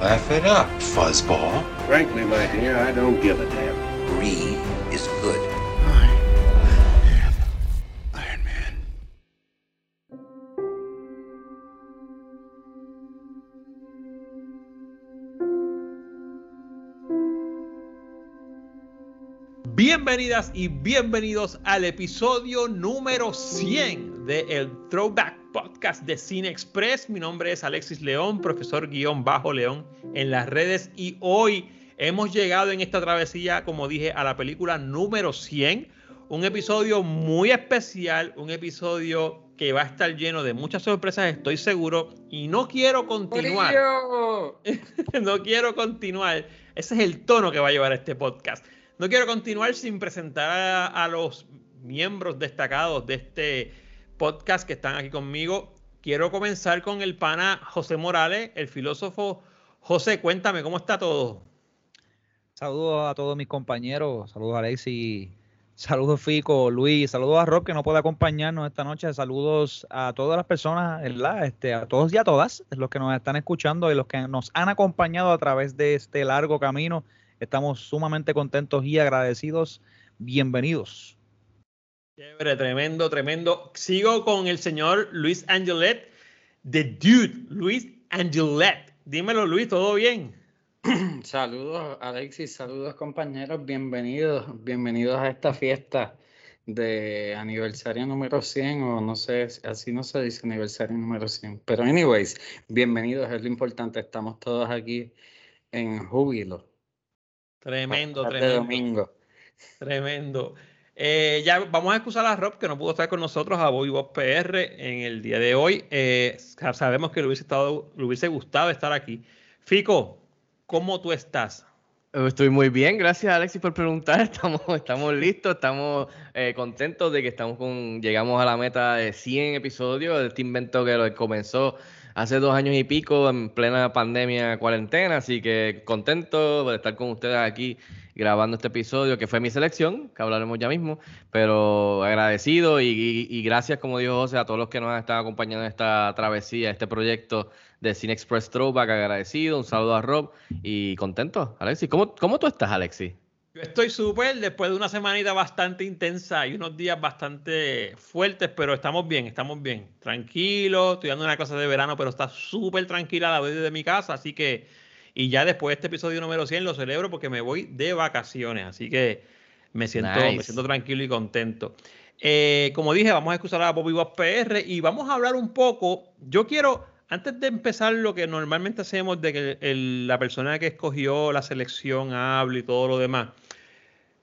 Laugh it up, fuzzball. Frankly, my dear, I don't give a damn. Brie is good. Iron Man. Bienvenidas y bienvenidos al episodio número 100 de el Throwback Podcast de Cine Express. Mi nombre es Alexis León, profesor guion bajo León en las redes y hoy hemos llegado en esta travesía, como dije, a la película número 100. Un episodio muy especial, un episodio que va a estar lleno de muchas sorpresas, estoy seguro, y no quiero continuar. no quiero continuar. Ese es el tono que va a llevar este podcast. No quiero continuar sin presentar a, a, los miembros destacados de este podcast que están aquí conmigo. Quiero comenzar con el pana José Morales, el filósofo. José, cuéntame, ¿cómo está todo? Saludos a todos mis compañeros, saludos a Alexi, saludos Fico, Luis, saludos a Rob que no puede acompañarnos esta noche, saludos a todas las personas. Este, a todos y a todas los que nos están escuchando y los que nos han acompañado a través de este largo camino Estamos sumamente contentos y agradecidos. Bienvenidos. Chévere, tremendo, tremendo. Sigo con el señor Luis Angelet, The Dude, Luis Angelet. Dímelo, Luis, ¿todo bien? Saludos, Alexis, saludos, compañeros. Bienvenidos, bienvenidos a esta fiesta de aniversario número 100, o no sé, así no se dice aniversario número 100. Pero, anyways, bienvenidos, es lo importante. Estamos todos aquí en júbilo. Tremendo, tremendo. domingo. Tremendo. Eh, ya vamos a excusar a Rob que no pudo estar con nosotros a Bobby Bob PR en el día de hoy. Eh, sabemos que le hubiese, estado, le hubiese gustado estar aquí. Fico, ¿cómo tú estás? Estoy muy bien, gracias Alexis por preguntar. Estamos, listos, estamos eh, contentos de que estamos con, llegamos a la meta de 100 episodios este invento que comenzó hace dos años y pico en plena pandemia, cuarentena, así que contento de estar con ustedes aquí grabando este episodio, que fue mi selección, que hablaremos ya mismo, pero agradecido y, gracias, como dijo José, a todos los que nos han estado acompañando en esta travesía, este proyecto de Cine Express Throwback, agradecido, un saludo a Rob y contento. Alexis, ¿cómo, cómo tú estás, Alexis? Yo estoy súper después de una semanita bastante intensa y unos días bastante fuertes, pero estamos bien, estamos bien. Tranquilo, estoy dando una clase de verano, pero está súper tranquila la vez desde mi casa, así que, y ya después de este episodio número 100 lo celebro porque me voy de vacaciones, así que me siento, nice. me siento tranquilo y contento. Eh, como dije, vamos a excusar a Bobby Bob PR y vamos a hablar un poco, yo quiero antes de empezar lo que normalmente hacemos de que el, la persona que escogió la selección hable y todo lo demás,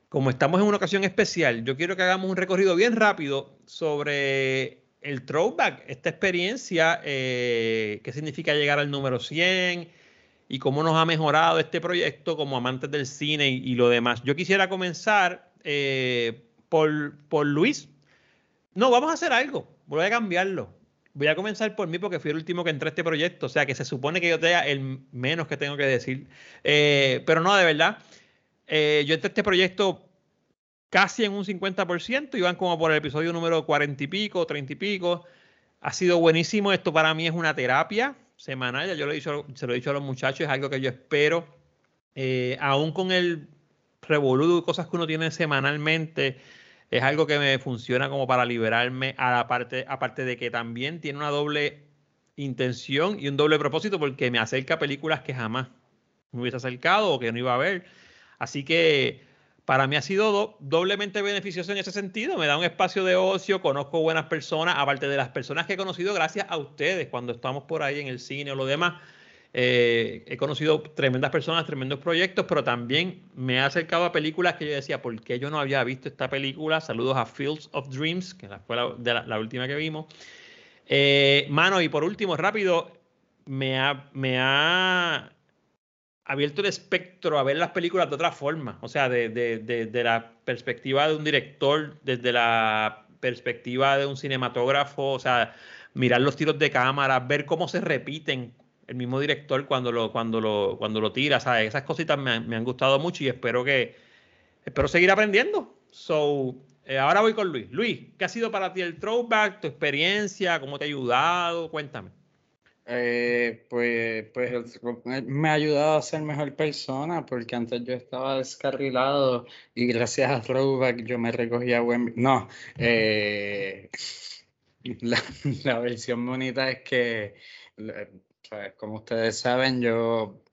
como estamos en una ocasión especial, yo quiero que hagamos un recorrido bien rápido sobre el throwback, esta experiencia, eh, qué significa llegar al número 100 y cómo nos ha mejorado este proyecto como amantes del cine y, y lo demás. Yo quisiera comenzar eh, por, por Luis. No, vamos a hacer algo, voy a cambiarlo voy a comenzar por mí porque fui el último que entré a este proyecto, o sea que se supone que yo tenga el menos que tengo que decir. Eh, pero no, de verdad, eh, yo entré a este proyecto casi en un 50%, iban como por el episodio número 40 y pico, 30 y pico. Ha sido buenísimo, esto para mí es una terapia semanal, ya yo lo he dicho, se lo he dicho a los muchachos, es algo que yo espero, eh, aún con el revoludo y cosas que uno tiene semanalmente, es algo que me funciona como para liberarme a la parte, aparte de que también tiene una doble intención y un doble propósito porque me acerca a películas que jamás me hubiese acercado o que no iba a ver. Así que para mí ha sido do doblemente beneficioso en ese sentido. Me da un espacio de ocio, conozco buenas personas, aparte de las personas que he conocido gracias a ustedes cuando estamos por ahí en el cine o lo demás. Eh, he conocido tremendas personas, tremendos proyectos, pero también me he acercado a películas que yo decía, ¿por qué yo no había visto esta película? Saludos a Fields of Dreams, que fue la última que vimos. Eh, mano, y por último, rápido, me ha, me ha abierto el espectro a ver las películas de otra forma, o sea, de, de, de, de la perspectiva de un director, desde la perspectiva de un cinematógrafo, o sea, mirar los tiros de cámara, ver cómo se repiten el mismo director cuando lo, cuando lo, cuando lo tira, ¿sabes? Esas cositas me, han, me han gustado mucho y espero que espero seguir aprendiendo. So, eh, ahora voy con Luis. Luis, ¿qué ha sido para ti el throwback, tu experiencia, cómo te ha ayudado? Cuéntame. Eh, pues, pues me ha ayudado a ser mejor persona porque antes yo estaba descarrilado y gracias a Throwback yo me recogía buen... No, eh, la, la, versión bonita es que, como ustedes saben, yo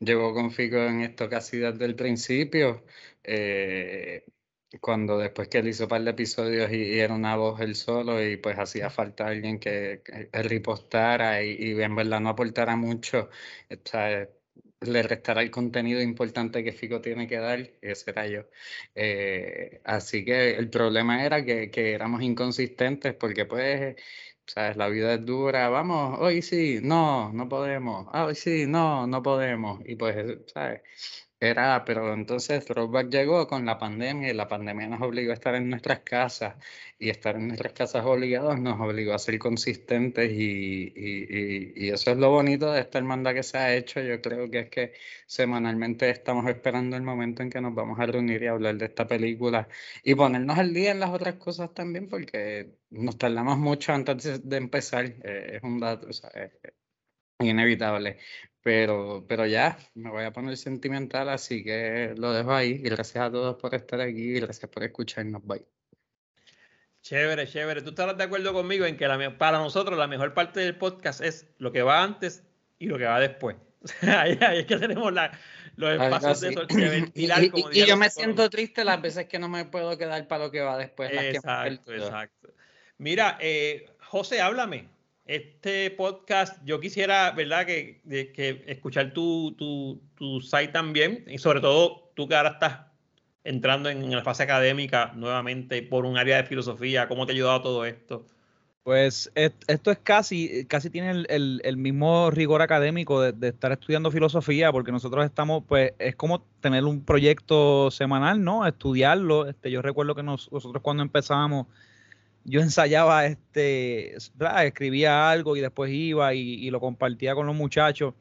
llevo con Fico en esto casi desde el principio. Eh, cuando después que él hizo un par de episodios y, era una voz él solo y pues hacía falta alguien que, que ripostara y, y, en verdad no aportara mucho, o sea, le restara el contenido importante que Fico tiene que dar, ese era yo. Eh, así que el problema era que, que éramos inconsistentes porque pues ¿sabes? La vida es dura, vamos, hoy sí, no, no podemos, ah, hoy sí, no, no podemos. Y pues, ¿sabes? Era, pero entonces Throwback llegó con la pandemia y la pandemia nos obligó a estar en nuestras casas y estar en nuestras casas obligados nos obligó a ser consistentes y, y, y, eso es lo bonito de esta hermandad que se ha hecho. Yo creo que es que semanalmente estamos esperando el momento en que nos vamos a reunir y hablar de esta película y ponernos al día en las otras cosas también porque nos tardamos mucho antes de empezar. Eh, es un dato, o sea, es inevitable. Pero, pero ya, me voy a poner sentimental, así que lo dejo ahí. Gracias a todos por estar aquí y gracias por escucharnos. Bye. Chévere, chévere. ¿Tú estarás de acuerdo conmigo en que la, para nosotros la mejor parte del podcast es lo que va antes y lo que va después? ahí, ahí, es que tenemos la, los espacios de, de ventilar. Y, y, y yo me siento triste las veces que no me puedo quedar para lo que va después. Exacto, exacto. Mira, eh, José, háblame este podcast, yo quisiera, ¿verdad?, que, escuchar tu, tu, tu, site también, y sobre todo tú que ahora estás entrando en la fase académica nuevamente por un área de filosofía, ¿cómo te ha ayudado todo esto? Pues esto es casi, casi tiene el, el, mismo rigor académico de, de, estar estudiando filosofía, porque nosotros estamos, pues es como tener un proyecto semanal, ¿no? Estudiarlo. Este, yo recuerdo que nos, nosotros cuando empezábamos yo ensayaba, este, escribía algo y después iba y, y, lo compartía con los muchachos.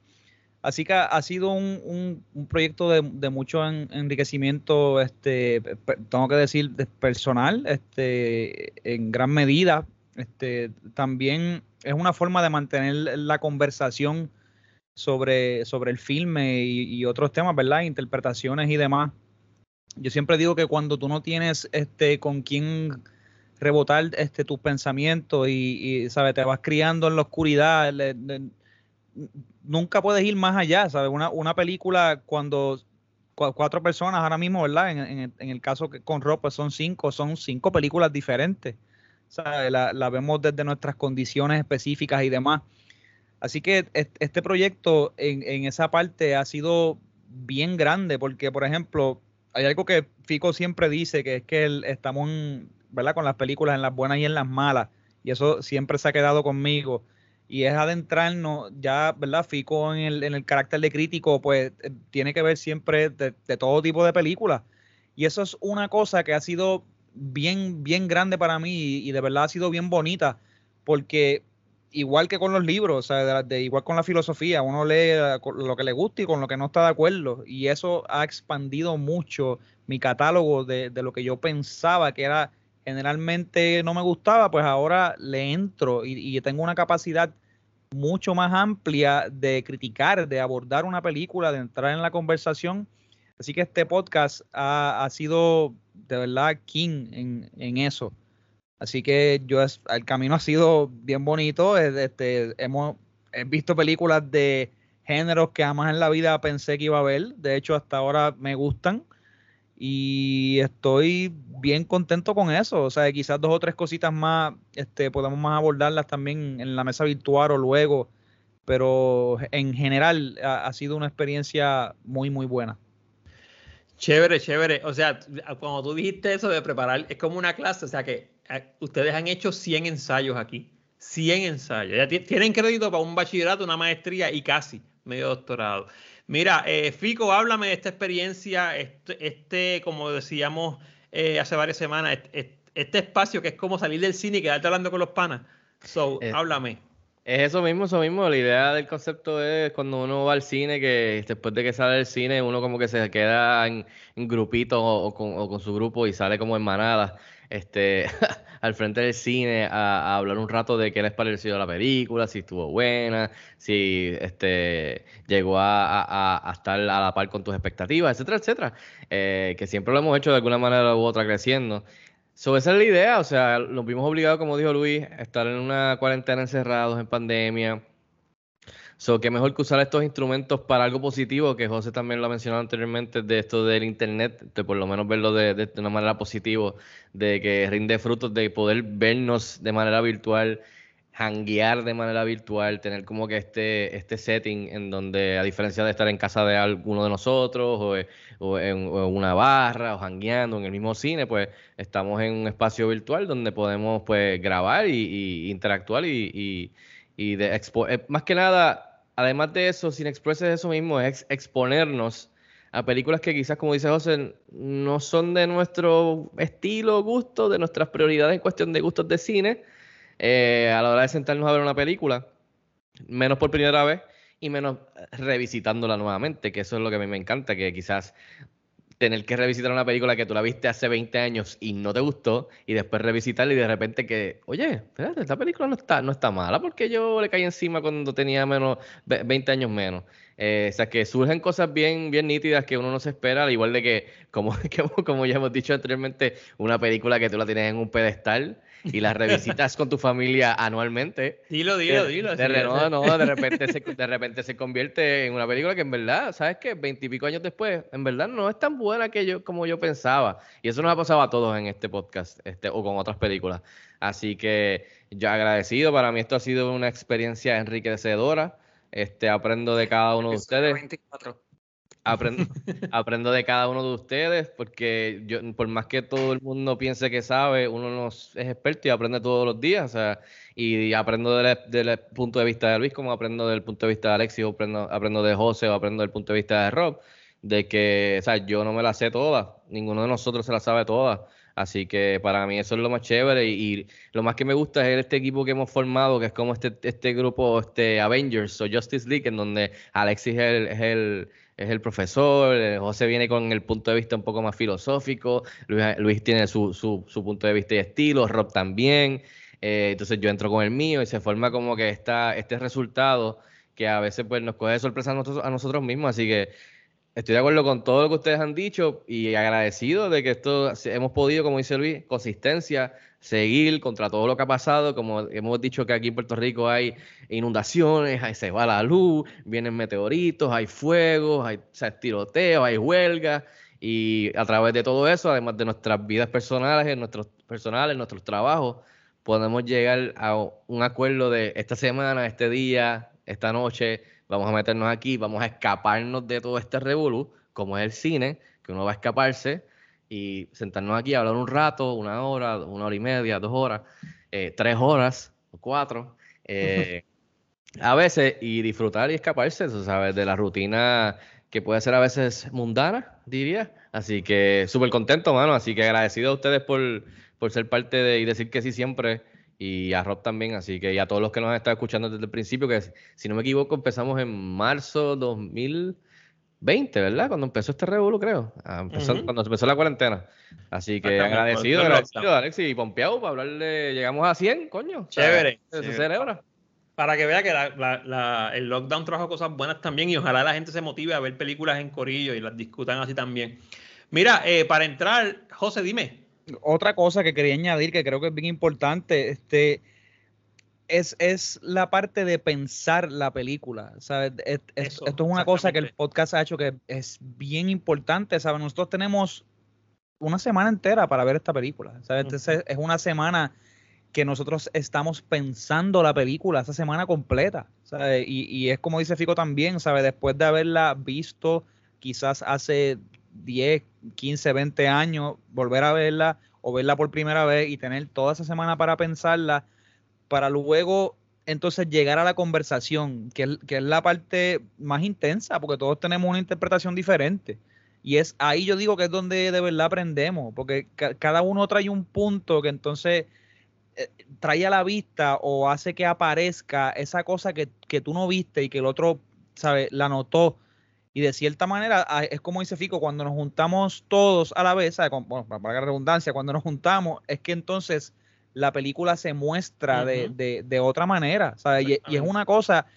Así que ha sido un, un, proyecto de, de, mucho en, enriquecimiento, este, tengo que decir, personal, este, en gran medida. Este, también es una forma de mantener la conversación sobre, sobre el filme y, y otros temas, ¿verdad? Interpretaciones y demás. Yo siempre digo que cuando tú no tienes este, con quién rebotar este, tus pensamientos y, ¿sabes? te vas criando en la oscuridad. Nunca puedes ir más allá, ¿sabes? Una, una película cuando cuatro personas ahora mismo, ¿verdad? En, en, el caso que con ropa pues son cinco, son cinco películas diferentes. ¿sabes? La, vemos desde nuestras condiciones específicas y demás. Así que este proyecto en, en esa parte ha sido bien grande porque, por ejemplo, hay algo que Fico siempre dice, que es que el, estamos en, ¿verdad? Con las películas en las buenas y en las malas. Y eso siempre se ha quedado conmigo. Y es adentrarnos, ya, ¿verdad? Fico en el, en el carácter de crítico, pues eh, tiene que ver siempre de, de, todo tipo de películas. Y eso es una cosa que ha sido bien, bien grande para mí y, y de verdad ha sido bien bonita, porque igual que con los libros, o sea, de, de, igual con la filosofía, uno lee lo que le gusta y con lo que no está de acuerdo. Y eso ha expandido mucho mi catálogo de, de lo que yo pensaba que era generalmente no me gustaba, pues ahora le entro y, y, tengo una capacidad mucho más amplia de criticar, de abordar una película, de entrar en la conversación. Así que este podcast ha, sido de verdad king en, en, eso. Así que yo el camino ha sido bien bonito. Este, hemos he visto películas de géneros que jamás en la vida pensé que iba a ver. De hecho, hasta ahora me gustan y estoy bien contento con eso. O sea, quizás dos o tres cositas más este, podemos más abordarlas también en la mesa virtual o luego, pero en general ha, ha sido una experiencia muy, muy buena. Chévere, chévere. O sea, cuando tú dijiste eso de preparar, es como una clase, o sea que eh, ustedes han hecho 100 ensayos aquí. 100 ensayos. Ya tienen crédito para un bachillerato, una maestría y casi. medio doctorado. Mira, eh, Fico, háblame de esta experiencia, este, este como decíamos eh, hace varias semanas, este, este, espacio que es como salir del cine y quedarte hablando con los panas. So, Eh, háblame. Es eso mismo, eso mismo. La idea del concepto es cuando uno va al cine, que después de que sale del cine, uno como que se queda en, en grupitos o, o con, o con su grupo y sale como en manada, este, al frente del cine a, hablar un rato de qué les pareció la película, si estuvo buena, si este, llegó a estar a la par con tus expectativas, etcétera, etcétera. Eh, que siempre lo hemos hecho de alguna manera u otra creciendo. So, esa es la idea, o sea, nos vimos obligados, como dijo Luis, a estar en una cuarentena encerrados en pandemia. So, que mejor que usar estos instrumentos para algo positivo, que José también lo ha mencionado anteriormente, de esto del internet, de por lo menos verlo de, de una manera positiva, de que rinde frutos, de poder vernos de manera virtual, hanguear de manera virtual, tener como que este, este setting en donde, a diferencia de estar en casa de alguno de nosotros, o, en, una barra, o hangueando en el mismo cine, pues estamos en un espacio virtual donde podemos pues grabar y, interactuar y, y, de eh, más que nada, además de eso, sin Express es eso mismo, es ex- exponernos a películas que quizás, como dice José, no son de nuestro estilo, gusto, de nuestras prioridades en cuestión de gustos de cine, eh, a la hora de sentarnos a ver una película, menos por primera vez y menos revisitándola nuevamente, que eso es lo que a mí me encanta, que quizás tener que revisitar una película que tú la viste hace 20 años y no te gustó, y después revisitarla y de repente que, oye, espérate, esta película no está, no está mala porque yo le caí encima cuando tenía menos, ve- 20 años menos. Eh, o sea, que surgen cosas bien, bien nítidas que uno no se espera, al igual de que, como, que- como ya hemos dicho anteriormente, una película que tú la tienes en un pedestal y la revisitas con tu familia anualmente. Dilo, dilo, de- dilo. de no, no, de repente, se, de repente se convierte en una película que en verdad, ¿sabes qué? Veintipico años después, en verdad no es tan buena que yo, como yo pensaba. Y eso nos ha pasado a todos en este podcast, este, o con otras películas. Así que yo agradecido, para mí esto ha sido una experiencia enriquecedora. Este, aprendo de cada uno de ustedes. 24. Aprendo, aprendo de cada uno de ustedes, porque yo, por más que todo el mundo piense que sabe, uno no es experto y aprende todos los días. O sea, y aprendo del, del punto de vista de Luis, como aprendo del punto de vista de Alexis, o aprendo, aprendo de José, o aprendo del punto de vista de Rob, de que, o sea, yo no me la sé toda, ninguno de nosotros se la sabe toda. Así que para mí eso es lo más chévere y, y lo más que me gusta es este equipo que hemos formado, que es como este, este grupo este Avengers o Justice League, en donde Alexis es el, es el, es el profesor, eh, José viene con el punto de vista un poco más filosófico, Luis, Luis tiene su, su, su punto de vista y estilo, Rob también, eh, entonces yo entro con el mío y se forma como que esta, este resultado que a veces pues nos coge de sorpresa a nosotros, mismos, así que estoy de acuerdo con todo lo que ustedes han dicho y agradecido de que esto hemos podido, como dice Luis, consistencia, seguir contra todo lo que ha pasado, como hemos dicho que aquí en Puerto Rico hay inundaciones, hay, se va la luz, vienen meteoritos, hay fuegos, hay tiroteos, hay huelgas y a través de todo eso, además de nuestras vidas personales, en nuestros personales, nuestros trabajos, podemos llegar a un acuerdo de esta semana, este día, esta noche, vamos a meternos aquí, vamos a escaparnos de todo este revolú, como es el cine, que uno va a escaparse y sentarnos aquí a hablar un rato, una hora, una hora y media, dos horas, eh, tres horas o cuatro, eh, a veces y disfrutar y escaparse, sabes, de la rutina que puede ser a veces mundana, diría. Así que súper contento, mano. Así que agradecido a ustedes por, por ser parte de y decir que sí siempre. Y a Rob también. Así que y a todos los que nos han estado escuchando desde el principio, que si no me equivoco, empezamos en marzo 2020, ¿verdad? Cuando empezó este revuelo, creo. Ah, empezó- Ujú. Cuando empezó la cuarentena. Así que agradecido, agradecido. Alexis y Pompeado, para hablarle. Llegamos a 100, coño. O sea, Chévere. Se Sí. celebra. Para que vea que la- la- la- el lockdown trajo cosas buenas también y ojalá la gente se motive a ver películas en corillo y las discutan así también. Mira, eh, para entrar, José, dime. Otra cosa que quería añadir que creo que es bien importante, este, es, es la parte de pensar la película, ¿sabes? Es- Eso, esto es una cosa que el podcast ha hecho que es bien importante, ¿sabes? Nosotros tenemos una semana entera para ver esta película, ¿sabes? Entonces, es una semana que nosotros estamos pensando la película esa semana completa, ¿sabes? Y, y es como dice Fico también, ¿sabes? Después de haberla visto quizás hace 10, 15, 20 años, volver a verla o verla por primera vez y tener toda esa semana para pensarla, para luego entonces llegar a la conversación, que es, que es la parte más intensa, porque todos tenemos una interpretación diferente. Y es ahí yo digo que es donde de verdad aprendemos, porque cada uno trae un punto que entonces eh, trae a la vista o hace que aparezca esa cosa que, que tú no viste y que el otro, ¿sabe? La notó. Y de cierta manera, es como dice Fico, cuando nos juntamos todos a la vez, ¿sabe? Bueno, para la redundancia, cuando nos juntamos, es que entonces la película se muestra de, de, de, otra manera, ¿sabes? Y, y, es una cosa,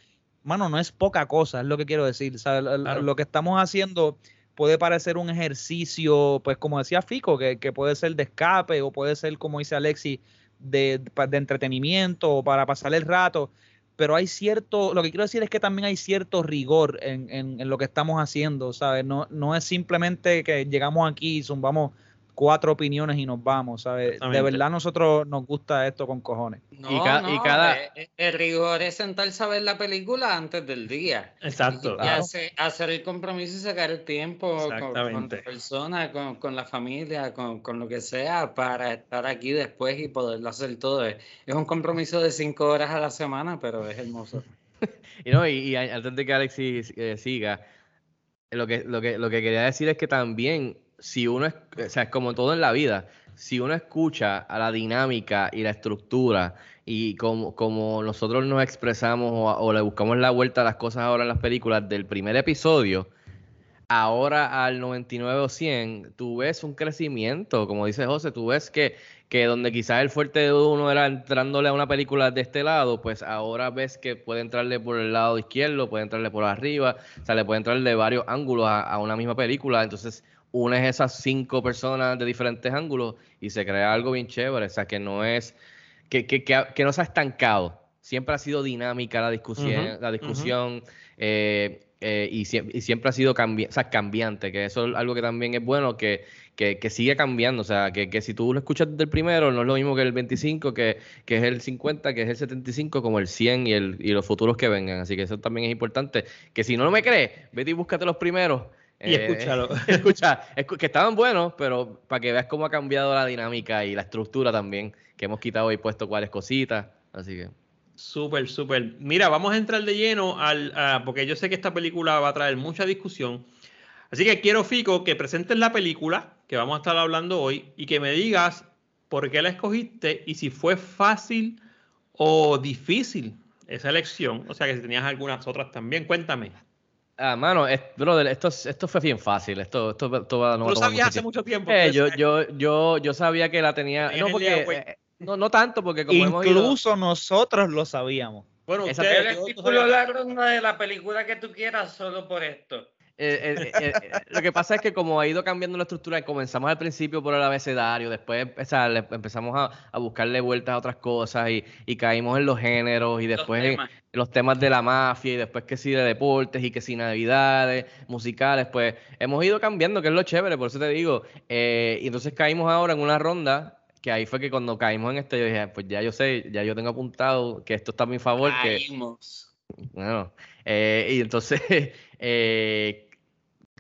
mano, no es poca cosa, es lo que quiero decir, ¿sabes? Lo que estamos haciendo puede parecer un ejercicio, pues como decía Fico, que, que puede ser de escape o puede ser, como dice Alexi, de, de entretenimiento o para pasar el rato, pero hay cierto, lo que quiero decir es que también hay cierto rigor en, en, en lo que estamos haciendo, ¿sabes? No, no es simplemente que llegamos aquí y zumbamos cuatro opiniones y nos vamos, ¿sabes? De verdad a nosotros nos gusta esto con cojones. No, y, ca no, y cada... El, eh, eh, el, rigor es sentarse a ver la película antes del día. Exacto. Y, claro. hacer, hacer, el compromiso y sacar el tiempo con, con la persona, con, con, la familia, con, con, lo que sea, para estar aquí después y poderlo hacer todo. Es un compromiso de cinco horas a la semana, pero es hermoso. y, no, y, y antes de que Alexis eh, siga, lo que, lo, que, lo que quería decir es que también si uno es, o sea, es como todo en la vida, si uno escucha a la dinámica y la estructura y como, como nosotros nos expresamos o, o, le buscamos la vuelta a las cosas ahora en las películas del primer episodio, ahora al 99 o 100, tú ves un crecimiento, como dice José, tú ves que, que donde quizás el fuerte de uno era entrándole a una película de este lado, pues ahora ves que puede entrarle por el lado izquierdo, puede entrarle por arriba, o sea, le puede entrar de varios ángulos a, a una misma película, entonces unes esas cinco personas de diferentes ángulos y se crea algo bien chévere. O sea, que no es, que, que, que, que no se ha estancado. Siempre ha sido dinámica la discusión, uh -huh, la discusión uh -huh. eh, eh, y, y, siempre ha sido cambi o sea, cambiante, que eso es algo que también es bueno, que, que, que sigue cambiando. O sea, que, que, si tú lo escuchas desde el primero, no es lo mismo que el 25, que, que es el 50, que es el 75, como el 100 y, el, y los futuros que vengan. Así que eso también es importante. Que si no me crees, vete y búscate los primeros y eh, escúchalo. escucha, escu que estaban buenos, pero para que veas cómo ha cambiado la dinámica y la estructura también, que hemos quitado y puesto cuáles cositas. Así que. Súper, súper. Mira, vamos a entrar de lleno al. Porque yo sé que esta película va a traer mucha discusión. Así que quiero, Fico, que presentes la película que vamos a estar hablando hoy y que me digas por qué la escogiste y si fue fácil o difícil esa elección. O sea, que si tenías algunas otras también. Cuéntame. Ah, mano, es, brother, esto, esto fue bien fácil. Esto, esto, esto no ¿Tú lo sabías hace mucho tiempo? Eh, yo, yo, yo, yo sabía que la tenía. No, porque, eh, no, no tanto, porque como Incluso ido... nosotros lo sabíamos. Bueno, usted, el artículo largo de la película que tú quieras solo por esto. Eh, eh, eh, lo que pasa es que como ha ido cambiando la estructura, comenzamos al principio por el abecedario, después o sea, le, empezamos a, a, buscarle vueltas a otras cosas y, y, caímos en los géneros y después los temas. En, los temas de la mafia y después que sí de deportes y que sí navidades, musicales, pues hemos ido cambiando, que es lo chévere, por eso te digo. y entonces caímos ahora en una ronda que ahí fue que cuando caímos en esto yo dije, pues ya yo sé, ya yo tengo apuntado que esto está a mi favor. Caímos. Que, bueno, y entonces... Eh,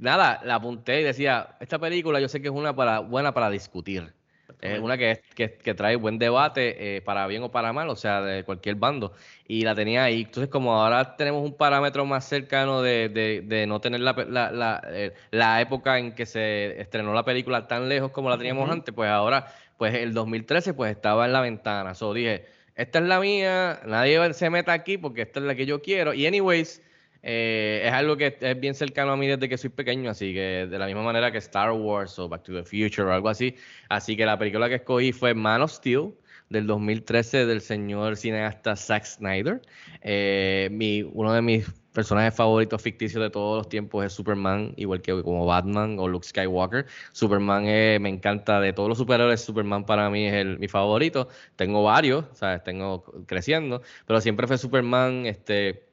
nada, la apunté y decía, esta película yo sé que es una para, buena para discutir. Es una que, que, que, trae buen debate, eh, para bien o para mal, o sea, de cualquier bando. Y la tenía ahí. Entonces, como ahora tenemos un parámetro más cercano de, de, de no tener la, la, la, eh, la, época en que se estrenó la película tan lejos como la teníamos uh -huh. antes, pues ahora, pues el 2013, pues estaba en la ventana. So dije, esta es la mía, nadie se meta aquí porque esta es la que yo quiero. Y, anyways, eh, es algo que es bien cercano a mí desde que soy pequeño, así que de la misma manera que Star Wars o Back to the Future o algo así. Así que la película que escogí fue Man of Steel del 2013 del señor cineasta Zack Snyder. Eh, mi, uno de mis personajes favoritos ficticios de todos los tiempos es Superman, igual que como Batman o Luke Skywalker. Superman eh, me encanta de todos los superhéroes, Superman para mí es el, mi favorito. Tengo varios, ¿sabes? Tengo creciendo, pero siempre fue Superman, este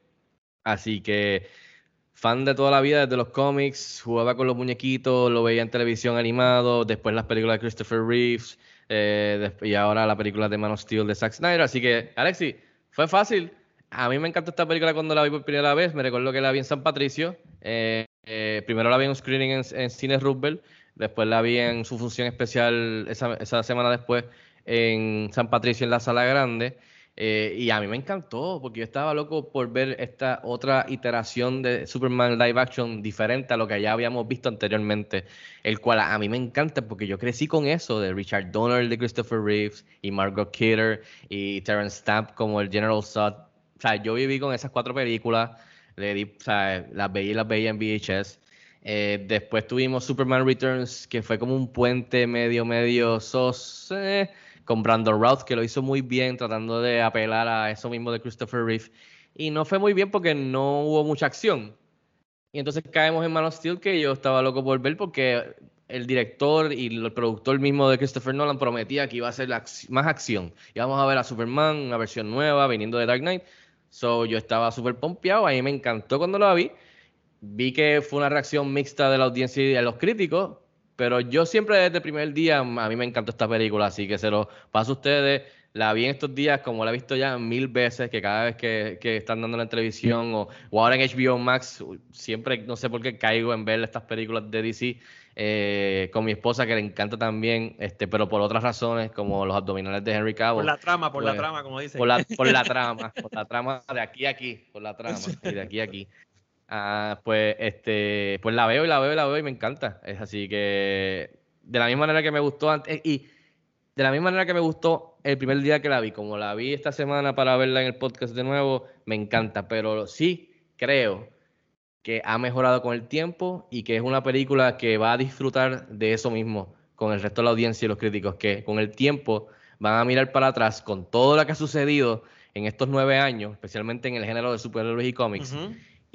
Así que fan de toda la vida desde los cómics, jugaba con los muñequitos, lo veía en televisión animado, después las películas de Christopher Reeves eh, y ahora la película de Man of Steel de Zack Snyder. Así que, Alexi, fue fácil. A mí me encantó esta película cuando la vi por primera vez. Me recuerdo que la vi en San Patricio. Eh, eh, primero la vi en un screening en, en Cine Roosevelt, después la vi en su función especial esa, esa semana después en San Patricio en la Sala Grande. Eh, y a mí me encantó, porque yo estaba loco por ver esta otra iteración de Superman live action diferente a lo que ya habíamos visto anteriormente, el cual a mí me encanta porque yo crecí con eso de Richard Donner de Christopher Reeves y Margot Kidder y Terrence Stamp como el General Zod. O sea, yo viví con esas cuatro películas, las veía y las veía en VHS. Eh, después tuvimos Superman Returns, que fue como un puente medio, medio sos. Con Brandon Routh, que lo hizo muy bien, tratando de apelar a eso mismo de Christopher Reeve. Y no fue muy bien porque no hubo mucha acción. Y entonces caemos en Man of Steel, que yo estaba loco por ver porque el director y el productor mismo de Christopher Nolan prometía que iba a ser más acción. Íbamos a ver a Superman, una versión nueva, viniendo de Dark Knight. So, yo estaba súper pompeado, a me encantó cuando lo vi. Vi que fue una reacción mixta de la audiencia y de los críticos, pero yo siempre desde el primer día, a mí me encantó esta película, así que se lo paso a ustedes. La vi en estos días, como la he visto ya mil veces, que cada vez que, que están dando en televisión o, ahora en HBO Max, siempre no sé por qué caigo en ver estas películas de DC eh, con mi esposa, que le encanta también, este, pero por otras razones, como los abdominales de Henry Cavill. Por la trama, por la pues, trama, como dicen. Por la, por la trama, por la trama de aquí a aquí, por la trama, y de aquí a aquí. Ah, pues este, pues la veo y la veo y la veo y me encanta. Es así que de la misma manera que me gustó antes y de la misma manera que me gustó el primer día que la vi, como la vi esta semana para verla en el podcast de nuevo, me encanta, pero sí creo que ha mejorado con el tiempo y que es una película que va a disfrutar de eso mismo con el resto de la audiencia y los críticos, que con el tiempo van a mirar para atrás con todo lo que ha sucedido en estos nueve años, especialmente en el género de superhéroes y cómics,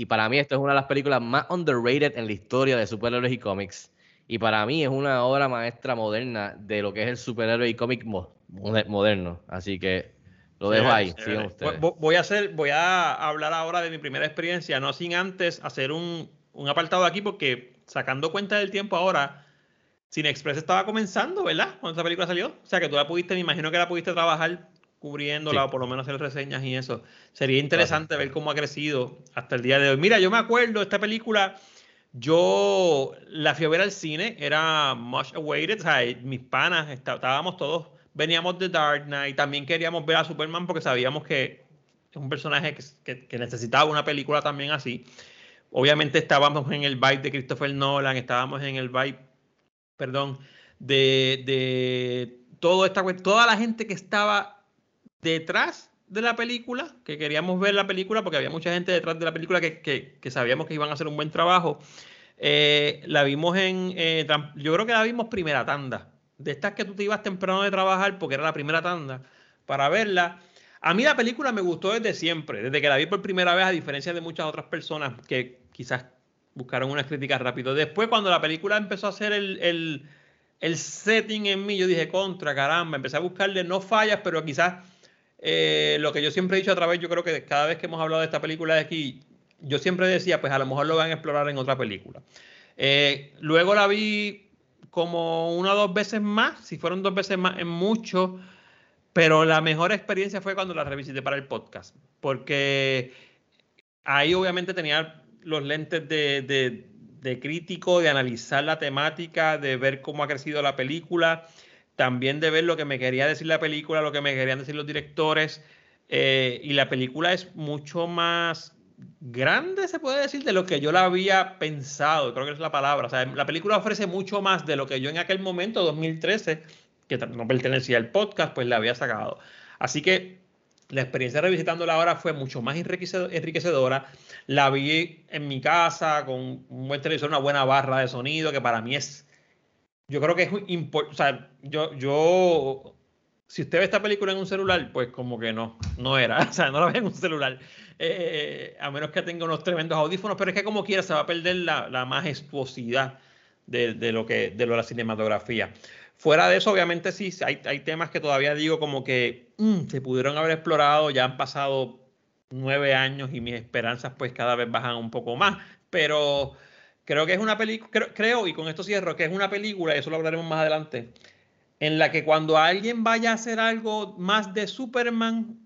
y para mí esto es una de las películas más underrated en la historia de superhéroes y cómics. Y para mí es una obra maestra moderna de lo que es el superhéroe y cómic moderno. Así que lo dejo ahí. Voy a hacer, voy a hablar ahora de mi primera experiencia, no sin antes hacer un, un apartado aquí, porque sacando cuenta del tiempo ahora, Cine Express estaba comenzando, ¿verdad? Cuando esa película salió. O sea que tú la pudiste, me imagino que la pudiste trabajar cubriéndola o por lo menos hacer reseñas y eso. Sería interesante ver cómo ha crecido hasta el día de hoy. Mira, yo me acuerdo, esta película, yo la fui a ver al cine, era much awaited, o sea, mis panas, estábamos todos, veníamos de Dark Knight, también queríamos ver a Superman porque sabíamos que es un personaje que, que necesitaba una película también así. Obviamente estábamos en el vibe de Christopher Nolan, estábamos en el vibe, perdón, de, de todo esta, toda la gente que estaba detrás de la película, que queríamos ver la película, porque había mucha gente detrás de la película que, sabíamos que iban a hacer un buen trabajo. Eh, la vimos en, eh, yo creo que la vimos primera tanda, de estas que tú te ibas temprano de trabajar, porque era la primera tanda, para verla. A mí la película me gustó desde siempre, desde que la vi por primera vez, a diferencia de muchas otras personas que quizás buscaron unas críticas rápido. Después, cuando la película empezó a hacer el, el, el setting en mí, yo dije, contra, caramba, empecé a buscarle no fallas, pero quizás eh, lo que yo siempre he dicho a través, yo creo que cada vez que hemos hablado de esta película de aquí, yo siempre decía, pues a lo mejor lo van a explorar en otra película. Eh, luego la vi como una o dos veces más, si fueron dos veces más, en mucho, pero la mejor experiencia fue cuando la revisité para el podcast, porque ahí obviamente tenía los lentes de, de crítico, de analizar la temática, de ver cómo ha crecido la película también de ver lo que me quería decir la película, lo que me querían decir los directores. Eh, y la película es mucho más grande, se puede decir, de lo que yo la había pensado, creo que es la palabra. La película ofrece mucho más de lo que yo en aquel momento, 2013, que no pertenecía al podcast, pues la había sacado. Así que la experiencia revisitándola ahora fue mucho más enriquecedora. La vi en mi casa con un buen televisor, una buena barra de sonido, que para mí es yo creo que es importante, o sea, yo, yo, si usted ve esta película en un celular, pues como que no, no era, o sea, no la ve en un celular, eh, a menos que tenga unos tremendos audífonos, pero es que como quiera se va a perder la, majestuosidad de, lo que, de lo de la cinematografía. Fuera de eso, obviamente sí, hay, hay temas que todavía digo como que mm, se pudieron haber explorado, ya han pasado nueve años y mis esperanzas pues cada vez bajan un poco más, pero Creo que es una película, creo, y con esto cierro, que es una película, y eso lo hablaremos más adelante, en la que cuando alguien vaya a hacer algo más de Superman,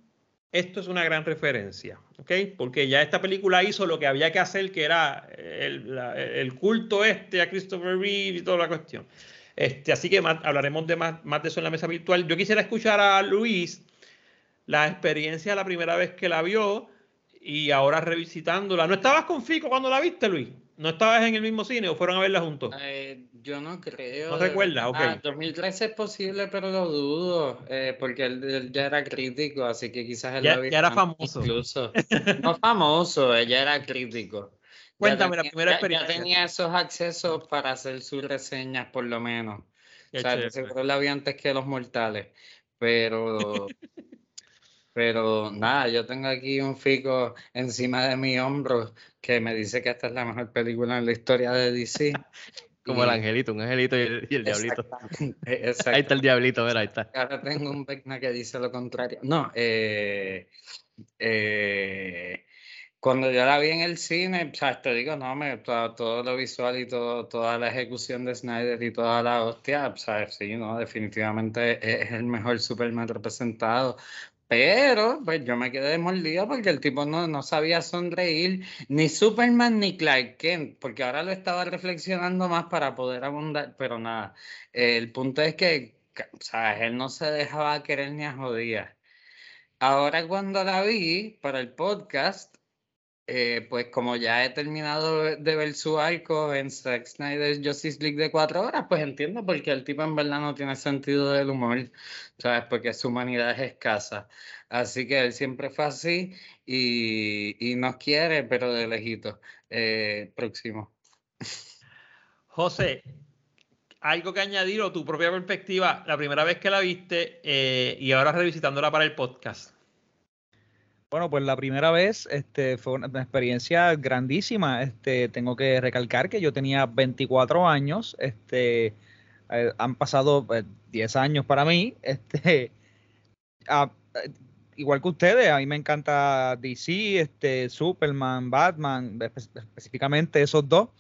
esto es una gran referencia, ¿ok? Porque ya esta película hizo lo que había que hacer, que era el, culto este a Christopher Reeve y toda la cuestión. Este, así que hablaremos de más, más de eso en la mesa virtual. Yo quisiera escuchar a Luis la experiencia la primera vez que la vio y ahora revisitándola. ¿No estabas con Fico cuando la viste, Luis? ¿No estabas en el mismo cine o fueron a verla juntos? Eh, yo no creo. ¿No recuerdas? Ok. Ah, 2013 es posible, pero lo dudo, eh, porque él, él ya era crítico, así que quizás él Ya- lo ya era famoso. Incluso. No famoso, ella era crítico. Cuéntame la primera experiencia. Ya tenía esos accesos para hacer sus reseñas, por lo menos. Qué O sea, chévere. seguro la vi antes que los mortales. Pero, pero nada, yo tengo aquí un fico encima de mi hombro que me dice que esta es la mejor película en la historia de DC. Como el Y- angelito, un angelito y el, y el diablito. Ahí está el diablito, mira, ahí está. Ahora tengo un Vecna que dice lo contrario. No, eh, eh, cuando yo la vi en el cine, o sea, te digo, no, me, todo, todo lo visual y todo, toda la ejecución de Snyder y toda la hostia, o sea, sí, no, definitivamente es, es el mejor Superman representado. Pero, pues yo me quedé mordido porque el tipo no, no sabía sonreír, ni Superman ni Clark Kent, porque ahora lo estaba reflexionando más para poder abundar, pero nada, el punto es que, sea, él no se dejaba querer ni a jodía. Ahora cuando la vi para el podcast, eh, pues como ya he terminado de ver su arco en Zack Snyder's Justice League de cuatro horas, pues entiendo porque el tipo en verdad no tiene sentido del humor, ¿sabes? Porque su humanidad es escasa. Así que él siempre fue así y, y nos quiere, pero de lejito. Eh, próximo. José, algo que añadir o tu propia perspectiva, la primera vez que la viste eh, y ahora revisitándola para el podcast. Bueno, pues la primera vez este, fue una, experiencia grandísima. Este, tengo que recalcar que yo tenía 24 años. Este, eh, han pasado eh, 10 años para mí. Este, ah, eh, igual que ustedes, a mí me encanta DC, este, Superman, Batman, espe- específicamente esos dos.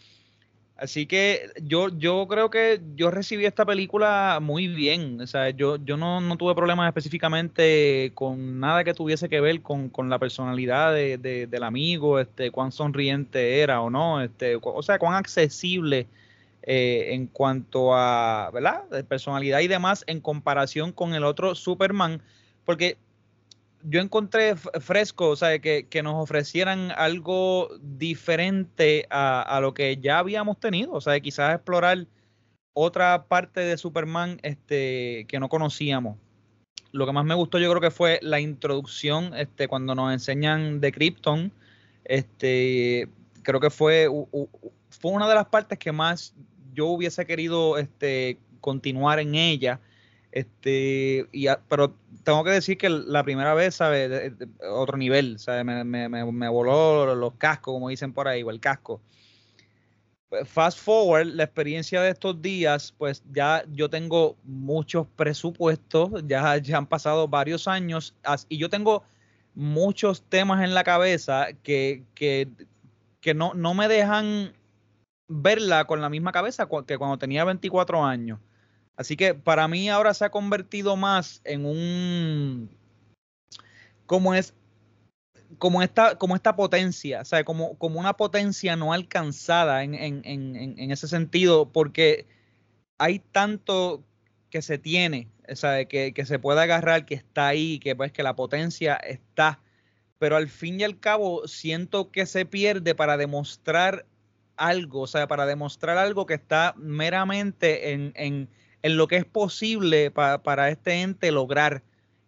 Así que yo, yo creo que yo recibí esta película muy bien. O sea, yo, yo no, no tuve problemas específicamente con nada que tuviese que ver con, con la personalidad de- de- del amigo, este, cuán sonriente era o no, este, o sea, cuán accesible eh, en cuanto a, ¿verdad? De personalidad y demás en comparación con el otro Superman. Porque yo encontré fresco, o sea, que, que nos ofrecieran algo diferente a, a lo que ya habíamos tenido, o sea, quizás explorar otra parte de Superman este, que no conocíamos. Lo que más me gustó yo creo que fue la introducción, este, cuando nos enseñan de Krypton, este, creo que fue, fue una de las partes que más yo hubiese querido este, continuar en ella. Este, y pero tengo que decir que la primera vez, ¿sabes? Otro nivel, ¿sabes? Me, me, me, voló los cascos, como dicen por ahí, o el casco. Fast forward, la experiencia de estos días, pues ya yo tengo muchos presupuestos, ya, ya han pasado varios años y yo tengo muchos temas en la cabeza que, que, que no, no me dejan verla con la misma cabeza que cuando tenía 24 años. Así que para mí ahora se ha convertido más en un como es como esta, como esta potencia, sea, como, como una potencia no alcanzada en, en, en, en- ese sentido, porque hay tanto que se tiene, sea, que, que se puede agarrar, que está ahí, que pues que la potencia está, pero al fin y al cabo siento que se pierde para demostrar algo, o sea, para demostrar algo que está meramente en, en, en lo que es posible pa- para este ente lograr.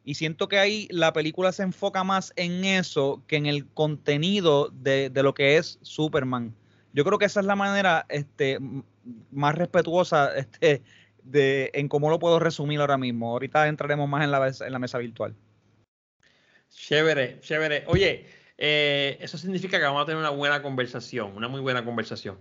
Y siento que ahí la película se enfoca más en eso que en el contenido de, de lo que es Superman. Yo creo que esa es la manera este, más respetuosa este, de, en cómo lo puedo resumir ahora mismo. Ahorita entraremos más en la, en la mesa virtual. Chévere, chévere. Oye, eh, eso significa que vamos a tener una buena conversación, una muy buena conversación.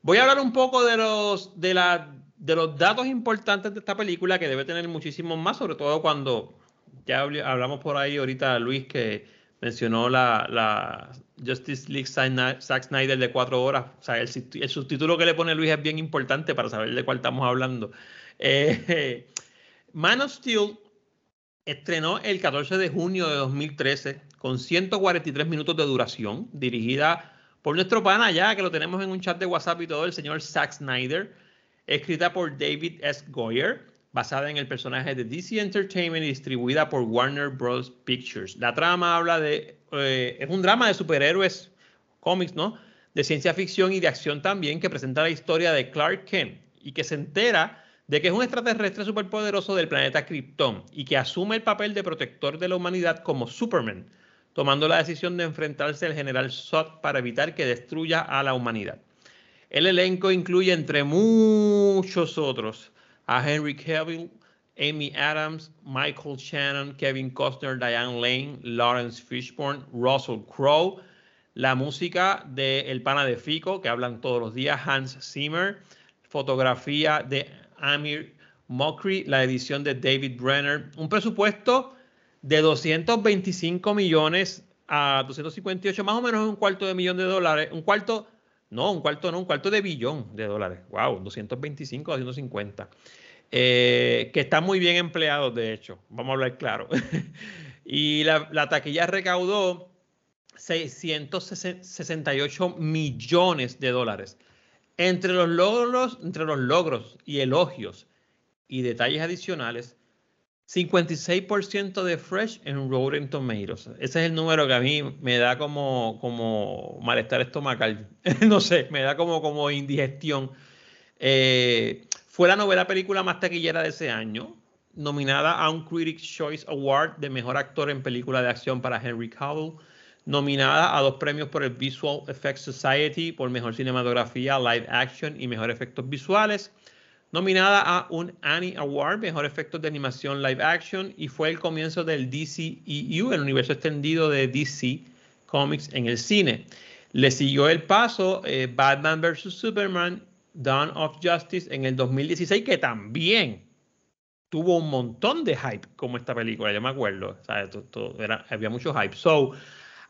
Voy a hablar un poco de los, de la, de los datos importantes de esta película, que debe tener muchísimos más, sobre todo cuando ya habl- hablamos por ahí ahorita, Luis, que mencionó la, Justice League Zack Snyder de cuatro horas. O sea, el subtítulo que le pone Luis es bien importante para saber de cuál estamos hablando. Eh, Man of Steel estrenó el 14 de junio de 2013 con 143 minutos de duración, dirigida por nuestro pana ya, que lo tenemos en un chat de WhatsApp y todo, el señor Zack Snyder, escrita por David S. Goyer, basada en el personaje de DC Entertainment y distribuida por Warner Bros. Pictures. La trama habla de, eh, es un drama de superhéroes, cómics, ¿no? De ciencia ficción y de acción también, que presenta la historia de Clark Kent y que se entera de que es un extraterrestre superpoderoso del planeta Krypton y que asume el papel de protector de la humanidad como Superman, tomando la decisión de enfrentarse al general Zod para evitar que destruya a la humanidad. El elenco incluye, entre muchos otros, a Henry Cavill, Amy Adams, Michael Shannon, Kevin Costner, Diane Lane, Lawrence Fishburne, Russell Crowe, la música de El Pana de Fico, que hablan todos los días, Hans Zimmer, fotografía de Amir Mokri, la edición de David Brenner, un presupuesto de 225 millones a 258, más o menos un cuarto de millón de dólares, un cuarto, no, un cuarto no, un cuarto de billón de dólares, wow, 225 a 250, eh, que están muy bien empleados, de hecho, vamos a hablar claro. y la, la taquilla recaudó 668 millones de dólares. Entre los logros, entre los logros y elogios y detalles adicionales, 56% de Fresh en Rotten Tomatoes. Ese es el número que a mí me da como, como malestar estomacal. no sé, me da como, como indigestión. Eh, fue la novela película más taquillera de ese año, nominada a un Critics' Choice Award de Mejor Actor en Película de Acción para Henry Cavill nominada a dos premios por el Visual Effects Society por mejor cinematografía, live action y mejor efectos visuales, nominada a un Annie Award, mejor efectos de animación live action, y fue el comienzo del DCEU, el universo extendido de DC Comics en el cine. Le siguió el paso eh, Batman vs. Superman, Dawn of Justice en el 2016, que también tuvo un montón de hype como esta película, yo me acuerdo, había mucho hype. So,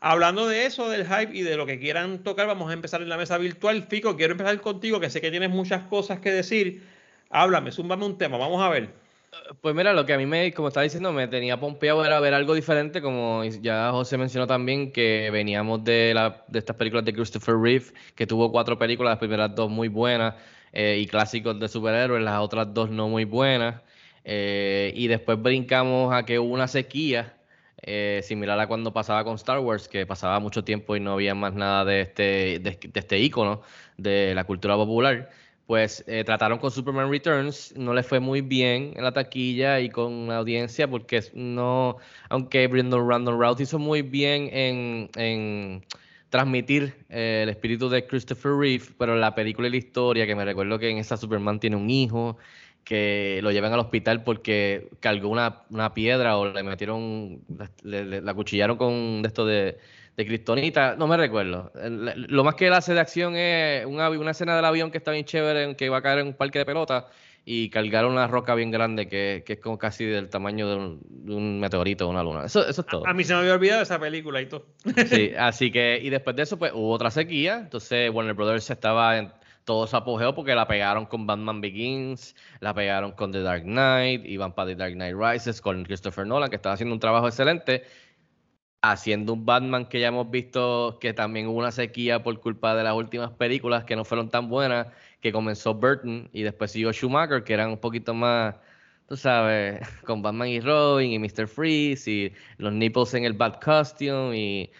Hablando de eso, del hype y de lo que quieran tocar, vamos a empezar en la mesa virtual. Fico, quiero empezar contigo, que sé que tienes muchas cosas que decir. Háblame, zúmbame un tema, vamos a ver. Pues mira, lo que a mí me, como estaba diciendo, me tenía pompeado era ver algo diferente, como ya José mencionó también, que veníamos de, la, de estas películas de Christopher Reeve, que tuvo cuatro películas, las primeras dos muy buenas eh, y clásicos de superhéroes, las otras dos no muy buenas. Eh, y después brincamos a que hubo una sequía eh, similar a cuando pasaba con Star Wars, que pasaba mucho tiempo y no había más nada de este, de, este icono de la cultura popular, pues eh, trataron con Superman Returns, no le fue muy bien en la taquilla y con la audiencia, porque no, aunque Brendan Random Routh hizo muy bien en, transmitir eh, el espíritu de Christopher Reeve, pero la película y la historia, que me recuerdo que en esa Superman tiene un hijo, que lo llevan al hospital porque cargó una, una piedra o le metieron, le, la cuchillaron con esto de, de cristonita, no me recuerdo. Lo más que él hace de acción es una, una escena del avión que está bien chévere, que va a caer en un parque de pelota y cargaron una roca bien grande que, que es como casi del tamaño de un, de un meteorito o una luna. Eso, eso es todo. A, a, mí se me había olvidado esa película y todo. Sí, así que, y después de eso, pues hubo otra sequía. Entonces, Warner Brothers estaba en, todo su apogeo porque la pegaron con Batman Begins, la pegaron con The Dark Knight, iban para The Dark Knight Rises con Christopher Nolan, que estaba haciendo un trabajo excelente, haciendo un Batman que ya hemos visto que también hubo una sequía por culpa de las últimas películas que no fueron tan buenas, que comenzó Burton y después siguió Schumacher, que eran un poquito más, tú sabes, con Batman y Robin y Mr. Freeze y los nipples en el bad costume y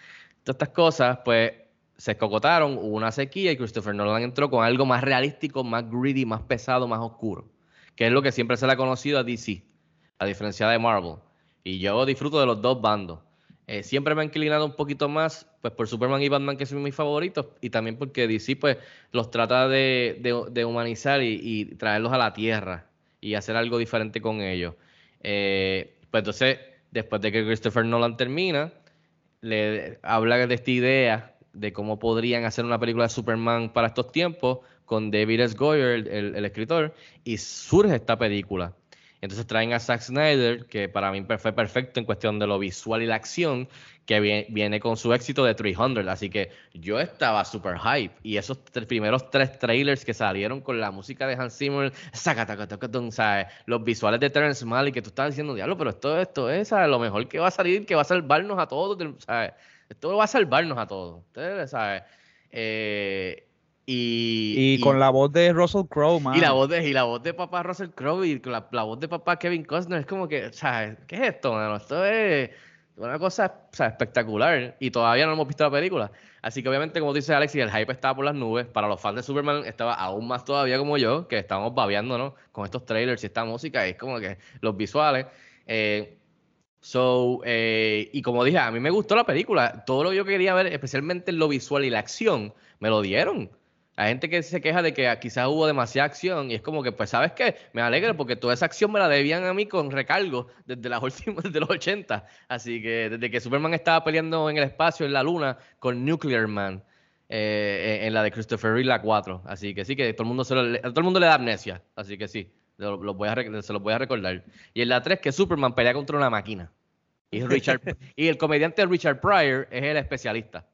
todas estas cosas, pues se escocotaron, hubo una sequía y Christopher Nolan entró con algo más realístico, más greedy, más pesado, más oscuro, que es lo que siempre se le ha conocido a DC, a diferencia de Marvel. Y yo disfruto de los dos bandos. Eh, siempre me ha inclinado un poquito más pues por Superman y Batman, que son mis favoritos, y también porque DC pues los trata de, humanizar y, traerlos a la Tierra y hacer algo diferente con ellos. Eh, pues entonces, después de que Christopher Nolan termina, le habla de esta idea de cómo podrían hacer una película de Superman para estos tiempos con David S. Goyer, el, escritor, y surge esta película. Entonces traen a Zack Snyder, que para mí fue perfecto en cuestión de lo visual y la acción, que viene, con su éxito de 300. Así que yo estaba super hype. Y esos primeros tres trailers que salieron con la música de Hans Zimmer, ¿sabes? los visuales de Terrence Malick, que tú estabas diciendo, diablo, pero esto, esto es lo mejor que va a salir, que va a salvarnos a todos, ¿sabes? Esto va a salvarnos a todos. Ustedes saben. Eh, Y, Y, con la voz de Russell Crowe, man. y la voz de y la voz de papá Russell Crowe y la, la voz de papá Kevin Costner es como que, o sea, ¿qué es esto, mano? Esto es una cosa o sea, espectacular y todavía no hemos visto la película. Así que obviamente, como dice Alex, y el hype estaba por las nubes. Para los fans de Superman estaba aún más todavía como yo, que estábamos babeándonos con estos trailers y esta música, y es como que los visuales. Eh, so, eh, y como dije, a mí me gustó la película. Todo lo que yo quería ver, especialmente lo visual y la acción, me lo dieron. Hay gente que se queja de que quizás hubo demasiada acción y es como que, pues, ¿sabes qué? Me alegro porque toda esa acción me la debían a mí con recargo desde, las últimas, desde los 80. Así que desde que Superman estaba peleando en el espacio, en la luna, con Nuclear Man, eh, en la de Christopher Reeve, la 4. Así que sí, que todo el mundo, se lo- a todo el mundo le da amnesia. Así que sí, lo- lo voy a se los voy a recordar. Y en la 3, que Superman pelea contra una máquina. Y, Richard, y el comediante Richard Pryor es el especialista.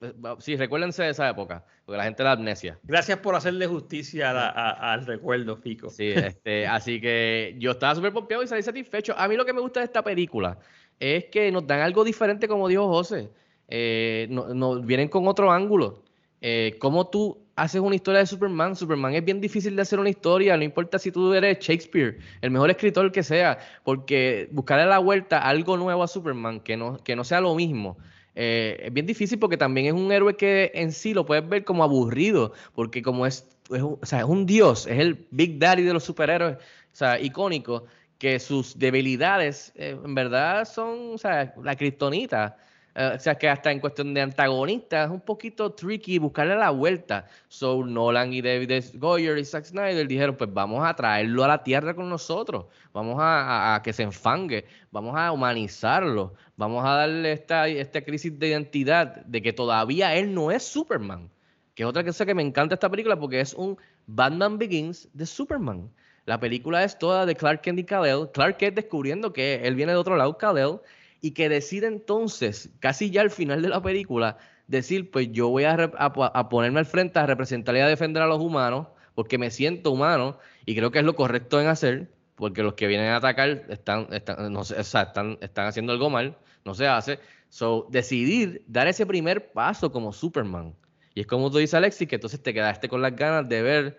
Eh, Sí, recuérdense de esa época, porque la gente la amnesia. Gracias por hacerle justicia a la- a- al recuerdo, Fico. Sí, este, así que yo estaba súper pompeado y salí satisfecho. A mí lo que me gusta de esta película es que nos dan algo diferente, como dijo José. Eh, no- nos vienen con otro ángulo. Eh, ¿Cómo tú haces una historia de Superman? Superman es bien difícil de hacer una historia, no importa si tú eres Shakespeare, el mejor escritor que sea, porque buscarle la vuelta algo nuevo a Superman, que no, que no sea lo mismo. Eh, es bien difícil porque también es un héroe que en sí lo puedes ver como aburrido, porque como es, o sea, es un dios, es el Big Daddy de los superhéroes, o sea, icónico, que sus debilidades eh, en verdad son, o sea, la kriptonita. Eh, o sea, que hasta en cuestión de antagonista es un poquito tricky buscarle la vuelta. So, Nolan y David. Goyer y Zack Snyder dijeron, pues vamos a traerlo a la tierra con nosotros, vamos a, a- a que se enfangue, vamos a humanizarlo, vamos a darle esta, esta crisis de identidad de que todavía él no es Superman. Que es otra cosa que me encanta esta película porque es un Batman Begins de Superman. La película es toda de Clark Kent y Kal-El. Clark Kent descubriendo que él viene de otro lado, Kal-El, y que decide entonces, casi ya al final de la película, decir, pues yo voy a, a po- a ponerme al frente a representar y a defender a los humanos, porque me siento humano, y creo que es lo correcto en hacer, porque los que vienen a atacar están, están, no sé, o están, están haciendo algo mal, no se hace. So, decidir dar ese primer paso como Superman. Y es como tú dices, Alexis, que entonces te quedaste con las ganas de ver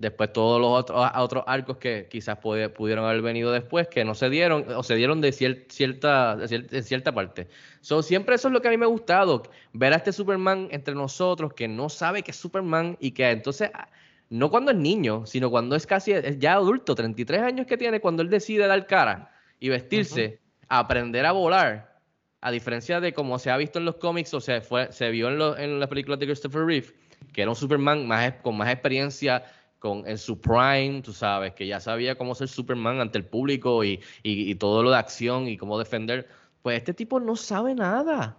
después todos los otros, otros arcos que quizás puede- pudieron haber venido después, que no se dieron, o se dieron de cier- cierta, de cier- cierta parte. So, siempre eso es lo que a mí me ha gustado, ver a este Superman entre nosotros que no sabe que es Superman y que entonces, ah, no cuando es niño, sino cuando es casi es ya adulto, 33 años que tiene, cuando él decide dar cara y vestirse, aprender a volar, a diferencia de como se ha visto en los cómics o se, fue, se vio en, lo- en las películas de Christopher Reeve, que era un Superman más, con más experiencia con, en su prime, tú sabes, que ya sabía cómo ser Superman ante el público y, y- todo lo de acción y cómo defender. Pues este tipo no sabe nada.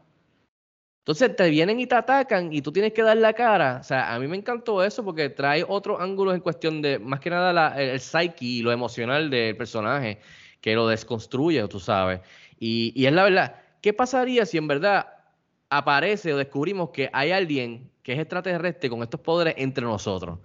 Entonces te vienen y te atacan y tú tienes que dar la cara. O sea, a mí me encantó eso porque trae otros ángulos en cuestión de, más que nada, la- el, el psyche y lo emocional del personaje, que lo desconstruye, tú sabes. Y, y es la verdad, ¿qué pasaría si en verdad aparece o descubrimos que hay alguien que es extraterrestre con estos poderes entre nosotros?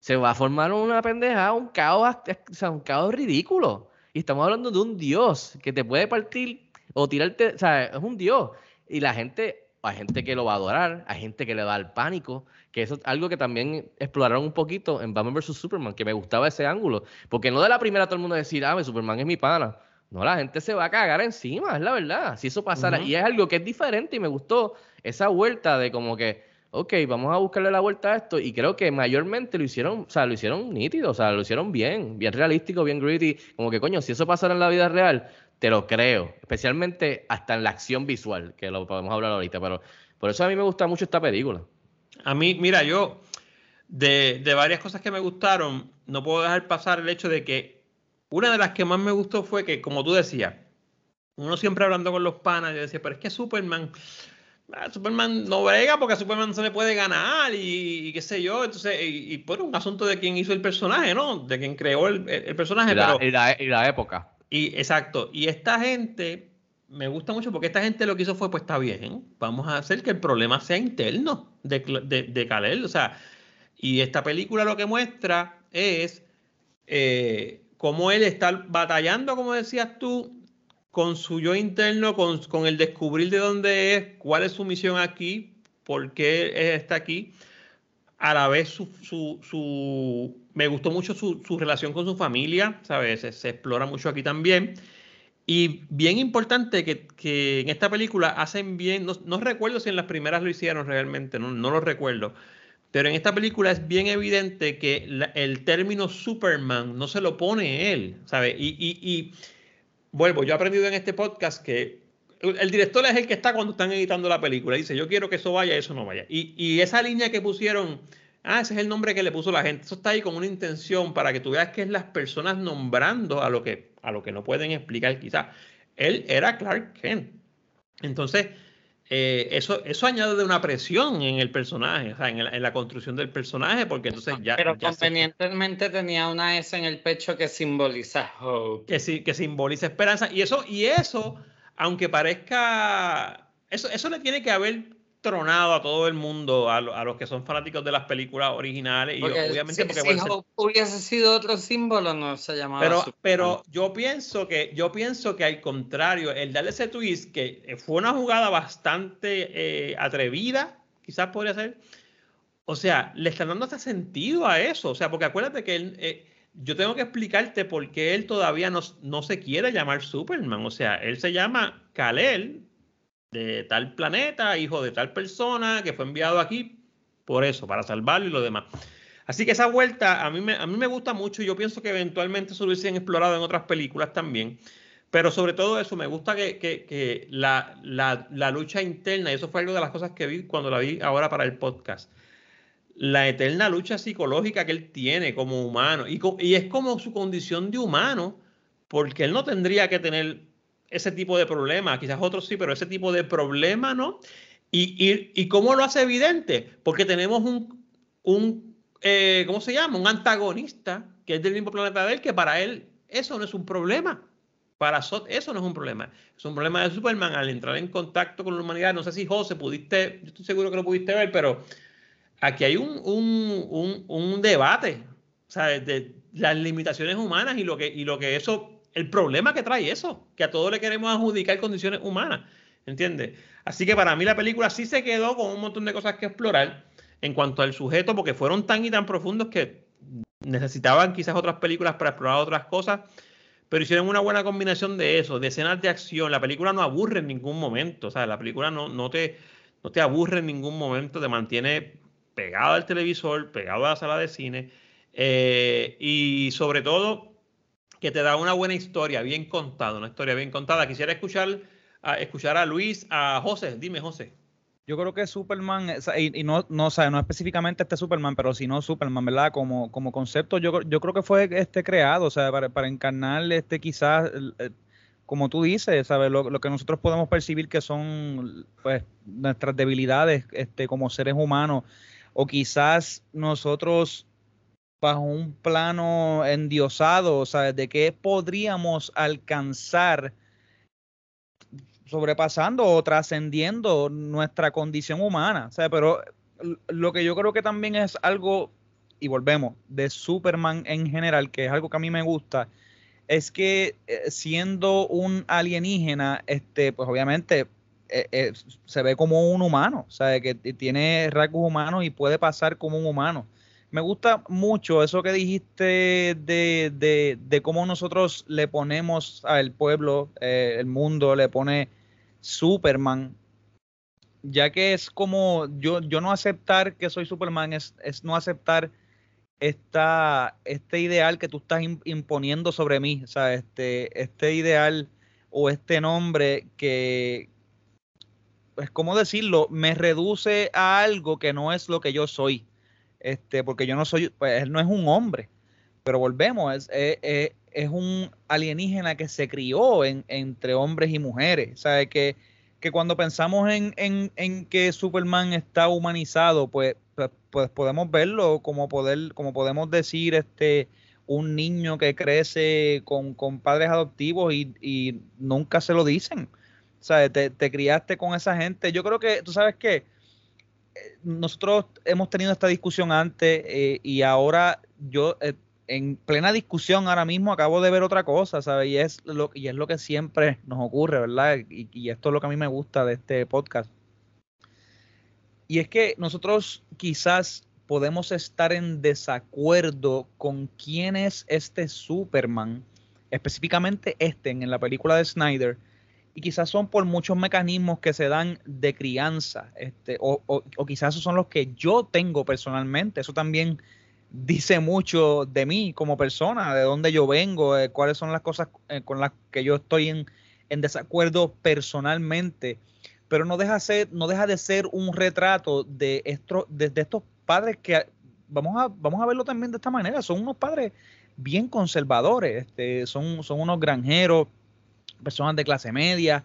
Se va a formar una pendeja, un caos, o sea, un caos ridículo. Y estamos hablando de un dios que te puede partir o tirarte, o sea, es un dios. Y la gente, hay gente que lo va a adorar, hay gente que le da el pánico, que eso es algo que también exploraron un poquito en Batman vs. Superman, que me gustaba ese ángulo. Porque no de la primera todo el mundo decir, ah, Superman es mi pana. No, la gente se va a cagar encima, es la verdad. Si eso pasara, y es algo que es diferente y me gustó esa vuelta de como que, ok, vamos a buscarle la vuelta a esto. Y creo que mayormente lo hicieron, o sea, lo hicieron nítido, o sea, lo hicieron bien, bien realístico, bien gritty. Como que, coño, si eso pasara en la vida real, te lo creo. Especialmente hasta en la acción visual, que lo podemos hablar ahorita. Pero por eso a mí me gusta mucho esta película. A mí, mira, yo, de, de varias cosas que me gustaron, no puedo dejar pasar el hecho de que una de las que más me gustó fue que, como tú decías, uno siempre hablando con los panas, yo decía, pero es que Superman, ah, Superman no brega porque a Superman no se le puede ganar y, y qué sé yo, entonces, y, y por un asunto de quién hizo el personaje, ¿no? De quién creó el, el- el personaje, Y la, pero... y la- y la época. Y exacto, y esta gente me gusta mucho porque esta gente lo que hizo fue, pues está bien, vamos a hacer que el problema sea interno de, de, de Kal-El, o sea, y esta película lo que muestra es eh, cómo él está batallando, como decías tú, con su yo interno, con, con el descubrir de dónde es, cuál es su misión aquí, por qué está aquí, a la vez su, su, su me gustó mucho su, su, relación con su familia, ¿sabes? Se, se, explora mucho aquí también. Y bien importante que, que en esta película hacen bien, no, no, recuerdo si en las primeras lo hicieron realmente, no, no lo recuerdo, pero en esta película es bien evidente que el término Superman no se lo pone él, ¿sabes? Y, y, y vuelvo, yo he aprendido en este podcast que el director es el que está cuando están editando la película. Dice, yo quiero que eso vaya, eso no vaya. Y, y, esa línea que pusieron, ah, ese es el nombre que le puso la gente. Eso está ahí con una intención para que tú veas que es las personas nombrando a lo que, a lo que no pueden explicar quizás. Él era Clark Kent. Entonces, eh, eso, eso añade de una presión en el personaje, o sea, en la, en la construcción del personaje, porque entonces ya... Pero ya convenientemente se... tenía una S en el pecho que simboliza hope. Que, sí, que simboliza esperanza. Y eso, y eso aunque parezca, eso, eso le tiene que haber tronado a todo el mundo, a, lo, a los que son fanáticos de las películas originales. Porque y obviamente si, porque si hubiese sido otro símbolo, no se llamaba. Pero, pero yo pienso que, yo pienso que al contrario, el darle ese twist, que fue una jugada bastante eh, atrevida, quizás podría ser. O sea, le están dando hasta sentido a eso. O sea, porque acuérdate que él. Eh, yo tengo que explicarte por qué él todavía no, no, se quiere llamar Superman. O sea, él se llama Kal-El, de tal planeta, hijo de tal persona, que fue enviado aquí por eso, para salvarlo y lo demás. Así que esa vuelta a mí me, a mí me gusta mucho. Yo pienso que eventualmente se lo hubiesen explorado en otras películas también. Pero sobre todo eso, me gusta que, que, que la, la, la lucha interna, y eso fue algo de las cosas que vi cuando la vi ahora para el podcast la eterna lucha psicológica que él tiene como humano. Y, y, es como su condición de humano, porque él no tendría que tener ese tipo de problema. Quizás otros sí, pero ese tipo de problema no. Y, y, y cómo lo hace evidente? Porque tenemos un, un eh, ¿cómo se llama? Un antagonista que es del mismo planeta de él, que para él eso no es un problema. Para Sot eso no es un problema. Es un problema de Superman al entrar en contacto con la humanidad. No sé si José pudiste, yo estoy seguro que lo pudiste ver, pero aquí hay un, un, un, un debate ¿sabes? de las limitaciones humanas y lo, que, y lo que eso, el problema que trae eso, que a todos le queremos adjudicar condiciones humanas, ¿entiendes? Así que para mí la película sí se quedó con un montón de cosas que explorar en cuanto al sujeto, porque fueron tan y tan profundos que necesitaban quizás otras películas para explorar otras cosas, pero hicieron una buena combinación de eso, de escenas de acción. La película no aburre en ningún momento, o sea, la película no, no, te, no te aburre en ningún momento, te mantiene pegado al televisor, pegado a la sala de cine, eh, y sobre todo que te da una buena historia, bien contada, una historia bien contada. Quisiera escuchar a, escuchar a Luis, a José, dime José. Yo creo que Superman, y, y no, no, o no específicamente este Superman, pero si no Superman, ¿verdad? Como, como concepto, yo, yo creo que fue este creado, o sea, para, para encarnar este quizás, como tú dices, ¿sabes? Lo, lo, que nosotros podemos percibir que son pues, nuestras debilidades este, como seres humanos o quizás nosotros bajo un plano endiosado, ¿sabes? De qué podríamos alcanzar sobrepasando o trascendiendo nuestra condición humana, ¿sabes? Pero lo que yo creo que también es algo, y volvemos, de Superman en general, que es algo que a mí me gusta, es que eh, siendo un alienígena, este, pues obviamente eh, eh, se ve como un humano, o sea, que tiene rasgos humanos y puede pasar como un humano. Me gusta mucho eso que dijiste de, de, de cómo nosotros le ponemos al pueblo, eh, el mundo, le pone Superman, ya que es como yo, yo no aceptar que soy Superman, es, es no aceptar esta, este ideal que tú estás imponiendo sobre mí, o sea, este, este ideal o este nombre que, pues, ¿cómo decirlo? Me reduce a algo que no es lo que yo soy. Este, porque yo no soy, pues él no es un hombre. Pero volvemos, es, es, es un alienígena que se crió en, entre hombres y mujeres. ¿Sabe? Que, que cuando pensamos en, en, en, que Superman está humanizado, pues, pues, pues, podemos verlo como poder, como podemos decir, este un niño que crece con, con padres adoptivos y, y, nunca se lo dicen. ¿sabes? Te, te, criaste con esa gente. Yo creo que, tú sabes eh, nosotros hemos tenido esta discusión antes eh, y ahora yo eh, en plena discusión ahora mismo acabo de ver otra cosa, ¿sabes? Y es lo, y es lo que siempre nos ocurre, ¿verdad? Y, y esto es lo que a mí me gusta de este podcast. Y es que nosotros quizás podemos estar en desacuerdo con quién es este Superman, específicamente este en la película de Snyder, y quizás son por muchos mecanismos que se dan de crianza, este, o, o, quizás esos son los que yo tengo personalmente. Eso también dice mucho de mí como persona, de dónde yo vengo, cuáles son las cosas eh, con las que yo estoy en, en desacuerdo personalmente. Pero no deja, ser, no deja de ser un retrato de, esto, de, estos padres que vamos a, vamos a verlo también de esta manera. Son unos padres bien conservadores, este, son, son unos granjeros personas de clase media,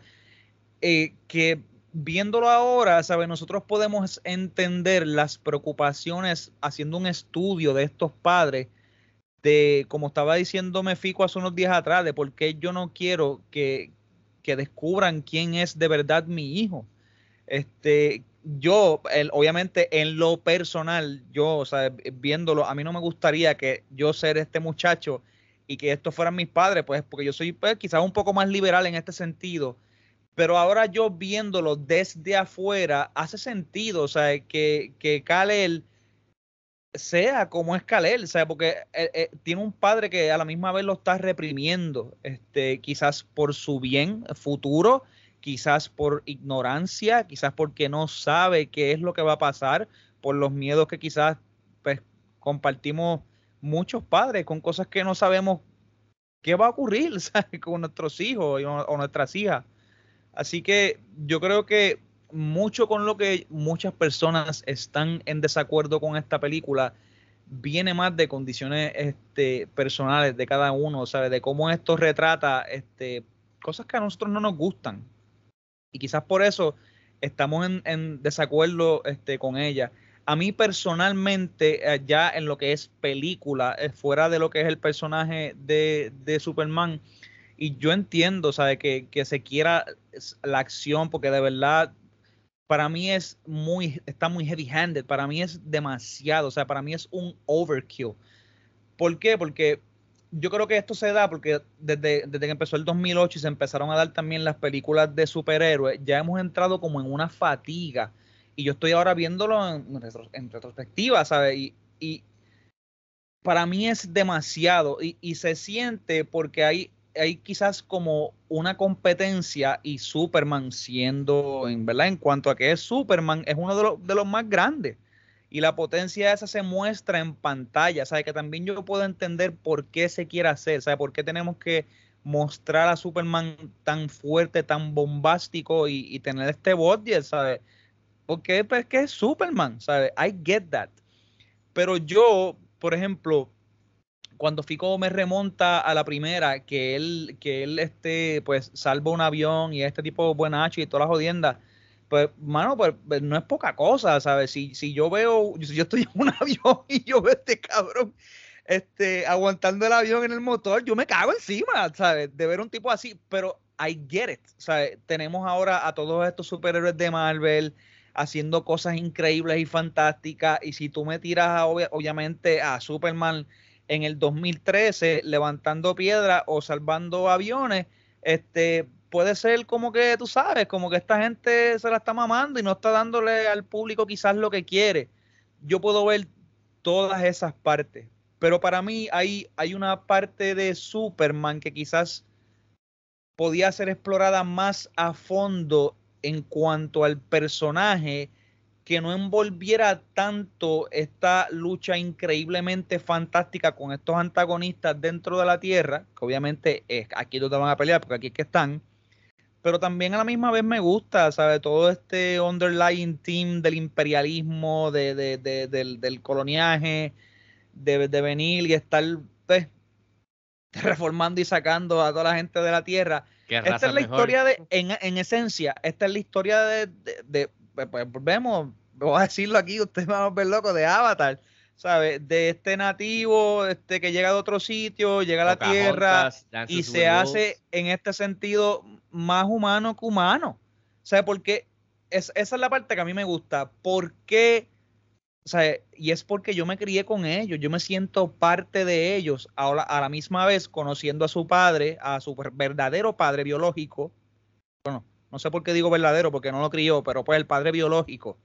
eh, que viéndolo ahora, ¿sabe? Nosotros podemos entender las preocupaciones haciendo un estudio de estos padres, de, como estaba diciéndome Fico hace unos días atrás, de por qué yo no quiero que, que descubran quién es de verdad mi hijo. Este, yo, obviamente en lo personal, yo, o viéndolo, a mí no me gustaría que yo ser este muchacho y que estos fueran mis padres, pues porque yo soy pues, quizás un poco más liberal en este sentido. Pero ahora yo viéndolo desde afuera, hace sentido, o sea, que, que Kalel sea como es Kalel, o sea, porque eh, eh, tiene un padre que a la misma vez lo está reprimiendo, este, quizás por su bien futuro, quizás por ignorancia, quizás porque no sabe qué es lo que va a pasar, por los miedos que quizás pues, compartimos muchos padres con cosas que no sabemos qué va a ocurrir con nuestros hijos o, nuestras hijas. Así que yo creo que mucho con lo que muchas personas están en desacuerdo con esta película viene más de condiciones este, personales de cada uno, ¿sabes? De cómo esto retrata este, cosas que a nosotros no nos gustan. Y quizás por eso estamos en, en desacuerdo este, con ella a mí personalmente, eh, ya en lo que es película, eh, fuera de lo que es el personaje de, Superman, y yo entiendo, ¿sabe? Que, que, se quiera la acción, porque de verdad, para mí es muy, está muy heavy-handed, para mí es demasiado, o sea, para mí es un overkill. ¿Por qué? Porque yo creo que esto se da porque desde, desde que empezó el 2008 y se empezaron a dar también las películas de superhéroes, ya hemos entrado como en una fatiga y yo estoy ahora viéndolo en, retrospectiva, ¿sabes? Y, para mí es demasiado y, y, se siente porque hay, hay quizás como una competencia y Superman siendo, en verdad, en cuanto a que es Superman, es uno de los, de los más grandes. Y la potencia esa se muestra en pantalla, ¿sabes? Que también yo puedo entender por qué se quiere hacer, ¿sabes? Por qué tenemos que mostrar a Superman tan fuerte, tan bombástico y, y tener este body, ¿sabes? Porque pues, que es Superman, ¿sabes? I get that. Pero yo, por ejemplo, cuando Fico me remonta a la primera, que él, que él este, pues, salva un avión y este tipo de buenacho y todas las jodiendas, pues, mano, pues, pues, no es poca cosa, ¿sabes? Si, si yo veo, si yo estoy en un avión y yo veo este cabrón este, aguantando el avión en el motor, yo me cago encima, ¿sabes? De ver un tipo así, pero I get it, ¿sabes? Tenemos ahora a todos estos superhéroes de Marvel, haciendo cosas increíbles y fantásticas. Y si tú me tiras obviamente a Superman en el 2013 levantando piedras o salvando aviones, este puede ser como que tú sabes, como que esta gente se la está mamando y no está dándole al público quizás lo que quiere. Yo puedo ver todas esas partes, pero para mí hay, hay una parte de Superman que quizás podía ser explorada más a fondo en cuanto al personaje que no envolviera tanto esta lucha increíblemente fantástica con estos antagonistas dentro de la Tierra, que obviamente es aquí donde van a pelear, porque aquí es que están, pero también a la misma vez me gusta, ¿sabe? Todo este underlying team del imperialismo, de, del, coloniaje, de, venir y estar pues, reformando y sacando a toda la gente de la Tierra esta es la historia de, en, esencia, esta es la historia de, de, pues, pues vemos, voy a decirlo aquí, ustedes van a ver loco, de Avatar, ¿sabes? De este nativo este que llega de otro sitio, llega a la Tierra y se hace en este sentido más humano que humano. ¿Sabes? Porque es, esa es la parte que a mí me gusta. ¿Por qué? Y es porque yo me crié con ellos, yo me siento parte de ellos, ahora a la misma vez conociendo a su padre, a su verdadero padre biológico. Bueno, no sé por qué digo verdadero, porque no lo crió, pero pues el padre biológico.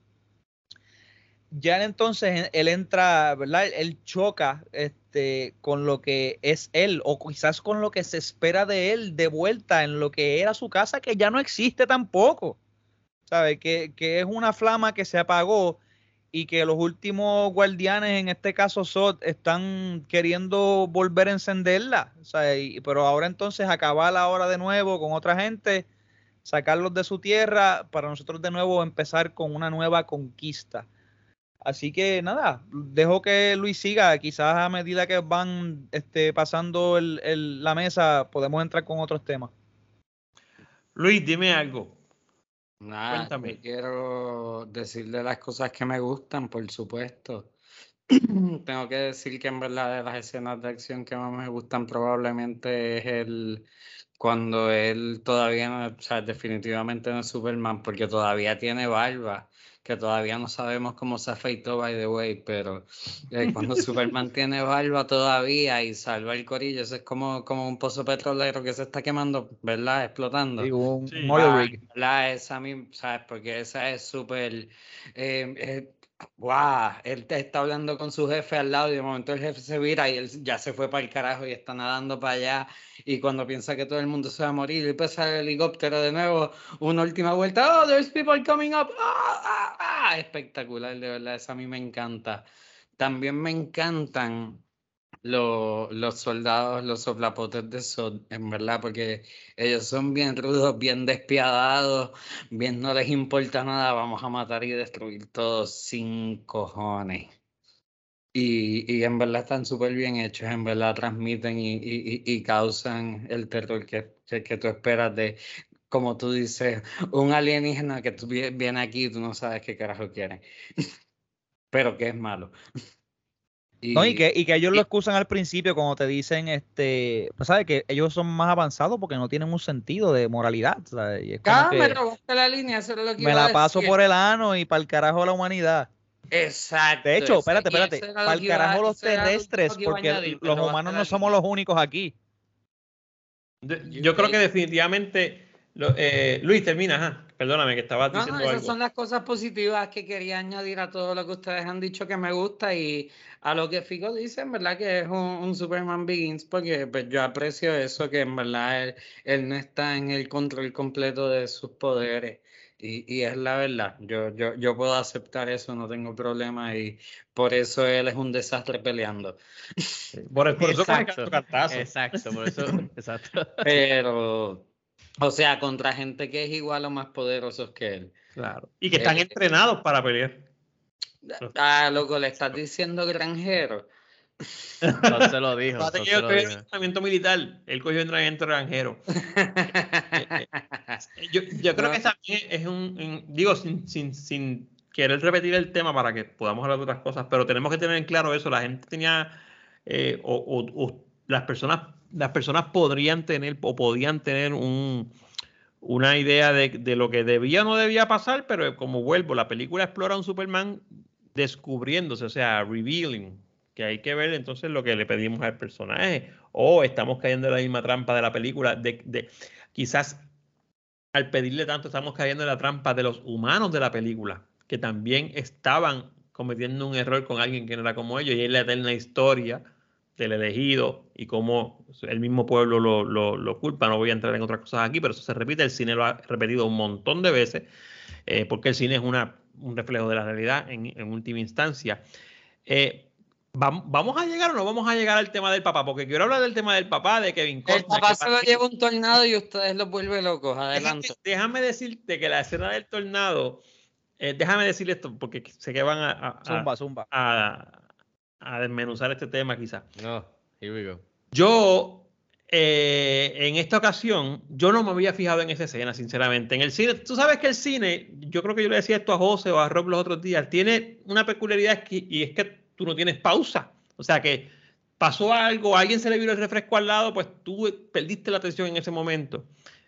ya entonces él entra, ¿verdad? Él choca este, con lo que es él, o quizás con lo que se espera de él de vuelta en lo que era su casa, que ya no existe tampoco. ¿Sabe? Que, que es una flama que se apagó y que los últimos guardianes, en este caso SOT, están queriendo volver a encenderla. pero ahora entonces acabar ahora de nuevo con otra gente, sacarlos de su tierra, para nosotros de nuevo empezar con una nueva conquista. Así que nada, dejo que Luis siga. Quizás a medida que van este, pasando la mesa, podemos entrar con otros temas. Luis, dime algo. Nada, quiero decirle las cosas que me gustan, por supuesto. Tengo que decir que en verdad de las escenas de acción que más me gustan probablemente es el cuando él todavía no, o sea, definitivamente no es Superman porque todavía tiene barba que todavía no sabemos cómo se afeitó, by the way, pero eh, cuando Superman tiene barba todavía y salva el corillo, eso es como, como un pozo petrolero que se está quemando, ¿verdad? Explotando. Sí, un sí. La, esa, ¿sabes? Porque esa es súper... Eh, eh, ¡Wow! Él está hablando con su jefe al lado y de momento el jefe se vira y él ya se fue para el carajo y está nadando para allá. Y cuando piensa que todo el mundo se va a morir y pasa el helicóptero de nuevo, una última vuelta. ¡Oh, there's people coming up! ¡Ah, ah, ah! Espectacular, de verdad, eso a mí me encanta. También me encantan los, los soldados, los soplapotes de Sod, en verdad, porque ellos son bien rudos, bien despiadados, bien no les importa nada, vamos a matar y destruir todos sin cojones. Y, y en verdad están súper bien hechos, en verdad transmiten y, y, y causan el terror que, que, tú esperas de, como tú dices, un alienígena que tú viene aquí y tú no sabes qué carajo quiere, pero que es malo. Y, no, y que, y que ellos lo excusan al principio cuando te dicen, este, pues sabes que ellos son más avanzados porque no tienen un sentido de moralidad. Y es ah, me robaste la línea, eso es lo que Me la paso por el ano y para el carajo la humanidad. Exacto. De hecho, espérate, espérate, para el carajo los terrestres, porque los humanos no somos los únicos aquí. Yo, creo que definitivamente, eh, Luis, termina, ajá. Perdóname que estaba diciendo no, esas son las cosas positivas que quería añadir a todo lo que ustedes han dicho que me gusta y a lo que Fico dice, en verdad que es un, Superman Begins, porque pues, yo aprecio eso, que en verdad él, no está en el control completo de sus poderes. Y, y, es la verdad, yo, yo, yo puedo aceptar eso, no tengo problema y por eso él es un desastre peleando. Por, por eso exacto, exacto, por eso, exacto. Pero o sea, contra gente que es igual o más poderosos que él. Claro. Y que están eh, entrenados para pelear. Ah, loco, le estás diciendo granjero. No se lo dijo. No yo lo dijo. entrenamiento militar. Él cogió entrenamiento granjero. Eh, eh, yo, yo, creo que también es un. digo, sin, sin, sin querer repetir el tema para que podamos hablar de otras cosas, pero tenemos que tener en claro eso. La gente tenía. o, o las personas las personas podrían tener o podían tener un, una idea de, lo que debía o no debía pasar, pero como vuelvo, la película explora a un Superman descubriéndose, o sea, revealing, que hay que ver entonces lo que le pedimos al personaje, o estamos cayendo en la misma trampa de la película, de, de quizás al pedirle tanto estamos cayendo en la trampa de los humanos de la película, que también estaban cometiendo un error con alguien que no era como ellos, y es la eterna historia del elegido y cómo el mismo pueblo lo, culpa. No voy a entrar en otras cosas aquí, pero eso se repite. El cine lo ha repetido un montón de veces, eh, porque el cine es una, un reflejo de la realidad en, última instancia. Eh, ¿Vamos a llegar o no vamos a llegar al tema del papá? Porque quiero hablar del tema del papá, de Kevin Costner. El papá se lo lleva un tornado y ustedes los vuelven locos. Adelante. Déjame, decirte que la escena del tornado, eh, déjame decir esto, porque sé que van a, zumba, zumba. a, a desmenuzar este tema quizás. No, here we go. Yo, eh, en esta ocasión, yo no me había fijado en esa escena, sinceramente. En el cine, tú sabes que el cine, yo creo que yo le decía esto a José o a Rob los otros días, tiene una peculiaridad y es que tú no tienes pausa. O sea que pasó algo, a alguien se le vio el refresco al lado, pues tú perdiste la atención en ese momento.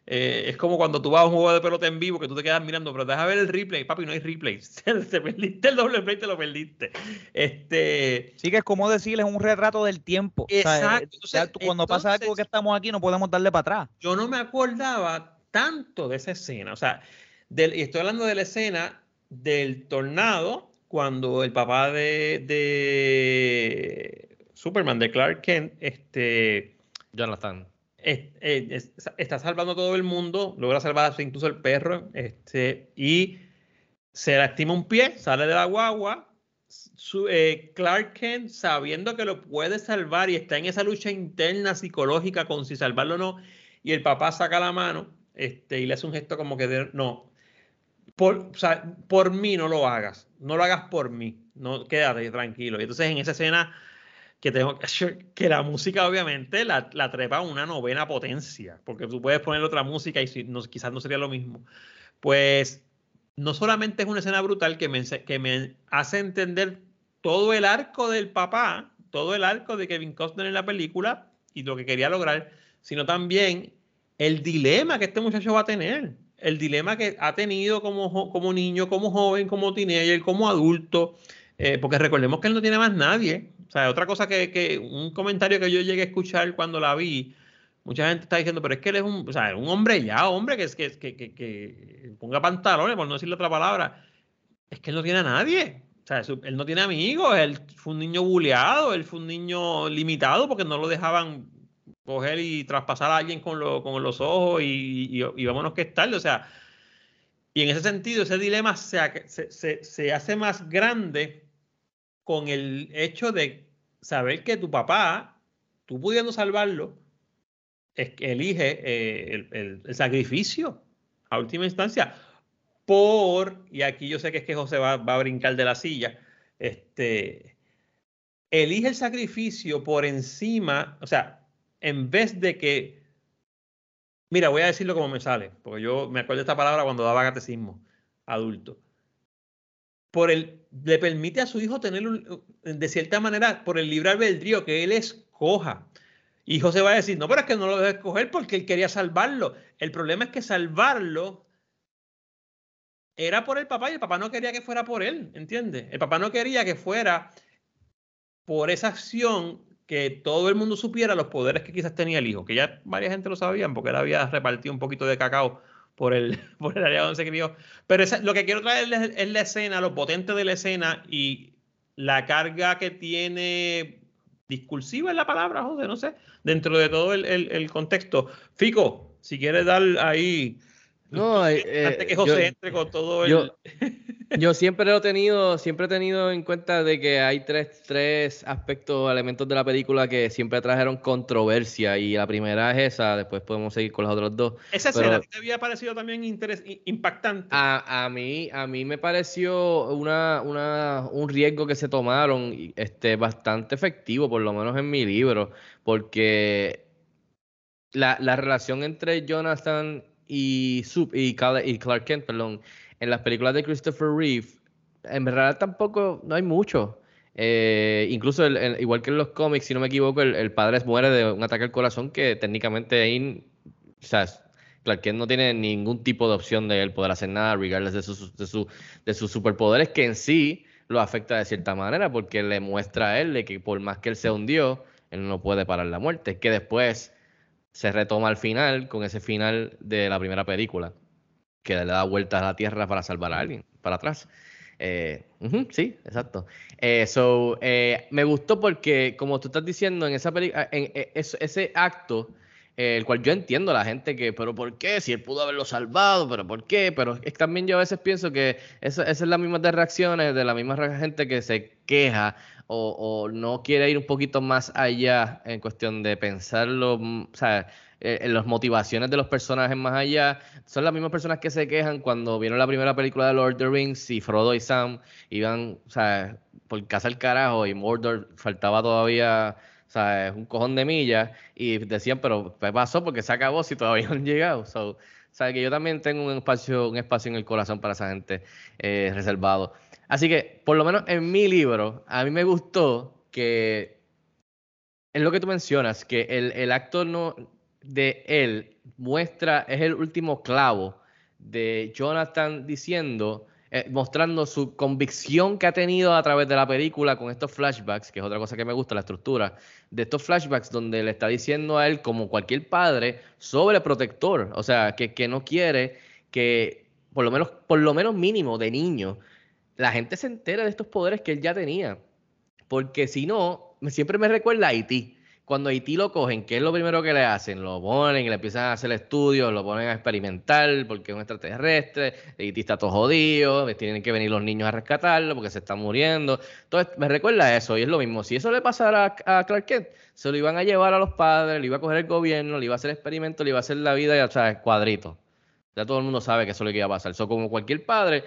Eh, es como cuando tú vas a un juego de pelota en vivo que tú te quedas mirando, pero deja ver el replay, papi, no hay replay. te perdiste el doble play, te lo perdiste. Este... Sí, que es como decirles un retrato del tiempo. Exacto. cuando pasa algo que estamos aquí, no podemos darle para atrás. Yo no me acordaba tanto de esa escena. O sea, y estoy hablando de la escena del tornado cuando el papá de, de Superman, de Clark Kent, este, Jonathan. Eh, es- está salvando a todo el mundo, logra salvar incluso el perro, este, y se lastima un pie, sale de la guagua. eh, Clark Kent, sabiendo que lo puede salvar y está en esa lucha interna psicológica con si salvarlo o no, y el papá saca la mano este, y le hace un gesto como que de- no, por, por mí no lo hagas, no lo hagas por mí, no, quédate tranquilo. Y entonces en esa escena que tengo que, que la música obviamente la, la trepa a una novena potencia, porque tú puedes poner otra música y si, no, quizás no sería lo mismo. Pues no solamente es una escena brutal que me, que me hace entender todo el arco del papá, todo el arco de Kevin Costner en la película y lo que quería lograr, sino también el dilema que este muchacho va a tener, el dilema que ha tenido como, como niño, como joven, como teenager, como adulto, eh, porque recordemos que él no tiene más nadie. O sea, otra cosa que, que un comentario que yo llegué a escuchar cuando la vi, mucha gente está diciendo, pero es que él es un, o sea, un hombre ya, hombre, que, que, que, que, ponga pantalones, por no decirle otra palabra. Es que él no tiene a nadie. O sea, su- él no tiene amigos, él fue un niño buleado, él fue un niño limitado porque no lo dejaban coger y traspasar a alguien con, lo- con los ojos y, y, y vámonos que es. O sea, y en ese sentido, ese dilema se, se, se- se hace más grande con el hecho de saber que tu papá, tú pudiendo salvarlo, elige eh, el sacrificio a última instancia por, y aquí yo sé que es que José va, va a brincar de la silla, este, elige el sacrificio por encima, o sea, en vez de que, mira, voy a decirlo como me sale, porque yo me acuerdo de esta palabra cuando daba catecismo adulto. Por el, le permite a su hijo tener, un- de cierta manera, por el libre albedrío, que él escoja. Y José va a decir, no, pero es que no lo debe escoger porque él quería salvarlo. El problema es que salvarlo era por el papá y el papá no quería que fuera por él, ¿entiendes? El papá no quería que fuera por esa acción que todo el mundo supiera los poderes que quizás tenía el hijo, que ya varias gente lo sabían porque él había repartido un poquito de cacao por el, por el área donde se crió. Pero esa- lo que quiero traer es, es la escena, lo potente de la escena y la carga que tiene discursiva es la palabra, José, no sé, dentro de todo el, el- el contexto. Fico, si quieres dar ahí, No, eh, antes que eh, José yo- entre con todo el... yo- Yo siempre lo he tenido, siempre he tenido en cuenta de que hay tres, tres aspectos, elementos de la película que siempre trajeron controversia y la primera es esa, después podemos seguir con las otras dos. Esa pero- escena ¿a ti te había parecido también interes- impactante. A, a mí, a mí me pareció una, una, un riesgo que se tomaron este, bastante efectivo, por lo menos en mi libro, porque la, la relación entre Jonathan y, Cal- y Clark Kent, perdón, en las películas de Christopher Reeve, en verdad tampoco, no hay mucho. Eh, incluso, igual que en los cómics, si no me equivoco, el, padre muere de un ataque al corazón que técnicamente ahí, o sea, Clark Kent no tiene ningún tipo de opción de él poder hacer nada, regardless de, sus- de, de sus superpoderes, que en sí lo afecta de cierta manera, porque le muestra a él de que por más que él se hundió, él no puede parar la muerte, que después se retoma al final, con ese final de la primera película, que le da vueltas a la tierra para salvar a alguien, para atrás. Eh, sí, exacto. Eh, so, eh, me gustó porque, como tú estás diciendo, en esa película, en, es- ese acto, eh, el cual yo entiendo a la gente que, pero ¿por qué? Si él pudo haberlo salvado, pero ¿por qué? Pero es también yo a veces pienso que esa, esa es la misma de reacciones de la misma gente que se queja o, o no quiere ir un poquito más allá en cuestión de pensarlo, mm, o sea, eh, las motivaciones de los personajes más allá. Son las mismas personas que se quejan cuando vieron la primera película de Lord of the Rings y Frodo y Sam iban, o sea, por casa al carajo y Mordor faltaba todavía, o sea, un cojón de millas y decían, pero ¿qué pasó? Porque se acabó si todavía no han llegado. O sea, que yo también tengo un espacio, un espacio en el corazón para esa gente eh, reservado. Así que, por lo menos en mi libro, a mí me gustó que es lo que tú mencionas, que el, el acto no, de él muestra, es el último clavo de Jonathan diciendo, eh, mostrando su convicción que ha tenido a través de la película con estos flashbacks, que es otra cosa que me gusta, la estructura, de estos flashbacks donde le está diciendo a él, como cualquier padre, sobreprotector, o sea, que, que no quiere que, por lo menos, por lo menos mínimo de niño, la gente se entera de estos poderes que él ya tenía. Porque si no, siempre me recuerda a Haití cuando a Haití lo cogen, ¿qué es lo primero que le hacen? Lo ponen y le empiezan a hacer estudios, lo ponen a experimentar porque es un extraterrestre, Haití está todo jodido, tienen que venir los niños a rescatarlo porque se están muriendo. Entonces, me recuerda eso y es lo mismo. Si eso le pasara a, Clark Kent, se lo iban a llevar a los padres, le iba a coger el gobierno, le iba a hacer experimentos, le iba a hacer la vida, ya sabes, cuadrito. Ya todo el mundo sabe que eso es lo que iba a pasar. Eso como cualquier padre,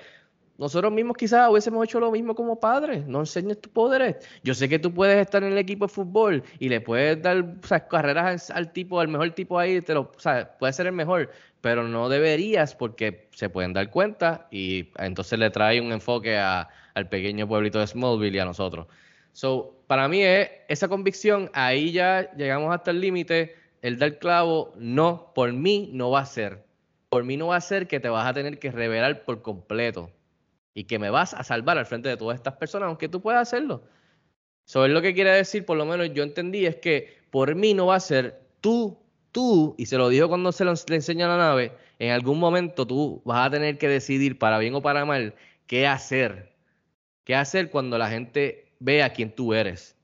nosotros mismos quizás hubiésemos hecho lo mismo como padres. No enseñes tus poderes. Yo sé que tú puedes estar en el equipo de fútbol y le puedes dar carreras al tipo, al mejor tipo ahí, te lo, puede ser el mejor, pero no deberías porque se pueden dar cuenta y entonces le trae un enfoque al pequeño pueblito de Smallville y a nosotros. So, para mí es esa convicción, ahí ya llegamos hasta el límite, el dar clavo, no, por mí no va a ser. Por mí no va a ser que te vas a tener que revelar por completo y que me vas a salvar al frente de todas estas personas, aunque tú puedas hacerlo. Eso es lo que quiere decir, por lo menos yo entendí, es que por mí no va a ser tú, tú, y se lo dijo cuando se le enseña la nave, en algún momento tú vas a tener que decidir, para bien o para mal, qué hacer. ¿Qué hacer cuando la gente vea quién tú eres?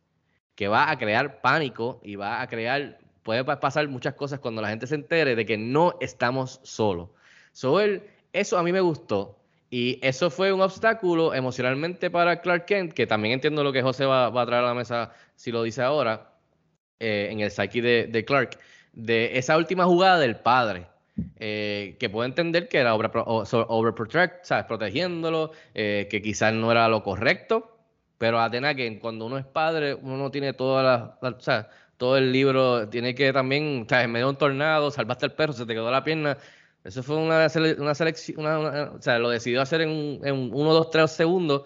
Que va a crear pánico y va a crear, puede pasar muchas cosas cuando la gente se entere de que no estamos solos. So, eso a mí me gustó, y eso fue un obstáculo emocionalmente para Clark Kent, que también entiendo lo que José va, a traer a la mesa si lo dice ahora, eh, en el psyche de, Clark, de esa última jugada del padre. Eh, que puede entender que era overprotect, ¿sabes? protegiéndolo, eh, que quizás no era lo correcto, pero Atena que cuando uno es padre, uno no tiene toda la, todo el libro, tiene que también, ¿sabes? en medio de un tornado, salvaste al perro, se te quedó la pierna, eso fue una, una selección, o sea, lo decidió hacer en, en uno, dos, tres segundos,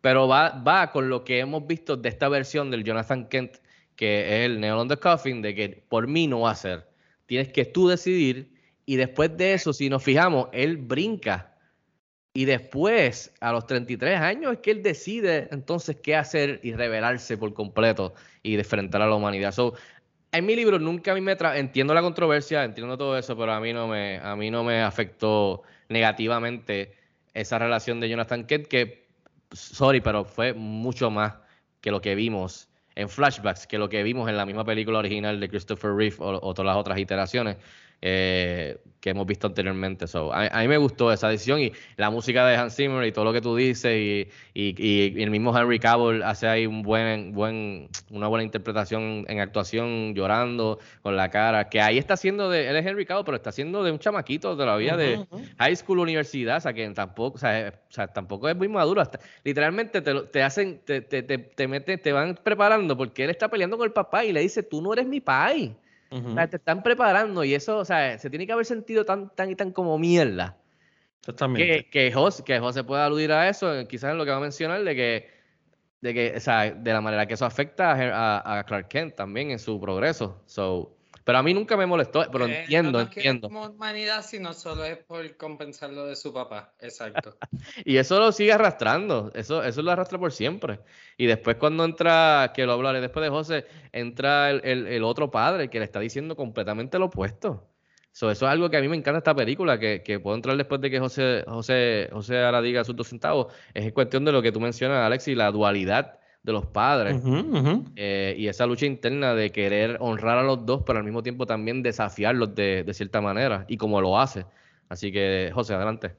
pero va, va con lo que hemos visto de esta versión del Jonathan Kent, que es el Neon on the Coffin, de que por mí no va a ser. Tienes que tú decidir, y después de eso, si nos fijamos, él brinca. Y después, a los 33 años, es que él decide entonces qué hacer y revelarse por completo y enfrentar a la humanidad. So, en mi libro nunca a mí me entiendo la controversia, entiendo todo eso, pero a mí no me, a mí no me afectó negativamente esa relación de Jonathan Kent, que, sorry, pero fue mucho más que lo que vimos en flashbacks, que lo que vimos en la misma película original de Christopher Reeve o todas las otras iteraciones. Eh, que hemos visto anteriormente. a, mí me gustó esa decisión y la música de Hans Zimmer y todo lo que tú dices y, y, el mismo Henry Cavill hace ahí un buen, buen, una buena interpretación en actuación, llorando con la cara, que ahí está haciendo de, él es Henry Cavill, pero está haciendo de un chamaquito todavía de high school, universidad, o sea, que tampoco, o sea, tampoco es muy maduro. literalmente te, te hacen, te, te, te, te, te van preparando porque él está peleando con el papá y le dice, tú no eres mi pai te están preparando y eso, o sea, se tiene que haber sentido tan, tan y tan como mierda. Exactamente. Que, que, José, que José pueda aludir a eso, quizás en lo que va a mencionar, de que, de que, o sea, de la manera que eso afecta a, a Clark Kent también en su progreso. So, pero a mí nunca me molestó, pero eh, entiendo, no entiendo. como humanidad, sino solo es por compensar lo de su papá. Exacto. y eso lo sigue arrastrando, eso, eso lo arrastra por siempre. Y después cuando entra, que lo hablaré después de José, entra el, el, otro padre que le está diciendo completamente lo opuesto. eso es algo que a mí me encanta esta película, que, que puedo entrar después de que José, José, José ahora diga sus dos centavos. Es cuestión de lo que tú mencionas, Alex, y la dualidad de los padres eh, y esa lucha interna de querer honrar a los dos, pero al mismo tiempo también desafiarlos de, cierta manera y como lo hace. Así que, José, adelante.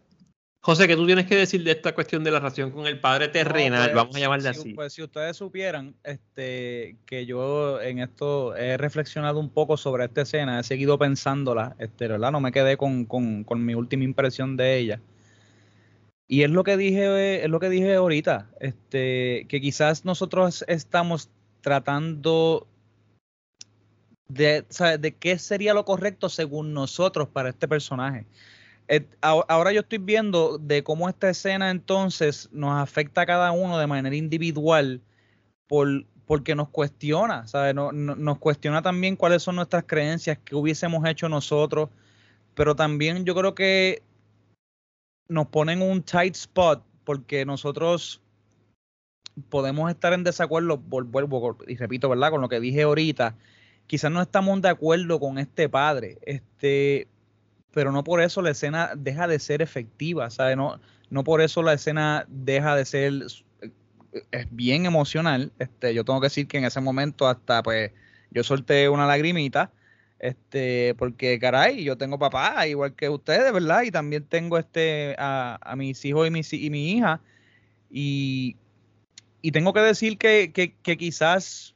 José, ¿qué tú tienes que decir de esta cuestión de la relación con el padre terrenal? Pues, Vamos a llamarle así. Pues si ustedes supieran este, que yo en esto he reflexionado un poco sobre esta escena, he seguido pensándola, este, ¿verdad? No me quedé con, con, con mi última impresión de ella. Y es lo que dije, es lo que dije ahorita, este, que quizás nosotros estamos tratando de, de qué sería lo correcto según nosotros para este personaje. ahora yo estoy viendo de cómo esta escena entonces nos afecta a cada uno de manera individual por, porque nos cuestiona, ¿sabes? nos cuestiona también cuáles son nuestras creencias, qué hubiésemos hecho nosotros, pero también yo creo que nos ponen un tight spot porque nosotros podemos estar en desacuerdo, vuelvo y repito, ¿verdad? Con lo que dije ahorita, quizás no estamos de acuerdo con este padre, este, pero no por eso la escena deja de ser efectiva, ¿sabes? No, no por eso la escena deja de ser es bien emocional. Este, yo tengo que decir que en ese momento hasta pues yo solté una lagrimita. Este, porque caray, yo tengo papá, igual que ustedes, ¿verdad? Y también tengo este a, mis hijos y mi, y mi hija. Y, y tengo que decir que, que, que quizás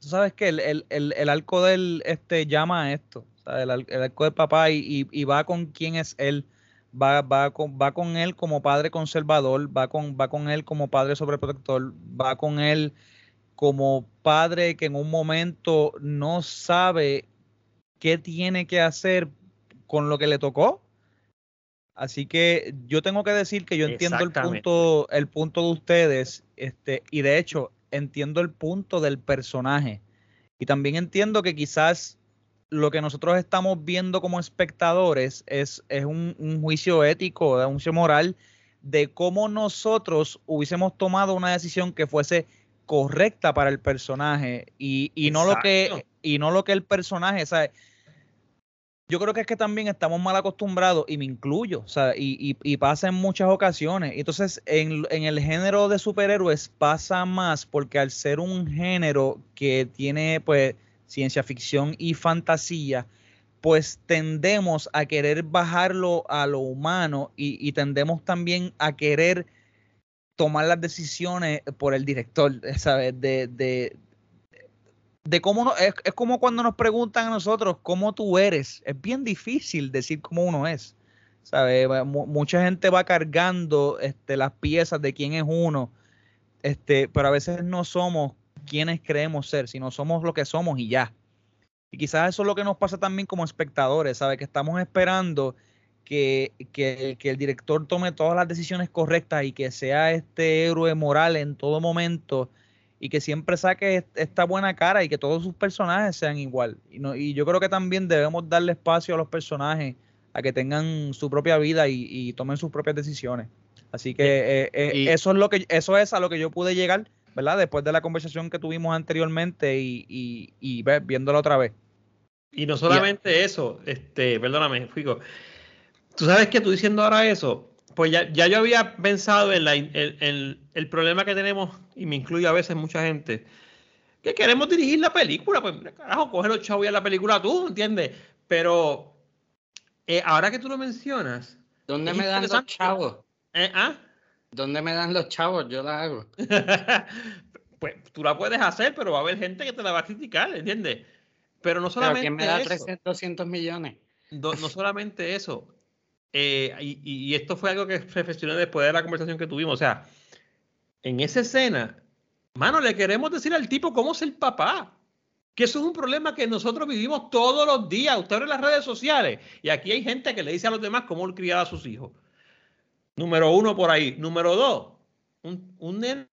tú sabes que el, el, el, el, arco del este llama a esto, el, arco del papá y, y, va con quién es él va, va, con, va con él como padre conservador, va con, va con él como padre sobreprotector, va con él como padre que en un momento no sabe qué tiene que hacer con lo que le tocó. Así que yo tengo que decir que yo entiendo el punto, el punto de ustedes, este, y de hecho entiendo el punto del personaje. Y también entiendo que quizás lo que nosotros estamos viendo como espectadores es, es un, juicio ético, un juicio moral de cómo nosotros hubiésemos tomado una decisión que fuese correcta para el personaje y, no lo que y no lo que el personaje, ¿sabes? Yo creo que es que también estamos mal acostumbrados, y me incluyo, o sea, y, y, pasa en muchas ocasiones. Entonces, en, en, el género de superhéroes pasa más porque al ser un género que tiene, pues, ciencia ficción y fantasía, pues tendemos a querer bajarlo a lo humano y, tendemos también a querer tomar las decisiones por el director, ¿sabes? De, de, de cómo no, es, como cuando nos preguntan a nosotros cómo tú eres. Es bien difícil decir cómo uno es. ¿Sabes? Mucha gente va cargando este, las piezas de quién es uno, este, pero a veces no somos quienes creemos ser, sino somos lo que somos y ya. Y quizás eso es lo que nos pasa también como espectadores, ¿sabes? Que estamos esperando que, que, el director tome todas las decisiones correctas y que sea este héroe moral en todo momento y que siempre saque esta buena cara y que todos sus personajes sean igual. Y, no, y yo creo que también debemos darle espacio a los personajes a que tengan su propia vida y, tomen sus propias decisiones. Así que eh, eh, eso es lo que eso es a lo que yo pude llegar ¿verdad? Después de la conversación que tuvimos anteriormente y, y, y viéndola otra vez. Y no solamente eso, este, perdóname, Fico. Tú sabes que tú diciendo ahora eso, pues ya, ya yo había pensado en, la, el problema que tenemos, y me incluye a veces mucha gente, que queremos dirigir la película, pues carajo, coge los chavos y a la película tú, ¿entiendes? Pero eh, ahora que tú lo mencionas. ¿Dónde me dan los chavos? ¿Eh? ¿Ah? ¿Dónde me dan los chavos? Yo la hago. pues tú la puedes hacer, pero va a haber gente que te la va a criticar, ¿entiendes? Pero no solamente ¿Pero quién me da 300, 200 millones? No, solamente eso. Eh, y, esto fue algo que reflexioné después de la conversación que tuvimos. O sea, en esa escena, mano, le queremos decir al tipo cómo es el papá. Que eso es un problema que nosotros vivimos todos los días. Usted abre las redes sociales y aquí hay gente que le dice a los demás cómo criar a sus hijos. Número uno por ahí. Número dos, un, un nene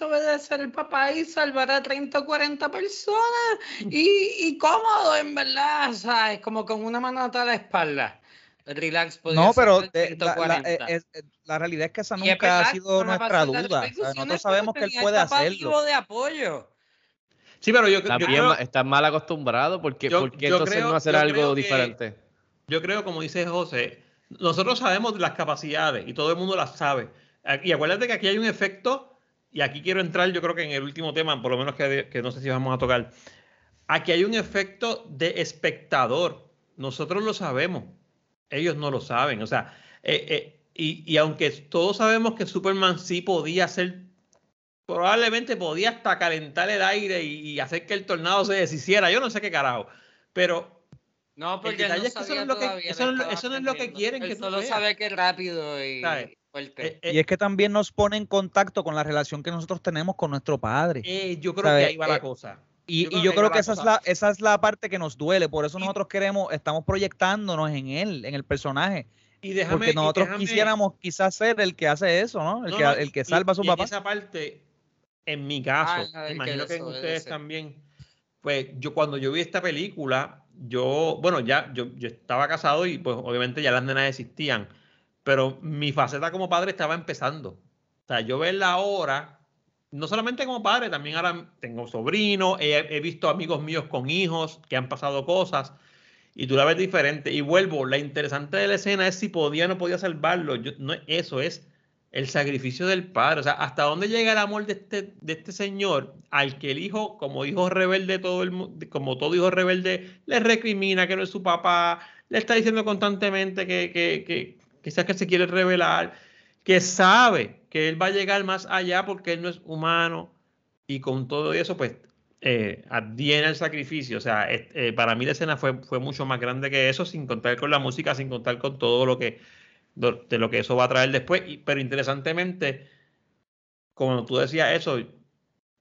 obedecer el papá y salvar a 30 o 40 personas y, y cómodo, en verdad, ¿sabes? Como con una mano a la espalda. Relax, No, pero eh, la, realidad es que esa nunca ha sido nuestra duda. nosotros sabemos que él puede hacerlo. de apoyo. Sí, pero yo, También yo estás mal acostumbrado porque, porque entonces no hacer algo diferente. Yo creo, como dice José, nosotros sabemos las capacidades y todo el mundo las sabe. Y acuérdate que aquí hay un efecto y aquí quiero entrar, yo creo que en el último tema, por lo menos que, no sé si vamos a tocar. Aquí hay un efecto de espectador. Nosotros lo sabemos, ellos no lo saben. O sea, eh, eh, y, aunque todos sabemos que Superman sí podía hacer, probablemente podía hasta calentar el aire y, hacer que el tornado se deshiciera. Yo no sé qué carajo. Pero no, porque no eso no es lo que, eso, no es lo que quieren que solo sabe que es rápido y, eh, eh, y es que también nos pone en contacto con la relación que nosotros tenemos con nuestro padre. Eh, yo creo que ahí va la cosa. Y yo creo, que, esa, es la, esa es la parte que nos duele. Por eso nosotros queremos, estamos proyectándonos en él, en el personaje. Y déjame, porque nosotros quisiéramos quizás ser el que hace eso, ¿no? El, que, el que salva a su papá. esa parte, en mi caso, Ah, el que imagino que en ustedes también, pues yo cuando yo vi esta película, yo, bueno, ya yo, yo estaba casado y pues obviamente ya las nenas existían, pero mi faceta como padre estaba empezando. O sea, yo verla ahora, no solamente como padre, también ahora tengo sobrinos, he, he visto amigos míos con hijos que han pasado cosas y tú la ves diferente. Y vuelvo, la interesante de la escena es si podía o no podía salvarlo. Yo, no es eso, es el sacrificio del padre. O sea, hasta dónde llega el amor de este, de este señor al que el hijo, como hijo rebelde, todo el, como todo hijo rebelde, le recrimina que no es su papá, le está diciendo constantemente que, que, que quizás que se quiere revelar, que sabe que él va a llegar más allá porque él no es humano. Y con todo eso, pues eh, el sacrificio. O sea, eh, para mí la escena fue, fue mucho más grande que eso, sin contar con la música, sin contar con todo lo que de lo que eso va a traer después. Pero interesantemente, como tú decías eso,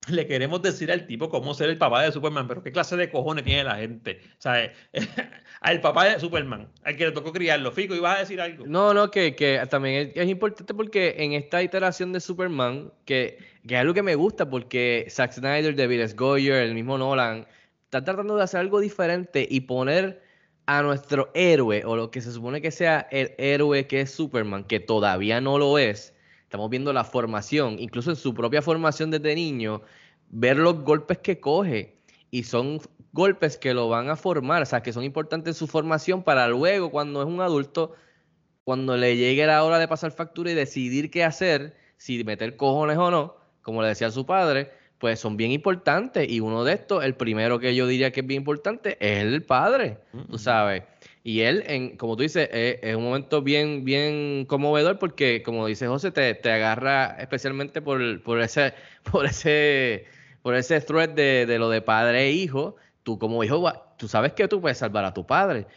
le queremos decir al tipo cómo ser el papá de Superman, pero qué clase de cojones tiene la gente. O sea, eh, al papá de Superman, al que le tocó criarlo. Fico, ibas a decir algo. No, no, que, que también es, importante porque en esta iteración de Superman, que, que es algo que me gusta porque Zack Snyder, David S. Goyer, el mismo Nolan, está tratando de hacer algo diferente y poner a nuestro héroe, o lo que se supone que sea el héroe que es Superman, que todavía no lo es. Estamos viendo la formación, incluso en su propia formación desde niño, ver los golpes que coge. Y son golpes que lo van a formar, o sea, que son importantes en su formación para luego, cuando es un adulto, cuando le llegue la hora de pasar factura y decidir qué hacer, si meter cojones o no, como le decía su padre, pues son bien importantes. Y uno de estos, el primero que yo diría que es bien importante, es el padre, tú sabes. Y él, en, como tú dices, es, es un momento bien, bien conmovedor porque, como dice José, te, te agarra especialmente por, por ese, por ese, por ese thread de, de lo de padre e hijo. Tú como hijo, tú sabes que tú puedes salvar a tu padre,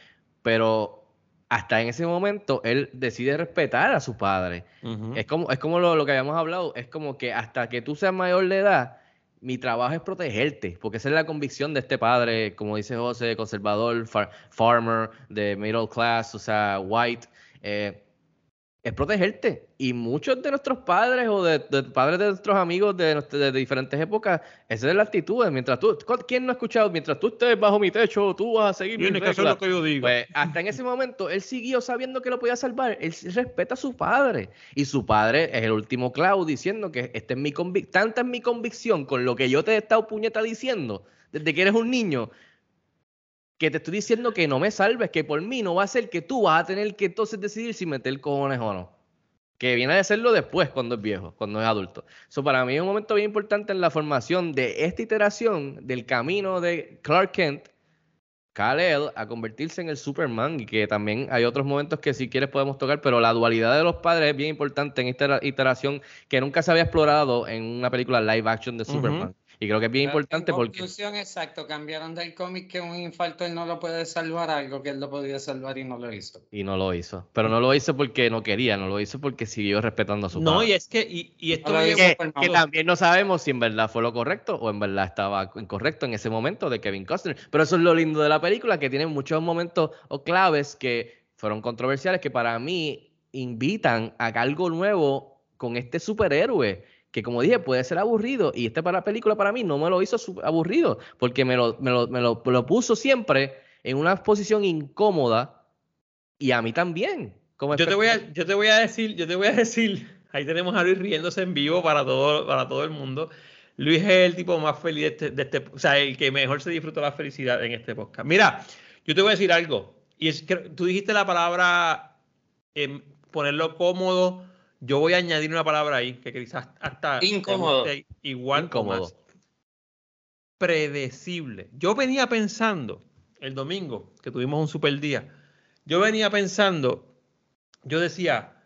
pero hasta en ese momento él decide respetar a su padre. Es como, es como lo, lo que habíamos hablado, es como que hasta que tú seas mayor de edad, mi trabajo es protegerte, porque esa es la convicción de este padre, como dice José, conservador, far- farmer, de middle class, o sea, white, eh, es protegerte. Y muchos de nuestros padres o de, de padres de nuestros amigos de, diferentes épocas, esa es la actitud. Mientras tú, ¿quién no ha escuchado? Mientras tú estés bajo mi techo, tú vas a seguir Tienes que hacer reglas"? lo que yo digo. Pues hasta en ese momento él siguió sabiendo que lo podía salvar. Él respeta a su padre. Y su padre es el último clavo diciendo que este es mi tanta es mi convicción con lo que yo te he estado puñeta diciendo desde que eres un niño. Que te estoy diciendo que no me salves, que por mí no va a ser que tú vas a tener que entonces decidir si meter cojones o no. Que viene a hacerlo después, cuando es viejo, cuando es adulto. Eso para mí es un momento bien importante en la formación de esta iteración del camino de Clark Kent Kal-El a convertirse en el Superman y que también hay otros momentos que si quieres podemos tocar, pero la dualidad de los padres es bien importante en esta iteración que nunca se había explorado en una película live action de. Superman. Y creo que es bien Pero importante en porque... conclusión, exacto, cambiaron del cómic que un infarto él no lo puede salvar, a algo que él lo podía salvar y no lo hizo. Y no lo hizo. Pero no lo hizo porque no quería, no lo hizo porque siguió respetando a su No, padre. y es que, y, y esto No lleva- que, que también no sabemos si en verdad fue lo correcto o en verdad estaba incorrecto en ese momento de Kevin Costner. Pero eso es lo lindo de la película, que tiene muchos momentos o claves que fueron controversiales, que para mí invitan a algo nuevo con este superhéroe, que como dije puede ser aburrido, y esta para película para mí no me lo hizo aburrido, porque me lo, me lo, me lo- me lo puso siempre en una posición incómoda, y a mí también. Como yo te voy a, yo te voy a decir, yo te voy a decir, ahí tenemos a Luis riéndose en vivo para todo, para todo el mundo. Luis es el tipo más feliz de este, de este- o sea, el que mejor se disfruta la felicidad en este podcast. Mira, yo te voy a decir algo, y es que tú dijiste la palabra em, ponerlo cómodo. Yo voy a añadir una palabra ahí que quizás hasta Incómodo. igual Incómodo. más. Predecible. Yo venía pensando el domingo que tuvimos un super día. Yo venía pensando, yo decía,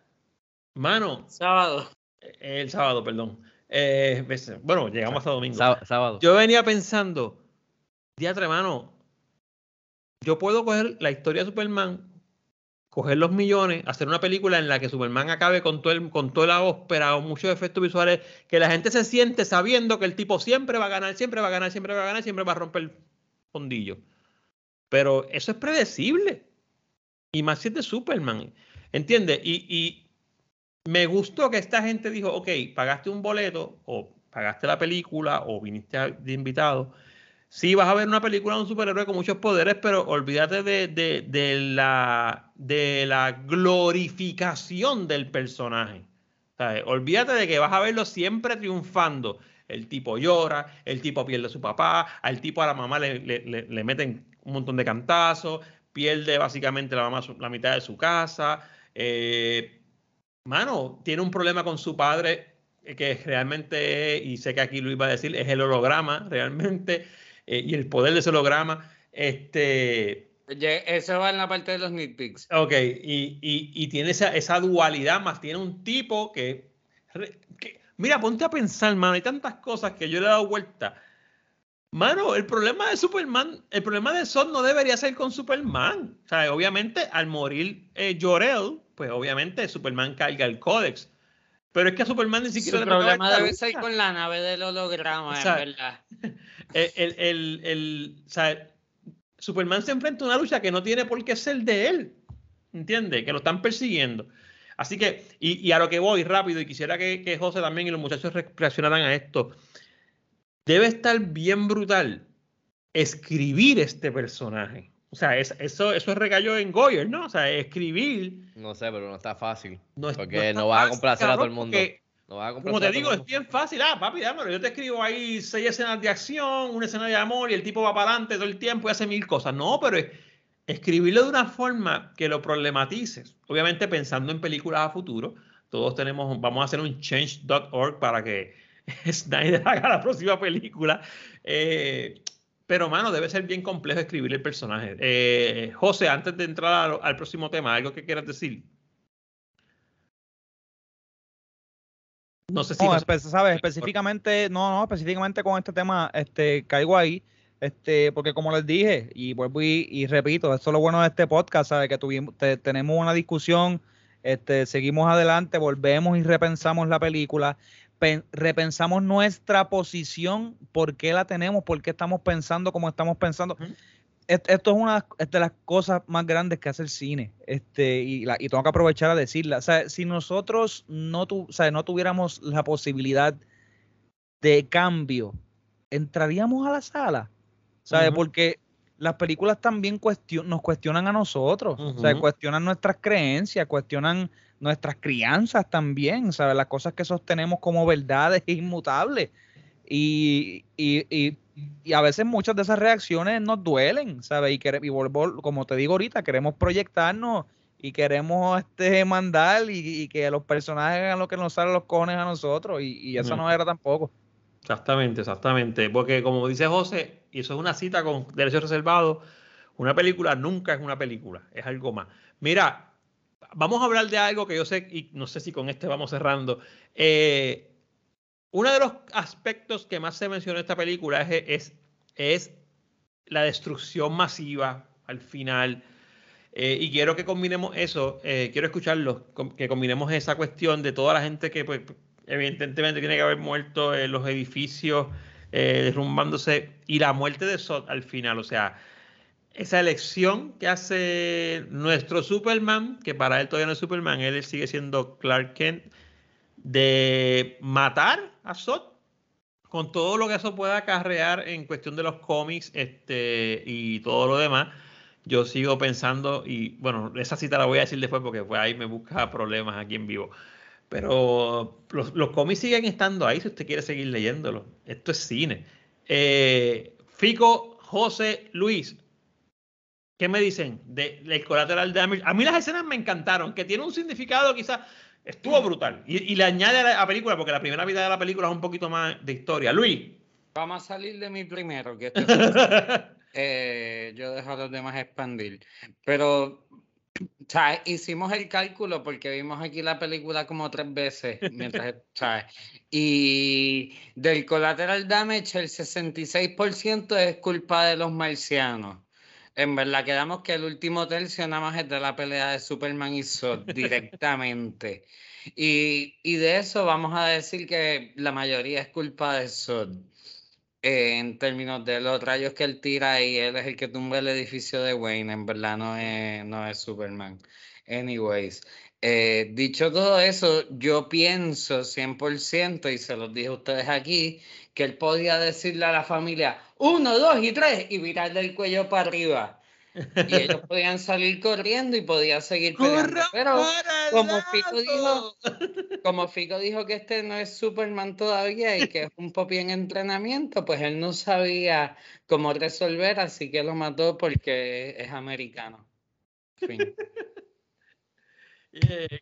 mano, Sábado. eh, el sábado, perdón. Eh, bueno, llegamos hasta domingo. Sá- sábado. Yo venía pensando, diatre, mano, yo puedo coger la historia de Superman, coger los millones, hacer una película en la que Superman acabe con todo el, con toda la ópera o muchos efectos visuales, que la gente se siente sabiendo que el tipo siempre va a ganar, siempre va a ganar, siempre va a ganar, siempre va a romper el fondillo. Pero eso es predecible. Y más si es de Superman. ¿Entiendes? Y, y me gustó que esta gente dijo, ok, pagaste un boleto o pagaste la película o viniste de invitado, sí vas a ver una película de un superhéroe con muchos poderes, pero olvídate de, la, de la glorificación del personaje. Olvídate de que vas a verlo siempre triunfando. El tipo llora, el tipo pierde a su papá, al tipo a la mamá le, le, meten un montón de cantazos, pierde básicamente la mamá la mitad de su casa. Eh, mano, tiene un problema con su padre que realmente, y sé que aquí lo iba a decir, es el holograma realmente, eh, y el poder de ese holograma. Este, eso va en la parte de los nitpicks. Ok, y, y, tiene esa, esa, dualidad, más tiene un tipo que, Mira, ponte a pensar, mano, hay tantas cosas que yo le he dado vuelta. Mano, el problema de Superman, el problema de Zod no debería ser con Superman. O sea, obviamente, al morir eh, Jor-El, pues obviamente Superman carga el códex. Pero es que a Superman ni siquiera Su problema debe ser con la nave del holograma, o verdad. El, el, el, o sea, Superman se enfrenta a una lucha que no tiene por qué ser de él. ¿Entiendes? Que lo están persiguiendo. Así que, y, a lo que voy rápido, y quisiera que, que José también y los muchachos reaccionaran a esto. Debe estar bien brutal escribir este personaje. O sea, eso, eso recayó en Goyer, ¿no? O sea, escribir. No sé, pero no está fácil. No porque no, vas a complacer a todo el mundo. No vas a como te digo, es bien fácil. Ah, papi, dámelo. Yo te escribo ahí seis escenas de acción, una escena de amor y el tipo va para adelante todo el tiempo y hace mil cosas. No, pero escribirlo de una forma que lo problematices. Obviamente pensando en películas a futuro. Todos tenemos, vamos a hacer un change.org para que Snyder haga la próxima película. Eh, pero, mano, debe ser bien complejo escribir el personaje. Eh, José, antes de entrar al, próximo tema, ¿algo que quieras decir? No sé si. No, ¿sabes? Específicamente, no, no, específicamente con este tema, este, caigo ahí. Este, porque como les dije, y vuelvo y, repito, esto es lo bueno de este podcast, ¿sabes? Que tuvimos, tenemos una discusión, este, seguimos adelante, volvemos y repensamos la película repensamos nuestra posición, por qué la tenemos, por qué estamos pensando como estamos pensando. Esto es una de las cosas más grandes que hace el cine, este, y, la, y tengo que aprovechar a decirla. O sea, si nosotros no, tu, no tuviéramos la posibilidad de cambio, ¿entraríamos a la sala? ¿Sabes? Porque las películas también nos cuestionan a nosotros, o sea, cuestionan nuestras creencias, cuestionan nuestras crianzas también, ¿sabes? Las cosas que sostenemos como verdades inmutables. Y, y, y, y, a veces muchas de esas reacciones nos duelen, ¿sabes? Y, y vuelvo, como te digo ahorita, queremos proyectarnos y queremos este mandar y, que los personajes hagan lo que nos salen los cojones a nosotros y, eso no era tampoco. Exactamente, exactamente. Porque como dice José, y eso es una cita con derechos reservados, una película nunca es una película, es algo más. Mira, vamos a hablar de algo que yo sé, y no sé si con este vamos cerrando. Eh, uno de los aspectos que más se menciona en esta película es, es, la destrucción masiva al final. Eh, y quiero que combinemos eso, eh, quiero escucharlo, que combinemos esa cuestión de toda la gente que pues, evidentemente tiene que haber muerto en los edificios derrumbándose y la muerte de Sot al final. O sea, esa elección que hace nuestro Superman, que para él todavía no es Superman, él sigue siendo Clark Kent, de matar a Zod con todo lo que eso pueda acarrear en cuestión de los cómics este, y todo lo demás. Yo sigo pensando, y bueno, esa cita la voy a decir después porque fue ahí me busca problemas aquí en vivo. Pero los, los cómics siguen estando ahí si usted quiere seguir leyéndolo. Esto es cine. Eh, Fico, José, Luis, ¿Qué me dicen del collateral damage? A mí las escenas me encantaron, que tiene un significado quizás, estuvo brutal. Y, le añade a la película, porque la primera vida de la película es un poquito más de historia. Luis. Vamos a salir de mi primero, que eh, yo dejo a los demás expandir. Pero sea, hicimos el cálculo porque vimos aquí la película como tres veces. Mientras, y del collateral damage, el 66% es culpa de los marcianos. En verdad, quedamos que el último tercio nada más es de la pelea de Superman y Zod directamente. Y, de eso vamos a decir que la mayoría es culpa de Zod. eh, en términos de los rayos que él tira y él es el que tumba el edificio de Wayne, en verdad no es, no es Superman. Anyways, eh, dicho todo eso, yo pienso 100% y se los dije a ustedes aquí, que él podía decirle a la familia, uno, dos y tres, y virarle el cuello para arriba. Y ellos podían salir corriendo y podía seguir peleando. Pero como Fico, dijo, como Fico dijo que este no es Superman todavía y que es un popi en entrenamiento, pues él no sabía cómo resolver, así que lo mató porque es americano. Fin.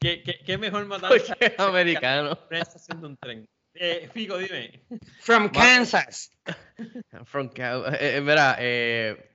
¿qué, qué, qué mejor matanza? Porque es americano. haciendo un tren. Eh, Fico, dime. From Kansas. From Kansas. Eh, mira, eh,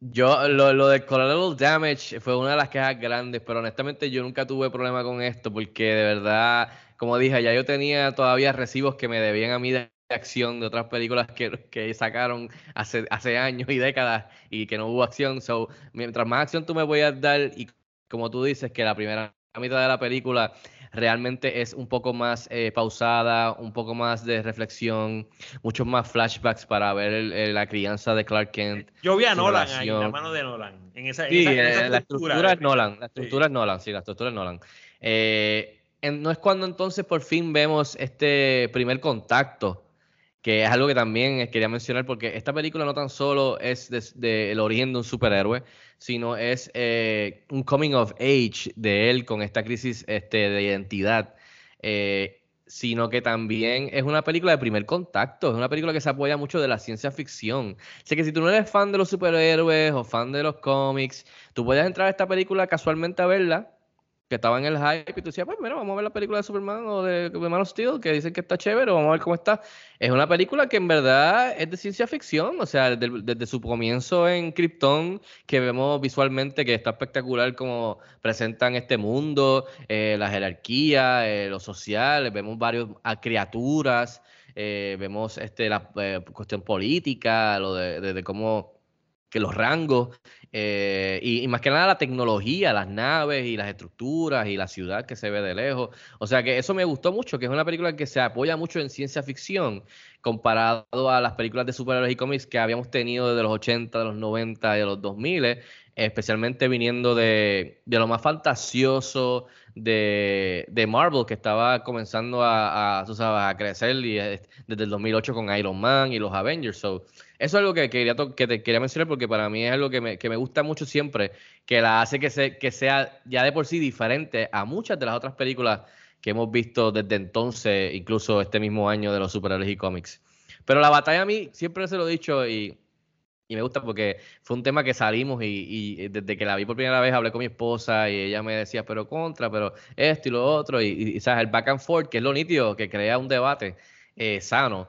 yo, lo, lo de Collateral Damage fue una de las quejas grandes, pero honestamente yo nunca tuve problema con esto, porque de verdad, como dije, ya yo tenía todavía recibos que me debían a mí de acción de otras películas que, que sacaron hace, hace años y décadas y que no hubo acción. So, mientras más acción tú me voy a dar, y como tú dices, que la primera mitad de la película realmente es un poco más eh, pausada, un poco más de reflexión, muchos más flashbacks para ver el, el, la crianza de Clark Kent. Yo vi a Nolan ahí, la mano de Nolan. En esa, sí, esa, eh, esa la estructura es de- Nolan, la sí. estructura es Nolan, sí, la estructura es Nolan. Eh, en- no es cuando entonces por fin vemos este primer contacto, que es algo que también quería mencionar, porque esta película no tan solo es de, de el origen de un superhéroe, sino es eh, un coming of age de él con esta crisis este, de identidad. eh, sino que también es una película de primer contacto, es una película que se apoya mucho de la ciencia ficción. Así que si tú no eres fan de los superhéroes o fan de los cómics, tú puedes entrar a esta película casualmente a verla, que estaba en el hype, y tú decías, pues mira, vamos a ver la película de Superman o de, de Man of Steel, que dicen que está chévere, vamos a ver cómo está. Es una película que en verdad es de ciencia ficción, o sea, desde, su comienzo en Krypton, que vemos visualmente que está espectacular como presentan este mundo, eh, la jerarquía, eh, lo social, vemos varios a criaturas, eh, vemos este, la eh, cuestión política, lo de cómo que los rangos, eh, y, más que nada la tecnología, las naves y las estructuras y la ciudad que se ve de lejos. O sea que eso me gustó mucho, que es una película que se apoya mucho en ciencia ficción comparado a las películas de superhéroes y cómics que habíamos tenido desde los 80, de los 90 y de los 2000, especialmente viniendo de, de lo más fantasioso de, de Marvel, que estaba comenzando a, a, a crecer y, eh, desde el 2008 con Iron Man y los Avengers. So, eso es algo que quería, que te quería mencionar porque para mí es algo que me, que me gusta mucho siempre, que la hace que, se, que sea ya de por sí diferente a muchas de las otras películas que hemos visto desde entonces, incluso este mismo año de los superhéroes y cómics. Pero la batalla a mí, siempre se lo he dicho y, y me gusta porque fue un tema que salimos y, y desde que la vi por primera vez hablé con mi esposa y ella me decía, pero contra, pero esto y lo otro, y, sabes, el back and forth, que es lo nítido, que crea un debate eh, sano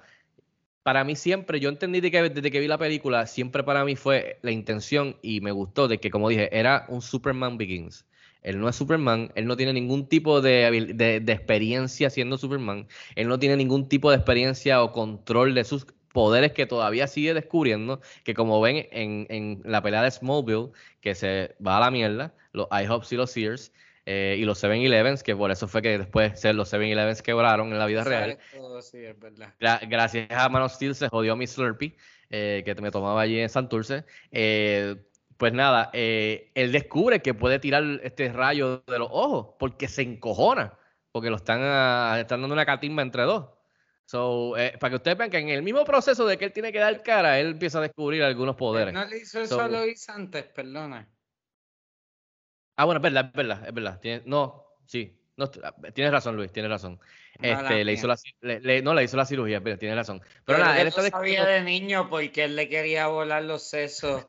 para mí siempre, yo entendí que, desde que vi la película, siempre para mí fue la intención y me gustó de que, como dije, era un Superman Begins. Él no es Superman, él no tiene ningún tipo de, de experiencia siendo Superman, él no tiene ningún tipo de experiencia o control de sus poderes que todavía sigue descubriendo, que como ven en, en la pelea de Smallville, que se va a la mierda, los IHOPs y los Sears, eh, y los 7-Elevens, que por eso fue que después se- los 7-Elevens quebraron en la vida real. Sí, es verdad. Gra- gracias a Man of Steel se jodió mi Slurpee, eh, que me tomaba allí en Santurce. Eh, pues nada, eh, él descubre que puede tirar este rayo de los ojos porque se encojona, porque lo están, ah, están dando una catimba entre dos. So, eh, para que ustedes vean que en el mismo proceso de que él tiene que dar cara, él empieza a descubrir algunos poderes. No le hizo eso So- a Lois antes, perdona. Ah, bueno, es verdad, es verdad, es verdad. No, sí. No, ah, tienes razón, Luis, tienes razón. Este, le hizo la, le- le- no, le hizo la cirugía, pero tienes razón. Pero, Pero nada, él está sabía descubriendo- de niño porque él le quería volar los sesos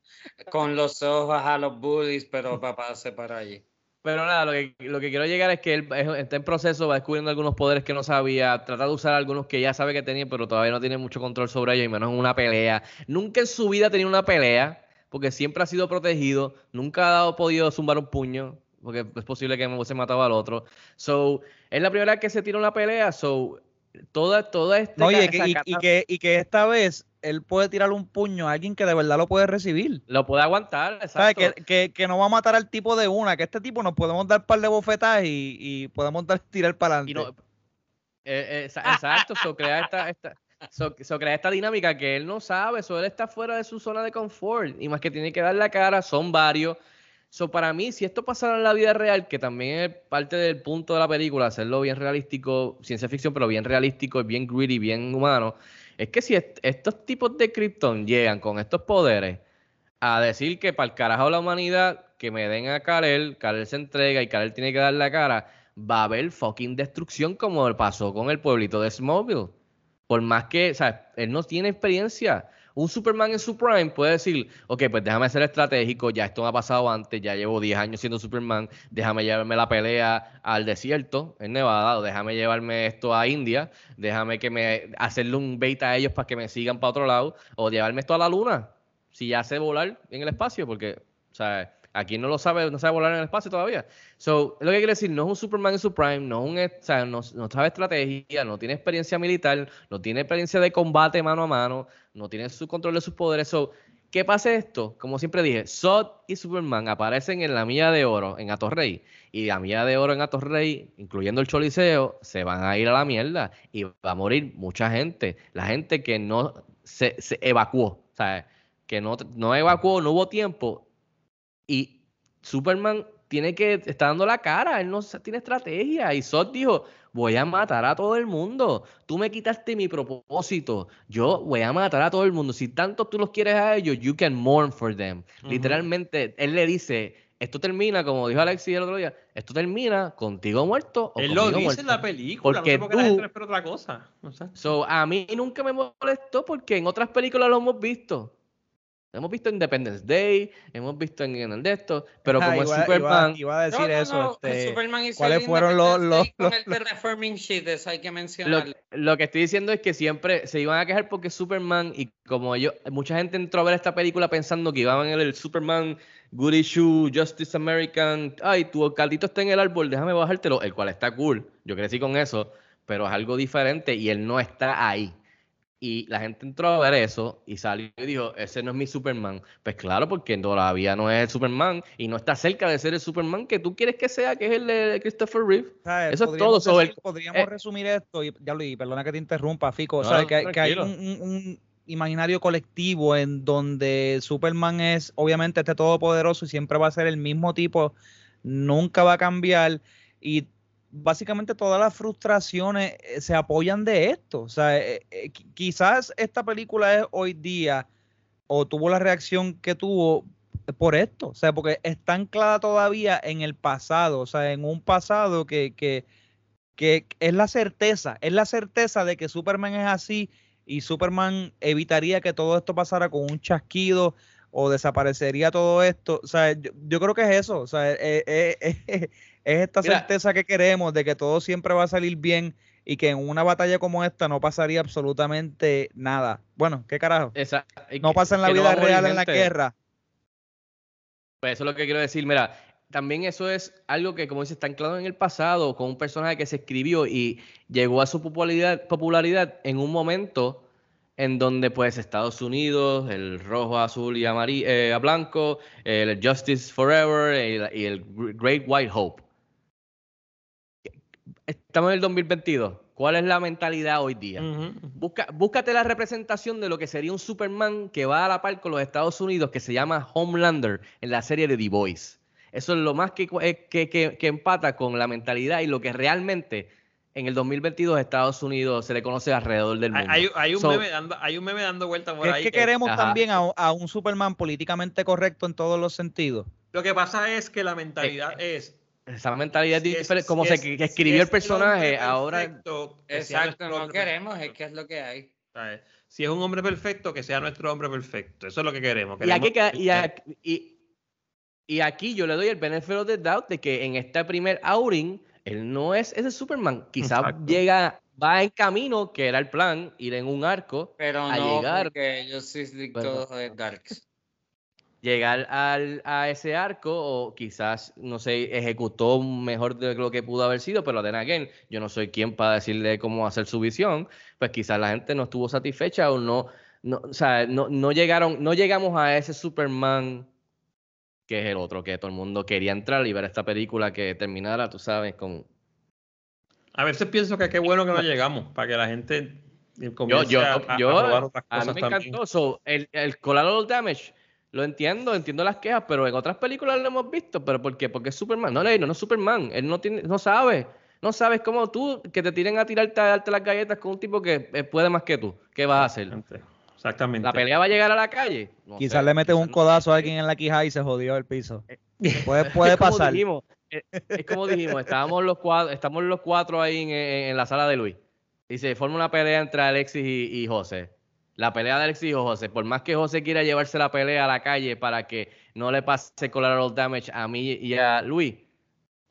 con los ojos a los bullies, pero papá se para allí. Pero nada, lo que, lo que quiero llegar es que él es- está en proceso, va descubriendo algunos poderes que no sabía, trata de usar algunos que ya sabe que tenía, pero todavía no tiene mucho control sobre ellos, y menos en una pelea. Nunca en su vida ha tenido una pelea, porque siempre ha sido protegido, nunca ha dado, podido zumbar un puño, porque es posible que hubiese matado al otro. So, es la primera vez que se tira una pelea, so, toda, toda esta... Oye, que- y, que, y que esta vez él puede tirar un puño a alguien que de verdad lo puede recibir. Lo puede aguantar, exacto. Que, que, que no va a matar al tipo de una, que este tipo nos podemos dar un par de bofetadas y, y podemos dar, tirar para adelante. no, eh, eh, exa- exacto, so, crea esta, esta, So, so crea esta dinámica que él no sabe, so él está fuera de su zona de confort y más que tiene que dar la cara, son varios. So, para mí, si esto pasara en la vida real, que también es parte del punto de la película, hacerlo bien realístico, ciencia ficción, pero bien realístico, bien gritty, bien humano, es que si est- estos tipos de Krypton llegan con estos poderes a decir que para el carajo la humanidad, que me den a Kal-El, Kal-El se entrega y Kal-El tiene que dar la cara, va a haber fucking destrucción como pasó con el pueblito de Smallville. Por más que, o sea, él no tiene experiencia. Un Superman en su prime puede decir, ok, pues déjame ser estratégico, ya esto me ha pasado antes, ya llevo 10 años siendo Superman, déjame llevarme la pelea al desierto, en Nevada, o déjame llevarme esto a India, déjame que me hacerle un bait a ellos para que me sigan para otro lado, o llevarme esto a la luna, si ya sé volar en el espacio, porque, o sea, aquí no lo sabe, no sabe volar en el espacio todavía. So, lo que quiere decir, no es un Superman en su prime, no, es un, o sea, no, no sabe estrategia, no tiene experiencia militar, no tiene experiencia de combate mano a mano, no tiene su control de sus poderes. So, ¿qué pasa esto? Como siempre dije, Zod y Superman aparecen en la milla de oro en Atorrey. Y la milla de oro en Atorrey, incluyendo el Choliseo, se van a ir a la mierda y va a morir mucha gente. La gente que no se, se evacuó, o sea, que no, no evacuó, no hubo tiempo. Y Superman tiene que, está dando la cara, él no tiene estrategia. Y Zod dijo, voy a matar a todo el mundo. Tú me quitaste mi propósito. Yo voy a matar a todo el mundo. Si tanto tú los quieres a ellos, you can mourn for them. Literalmente, él le dice, esto termina, como dijo Alexis el otro día, esto termina contigo muerto o Él lo dice muerto. en la película. Porque no sé por qué la tú- gente no espera otra cosa. Sé. So, a mí nunca me molestó porque en otras películas lo hemos visto. Hemos visto en Independence Day, hemos visto en, en el de esto, pero Ah, como iba- es Superman, Iba, iba a decir No, no, eso. no, este, Superman hizo ¿Cuáles el fueron los, Independence los, Day con los- el terraforming shit, eso hay que lo, mencionarlo. lo que estoy diciendo es que siempre se iban a quejar porque es Superman y como yo, mucha gente entró a ver esta película pensando que iban en el, el Superman Good Issue, Justice American, ay, tu alcaldito está en el árbol, déjame bajártelo, el cual está cool, yo crecí con eso, pero es algo diferente y él no está ahí. Y la gente entró a ver eso y salió y dijo, ese no es mi Superman. Pues claro, porque todavía no es el Superman y no está cerca de ser el Superman que tú quieres que sea, que es el de Christopher Reeve. ¿sabes? Eso es todo sobre decir- el- Podríamos eh. resumir esto, y ya Luis, perdona que te interrumpa, Fico. No, ¿sabes? que, que hay un, un- un imaginario colectivo en donde Superman es obviamente este todopoderoso y siempre va a ser el mismo tipo, nunca va a cambiar. Y básicamente todas las frustraciones eh, se apoyan de esto. O sea, eh, eh, qui- quizás esta película es hoy día o tuvo la reacción que tuvo por esto. O sea, porque está anclada todavía en el pasado. O sea, en un pasado que, que, que es la certeza, es la certeza de que Superman es así y Superman evitaría que todo esto pasara con un chasquido o desaparecería todo esto. O sea, yo, yo creo que es eso. O sea, eh, eh, eh, es esta Mira. certeza que queremos de que todo siempre va a salir bien y que en una batalla como esta no pasaría absolutamente nada. Bueno, ¿qué carajo? Esa- No pasa en la no vida real en la guerra. Pues eso es lo que quiero decir. Mira, también eso es algo que, como dice, está anclado en el pasado, con un personaje que se escribió y llegó a su popularidad, popularidad en un momento en donde, pues, Estados Unidos, el rojo, azul y amarillo, a blanco, el Justice Forever el- y el Great White Hope. Estamos en el 2022. ¿Cuál es la mentalidad hoy día? Busca, búscate la representación de lo que sería un Superman que va a la par con los Estados Unidos, que se llama Homelander en la serie de The Boys. Eso es lo más que, eh, que, que- que empata con la mentalidad y lo que realmente en el 2022 Estados Unidos se le conoce alrededor del mundo. hay- hay un So, meme dando, hay un meme dando vuelta por Es ahí. que que- queremos Ajá. también a, a un Superman políticamente correcto en todos los sentidos. Lo que pasa es que la mentalidad Eh, es. Esa mentalidad es- diferente, como se es- que escribió es el personaje, ahora perfecto, Exacto, no queremos, es que es lo que hay. ¿sabes? Si es un hombre perfecto, que sea nuestro hombre perfecto. Eso es lo que queremos. Y aquí, y, aquí- y- y aquí yo le doy el benefit of the doubt de que en este primer outing, él no es ese Superman. Quizás Exacto. llega, va en camino, que era el plan, ir en un arco, Pero a no, llegar- porque yo soy dicto de Darks. Llegar al, a ese arco, o quizás, no sé, ejecutó mejor de lo que pudo haber sido, pero then again, yo no soy quien para decirle cómo hacer su visión, pues quizás la gente no estuvo satisfecha o no, no o sea, no, no llegaron, no llegamos a ese Superman que es el otro, que todo el mundo quería entrar y ver esta película que terminara, tú sabes, con... A veces pienso que qué bueno que no llegamos, para que la gente Yo, yo, a, yo, probar otras a mí me también. encantó. So, el, el collateral damage, lo entiendo, entiendo las quejas, pero en otras películas lo hemos visto. ¿Pero por qué? Porque es Superman. No, no, no es Superman. Él no tiene, no sabe. No sabes cómo tú, que te tiren a tirarte a darte las galletas con un tipo que eh, puede más que tú. ¿Qué vas a hacer? Exactamente. ¿La pelea va a llegar a la calle? No Quizás sé, le metes un no. codazo a alguien en la quija y se jodió el piso. Eh, Puede, puede pasar. dijimos, eh, es como dijimos, estábamos los cuatro, estamos los cuatro ahí en, en- en la sala de Luis. Y se forma una pelea entre Alexis y, y José. La pelea de Alexis y José. Por más que José quiera llevarse la pelea a la calle para que no le pase collateral damage a mí y a Luis,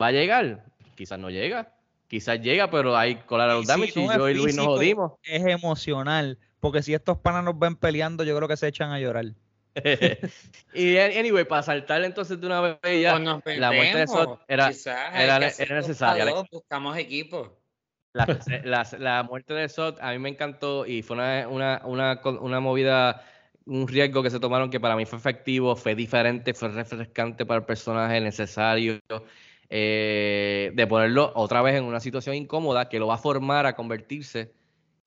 ¿va a llegar? Quizás no llega. Quizás llega, pero hay collateral Y si damage y no yo y Luis nos jodimos. Es emocional. Porque si estos panas nos ven peleando, yo creo que se echan a llorar. y anyway, para saltar entonces de una vez ya, nos la muerte de Sot era, era, era necesaria. Buscamos equipo. La, la- muerte de Sot a mí me encantó y fue una, una, una, una movida, un riesgo que se tomaron que para mí fue efectivo, fue diferente, fue refrescante para el personaje, necesario, eh, de ponerlo otra vez en una situación incómoda que lo va a formar a convertirse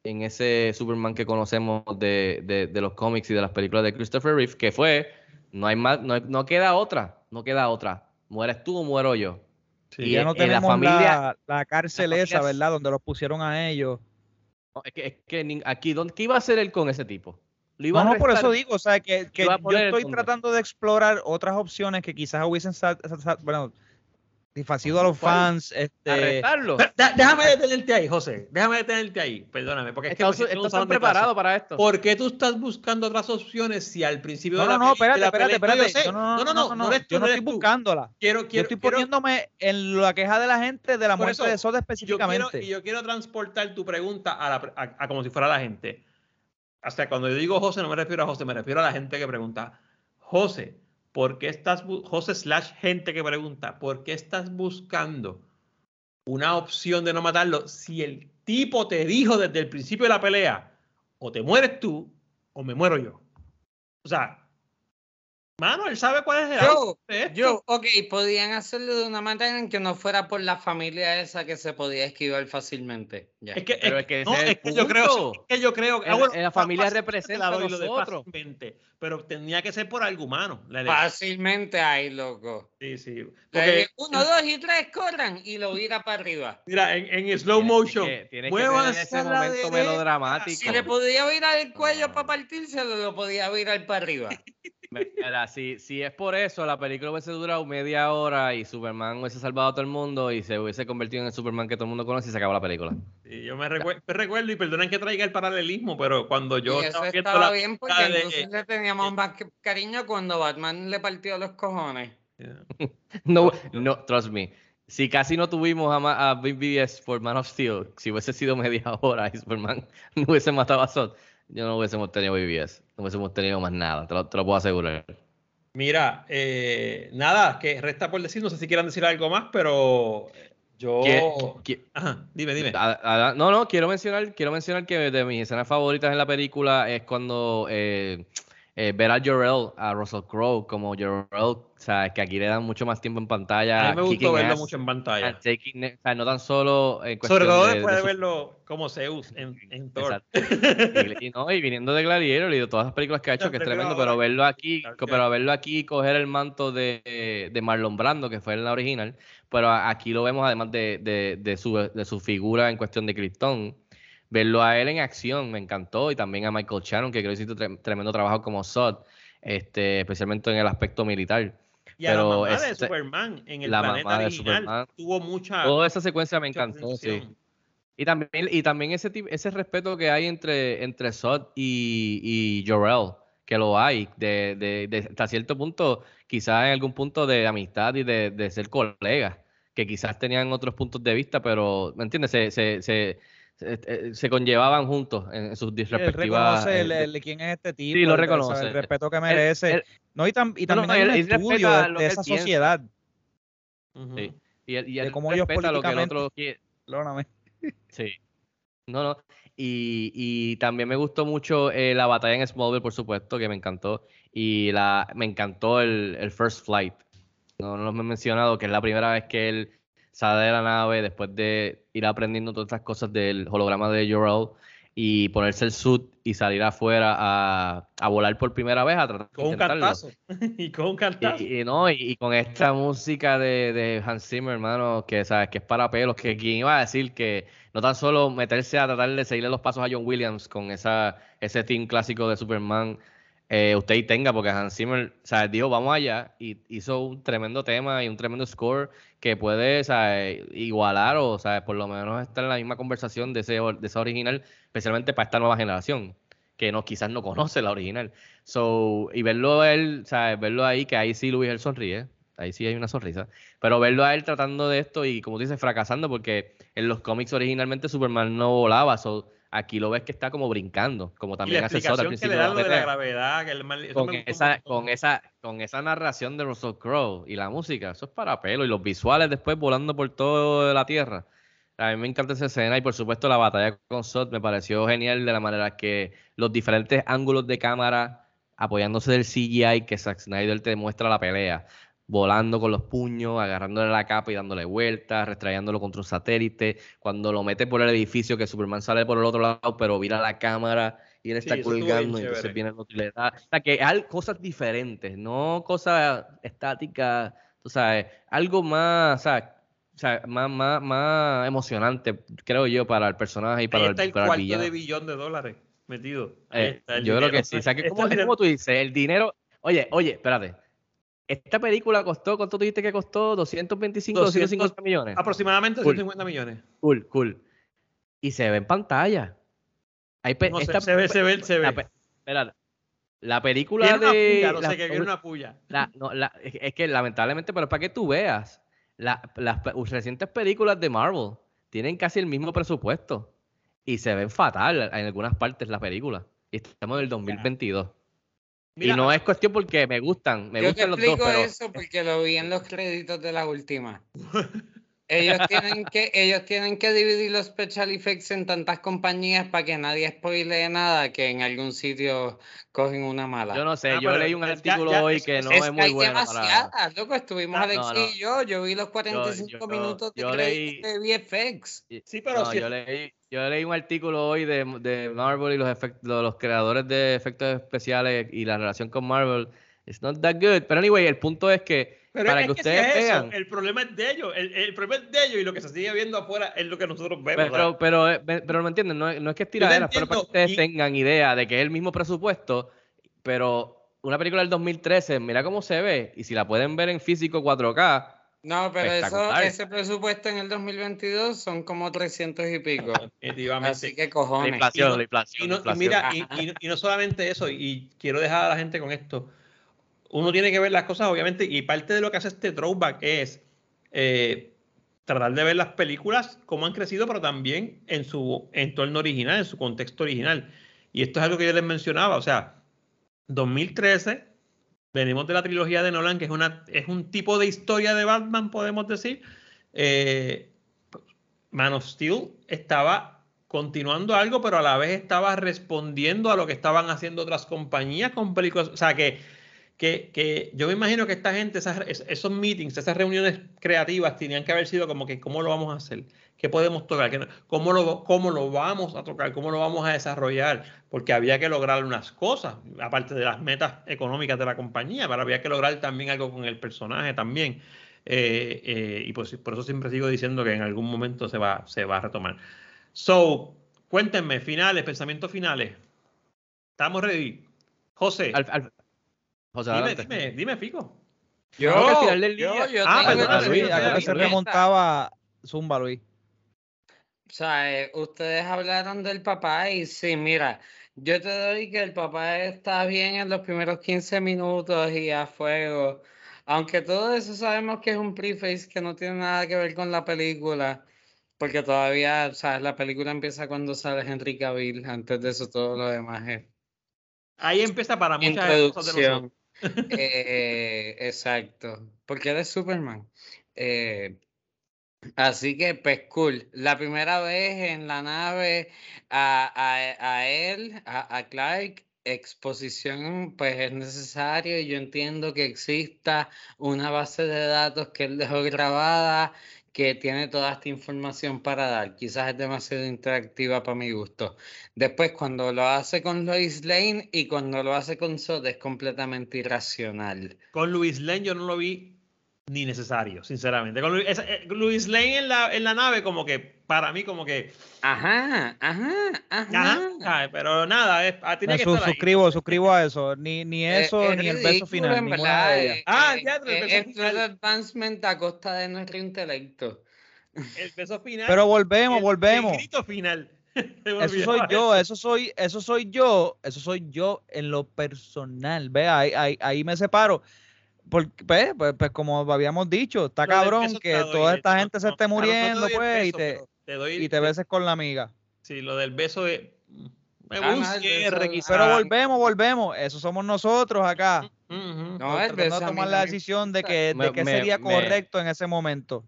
en ese Superman que conocemos de, de- de los cómics y de las películas de Christopher Reeve, que fue, no hay más, no, no queda otra, no queda otra. Mueres tú o muero yo. Y ya no eh, la tenemos familia, la, la cárcel la esa, ¿verdad? Donde los pusieron a ellos. No, es que, es que aquí, ¿dónde, ¿qué iba a hacer él con ese tipo? Lo iba No, a no, por eso digo, o sea, que, que yo estoy tratando de explorar otras opciones que quizás hubiesen, bueno, satisfacido a los fans. Este, Arrestarlo. Pero, da- déjame detenerte ahí, José. Déjame detenerte ahí. Perdóname. Porque es que clase. preparados para esto. ¿Por qué tú estás buscando otras opciones si al principio No, de la no, no, espérate, la espérate, espérate. sé. No, no, no, no, yo no estoy tú. buscándola. Quiero, Yo estoy quiero- poniéndome en la queja de la gente de la muerte eso, de Soda yo quiero, específicamente. y yo quiero transportar tu pregunta a, la- a- a como si fuera la gente. Hasta cuando yo digo José, no me refiero a José, me refiero a la gente que pregunta. José, ¿por qué estás, José slash gente que pregunta, ¿por qué estás buscando una opción de no matarlo si el tipo te dijo desde el principio de la pelea, o te mueres tú, o me muero yo? O sea, mano, él sabe cuál es el Yo, de esto. yo, ok, podían hacerlo de una manera en que no fuera por la familia esa que se podía esquivar fácilmente. Ya. Es que, Pero es, es que no, es que yo creo, es que yo creo que En- bueno, en la familia fácilmente representa la doy lo de nosotros. fácilmente, pero tenía que ser por algo humano. la. Fácilmente ahí, loco. Sí, sí. Porque, uno, dos y tres, corran y lo vira para arriba. mira, en, en slow motion, tiene que- que tener ese a momento derecha. melodramático. Si le podía virar el cuello para partírselo, lo podía virar para arriba. Mira, si, si es por eso, la película hubiese durado media hora y Superman hubiese salvado a todo el mundo y se hubiese convertido en el Superman que todo el mundo conoce y se acabó la película. Sí, yo me, recue- me recuerdo y perdonen que traiga el paralelismo, pero cuando yo y eso estaba viendo estaba la bien porque de- entonces le teníamos más que- cariño cuando Batman le partió los cojones. No, no, trust me. Si casi no tuvimos a, a BBS por Man of Steel, si hubiese sido media hora y Superman no hubiese matado a Zod, yo no hubiésemos tenido BBS. No hubiésemos tenido más nada, te lo, te lo puedo asegurar. Mira, eh, nada, que resta por decir, no sé si quieran decir algo más, pero yo... ¿Qué- qué- Ajá, dime, dime. A- a- no, no, quiero mencionar, quiero mencionar que de mis escenas favoritas en la película es cuando eh, eh, ver a Jorel, a Russell Crowe como Jorel, o sea, que aquí le dan mucho más tiempo en pantalla. A mí me gustó verlo ass, mucho en pantalla. and taking- o sea, no tan solo en cuestión Sobre todo de- después de de, su- verlo como Zeus en, en Thor. Y, no, y viniendo de Gladiator y de todas las películas que ha hecho, No, que es tremendo, pero verlo aquí, Claro, pero verlo aquí y coger el manto de, de Marlon Brando, que fue en la original, pero aquí lo vemos además de, de- de su, de su figura en cuestión de Krypton. Verlo a él en acción me encantó y también a Michael Shannon, que creo que hizo tre- tremendo trabajo como Zod, este, especialmente en el aspecto militar. Y a la mamá de este- Superman en el la planeta mamá de original Superman. tuvo mucha, Toda esa secuencia me encantó, sí. Y también, y también ese, ese respeto que hay entre, entre Sod y, y Jorel, que lo hay, de, de, de- hasta cierto punto, quizás en algún punto de amistad y de, de ser colegas, que quizás tenían otros puntos de vista, pero, ¿me entiendes? Se, se, se, se, eh, se conllevaban juntos en, sus Él respectivas... reconoce el- eh, el- quién es este tipo. Sí, lo reconoce. El respeto que merece. él- no, y, tam- y No, no, también hay un estudio de, de esa piensa. sociedad. Sí. Y él, y él cómo ellos respeta lo que el políticamente- otro quiere. Sí. No, no. Y, y también me gustó mucho eh, la batalla en Smallville, por supuesto, que me encantó. Y la, me encantó el, el First Flight. No, no lo he mencionado, que es la primera vez que él sale de la nave después de ir aprendiendo todas estas cosas del holograma de Jorel. y ponerse el suit y salir afuera a, a volar por primera vez a tratar de Con un cartazo. y con un cartazo. Y, y no, y, y con esta música de, de Hans Zimmer, hermano, que sabes que es para pelos, que quien iba a decir que no tan solo meterse a tratar de seguirle los pasos a John Williams con esa, ese team clásico de Superman, eh, usted tenga, porque Hans Zimmer, ¿sabes? dijo, vamos allá, y hizo un tremendo tema y un tremendo score que puede, igualar o, por lo menos estar en la misma conversación de, ese, de esa original, especialmente para esta nueva generación que no, quizás no conoce la original. So, y verlo él, ¿sabes? Verlo ahí, que ahí sí Luis él sonríe, ahí sí hay una sonrisa, pero verlo a él tratando de esto y como tú dices, fracasando, porque en los cómics originalmente Superman no volaba, so, aquí lo ves que está como brincando, como Y también la al explicación que le la lo de la gravedad, que el mal- Con me esa, con, esa, con esa narración de Russell Crowe y la música, eso es para pelo, y los visuales después volando por toda la tierra. A mí me encanta esa escena y por supuesto la batalla con Zod me pareció genial de la manera que los diferentes ángulos de cámara apoyándose del CGI que Zack Snyder te muestra la pelea, volando con los puños, agarrándole la capa y dándole vueltas, restrayándolo contra un satélite, cuando lo mete por el edificio que Superman sale por el otro lado pero vira la cámara y él Sí, está bien colgando y entonces chévere. viene el otro y le da. O sea, que hay cosas diferentes, no cosas estáticas, tú sabes, algo más, o sea, o sea, más, más, más emocionante, creo yo, para el personaje y para Ahí el, está el para el cuarto villano. de billón de dólares metido. Ahí Eh, está el yo creo que sí. O sea, que como, el como tú dices, el dinero. Oye, oye, espérate. Esta película costó, ¿cuánto tú dijiste que costó? 225, 200, 250 millones. Aproximadamente Cool. 150 millones. Cool, cool. Y se ve en pantalla. Hay No esta se ve, se ve, se ve. pe- espérate. La película Viene una de. puya, no la- sé qué, viene una puya. la- no, la- es que lamentablemente, pero es para que tú veas, la- las pe- recientes películas de Marvel tienen casi el mismo presupuesto y se ven fatal en algunas partes las películas. Y estamos en el 2022. Mira, y no es cuestión porque me gustan, me Yo te gustan los dos, explico pero eso porque lo vi en los créditos de la última. Ellos tienen que, ellos tienen que dividir los special effects en tantas compañías para que nadie spoilee nada que en algún sitio cogen una mala. yo no sé, Ah, yo leí un ya- artículo ya, hoy que no es es, muy hay bueno para... demasiadas, loco. Estuvimos Ah, Alex no, no. y yo. Yo vi los 45 yo- minutos de yo leí- de VFX. Sí, pero No, si- yo, leí, yo leí un artículo hoy de, de Marvel y los, efect- los creadores de efectos especiales y la relación con Marvel. It's not that good. Pero anyway, el punto es que pero para es que ustedes es vean. el problema es de ellos. El, el problema es de ellos y lo que se sigue viendo afuera es lo que nosotros vemos. Pero, pero, eh, pe- pero, no me entienden, no, es- no es que es tiradera, pero para que ustedes y- tengan idea de que es el mismo presupuesto, pero una película del 2013, mira cómo se ve, y si la pueden ver en físico 4K, No, pero eso, ese presupuesto en el 2022 son como 300 y pico. Definitivamente. Así que la cojones. inflación, Y no- la inflación, Y, la no- y inflación. mira, y, y- y no solamente eso, y quiero dejar a la gente con esto. Uno tiene que ver las cosas, obviamente, y parte de lo que hace este throwback es eh, tratar de ver las películas, cómo han crecido, pero también en su entorno original, en su contexto original. Y esto es algo que yo les mencionaba, o sea, 2013, venimos de la trilogía de Nolan, que es, una, es un tipo de historia de Batman, podemos decir. Eh, Man of Steel estaba continuando algo, pero a la vez estaba respondiendo a lo que estaban haciendo otras compañías con películas. O sea, que, que, que yo me imagino que esta gente, esos meetings, esas reuniones creativas tenían que haber sido como que, ¿cómo lo vamos a hacer? ¿Qué podemos tocar? ¿Qué no- ¿Cómo lo, ¿Cómo lo vamos a tocar? ¿Cómo lo vamos a desarrollar? Porque había que lograr unas cosas, aparte de las metas económicas de la compañía, pero había que lograr también algo con el personaje también. Eh, eh, y pues, por eso siempre sigo diciendo que en algún momento se va, se va a retomar. So, cuéntenme, finales, pensamientos finales. ¿Estamos ready? José, Al- al- José, dime, dime, dime, Fico. Yo, No, que al final del yo, día- yo Ah, perdón, Luis, decir ¿a qué una se remontaba Zumba, Luis. O sea, eh, ustedes hablaron del papá y sí, mira, yo te doy que el papá está bien en los primeros 15 minutos y a fuego. Aunque todo eso sabemos que es un preface que no tiene nada que ver con la película, porque todavía, o sea, la película empieza cuando sale Henry Cavill, antes de eso todo lo demás es Ahí empieza para muchas cosas de nosotros. Eh, exacto, porque él es Superman. Eh, así que, pues cool. La primera vez en la nave a, a- a él, a, a Clark, exposición pues es necesario yo entiendo que exista una base de datos que él dejó grabada que tiene toda esta información para dar. Quizás es demasiado interactiva para mi gusto. Después, cuando lo hace con Lois Lane y cuando lo hace con Sod, es completamente irracional. Con Luis Lane yo no lo vi ni necesario, sinceramente. Con Luis, esa- eh, Luis Lane en la, en la nave, como que, para mí, como que. Ajá, ajá, Ajá, ¿sabes? pero nada, es, ah, tiene que su- estar ahí. suscribo, suscribo a eso. Ni, ni eso, es ni el beso final. en verdad, de ellas. eh, Ah, eh, teatro, el beso es final. advancement a costa de nuestro intelecto. El beso final. Pero volvemos, el- volvemos. El grito final. Eso soy yo, eso soy, eso soy yo, eso soy yo en lo personal. Ve, ahí, ahí, ahí me separo. Porque, pues, pues, pues, como habíamos dicho, está cabrón que toda esta no, gente se no, esté no muriendo, pues, y te, doy y te beses con la amiga. Sí, lo del beso de. Me Ah, no, beso- requisar. Pero volvemos, volvemos. Eso somos nosotros acá. No, beso de a mí tomar no la decisión de que, de me- sería me- correcto en ese momento.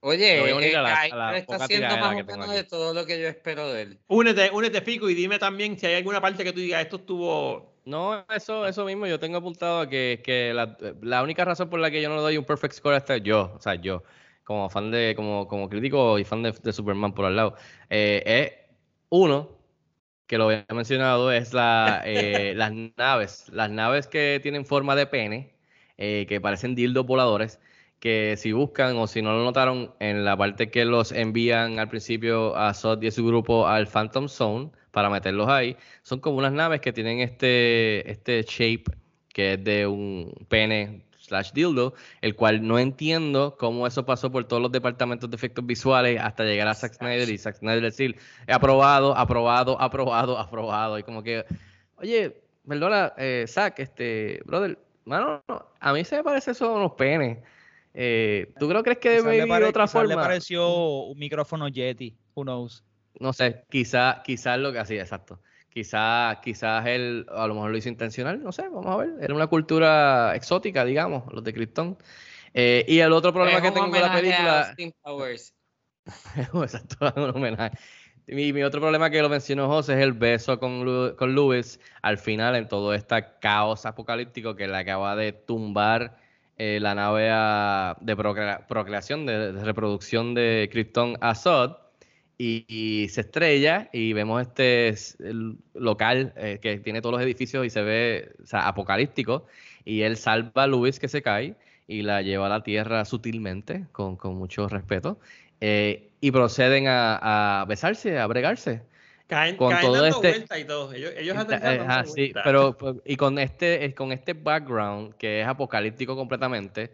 Oye, Me voy a unir eh, a la- a la está haciendo más que o menos de todo lo que yo espero de él. Únete, únete, Fico, y dime también si hay alguna parte que tú digas, esto estuvo. No, eso, eso mismo, yo tengo apuntado que, que la, la única razón por la que yo no le doy un perfect score a este, yo, o sea, yo, como fan de, como, como crítico y fan de, de Superman por al lado, eh, es uno, que lo había mencionado, es la, eh, las naves, las naves que tienen forma de pene, eh, que parecen dildos voladores, que si buscan o si no lo notaron en la parte que los envían al principio a Sod y a su grupo al Phantom Zone para meterlos ahí, son como unas naves que tienen este, este shape que es de un pene slash dildo, el cual no entiendo cómo eso pasó por todos los departamentos de efectos visuales hasta llegar a Zack Snyder y Zack Snyder decir, he aprobado, aprobado, aprobado, aprobado, y como que, oye, perdona, eh, Zack, este, brother, mano, a mí se me parece eso unos penes. Eh, ¿Tú creo crees que debe de otra quizás le forma? pareció un micrófono Yeti. Who knows? No sé, quizá, quizás lo que así, exacto. Quizás, quizás él a lo mejor lo hizo intencional, no sé, vamos a ver. Era una cultura exótica, digamos, los de Krypton. Eh, y el otro problema Es que tengo con la homenaje a película. Austin Powers. Exacto, un homenaje. Mi, mi otro problema que lo mencionó José es el beso con, Lu- con Lewis al final en todo este caos apocalíptico que le acaba de tumbar eh, la nave a- de procrea- procreación, de, de reproducción de Krypton a Sod. Y, y se estrella y vemos este local eh, que tiene todos los edificios y se ve o sea, apocalíptico. Y él salva a Lewis que se cae y la lleva a la tierra sutilmente, con, con mucho respeto. eh, y proceden a, a besarse, a bregarse. Caen, Con caen todo dando este- vueltas y todo. Ellos, ellos Eh, ah, sí, pero pues, y con este, con este background que es apocalíptico completamente,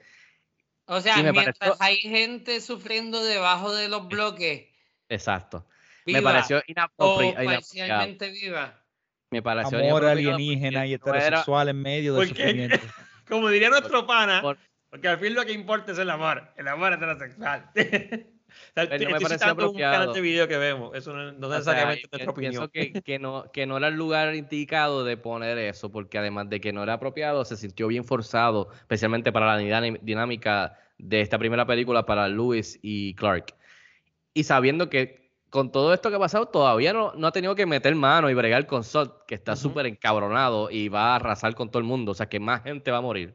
O sea, mientras pareció- hay gente sufriendo debajo de los bloques, exacto. viva me pareció o inapropiado. parcialmente viva. Me pareció Amor alienígena y porque no era- heterosexual en medio del Porque- sufrimiento. Como diría nuestro pana, Por- porque al fin lo que importa es el amor. El amor heterosexual. O sea, Pero no me canal apropiado. de video que vemos. Eso no, no O sea, necesariamente es pi- nuestra opinión. Pienso que, que no, que no era el lugar indicado de poner eso, porque además de que no era apropiado, se sintió bien forzado, especialmente para la dinámica de esta primera película para Lewis y Clark. Y sabiendo que con todo esto que ha pasado, todavía no, no ha tenido que meter mano y bregar con Sot, que está súper encabronado y va a arrasar con todo el mundo, o sea que más gente va a morir.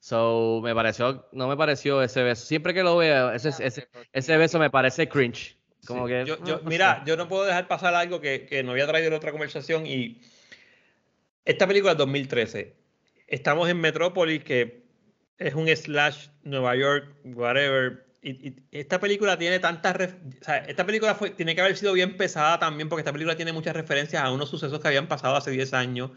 So, me pareció, no me pareció ese beso. Siempre que lo veo, ese, ese, ese beso me parece cringe. Como Sí, que, yo, yo- no, no mira, sé. yo no puedo dejar pasar algo que, que no había traído en otra conversación y esta película es 2013. Estamos en Metrópolis, que es un slash Nueva York, whatever. Y, y esta película tiene tantas... o sea, esta película fue, tiene que haber sido bien pesada también porque esta película tiene muchas referencias a unos sucesos que habían pasado hace 10 años.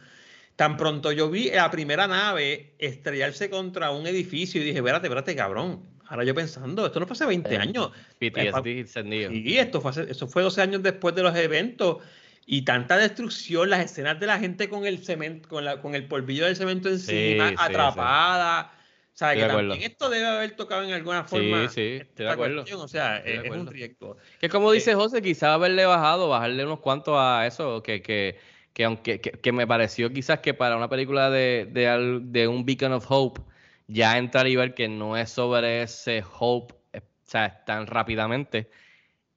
Tan pronto yo vi la primera nave estrellarse contra un edificio y dije, espérate, espérate, cabrón. Ahora yo pensando, esto no fue hace 20 Eh, años. PTSD encendido. Y esto fue, hace- eso fue 12 años después de los eventos. Y tanta destrucción, las escenas de la gente con el cemento, con, la, con el polvillo del cemento encima, sí, sí. atrapada. O sea, Estoy que acuerdo. también esto debe haber tocado en alguna Sí, forma. sí, estoy de acuerdo. cuestión. O sea, Estoy de es, es un acuerdo. riesgo. Que como dice Eh, José, quizás haberle bajado, bajarle unos cuantos a eso, que, que, que aunque que, que me pareció quizás que para una película de, de, de un Beacon of Hope, ya entrar y ver que no es sobre ese hope, eh, o sea, tan rápidamente.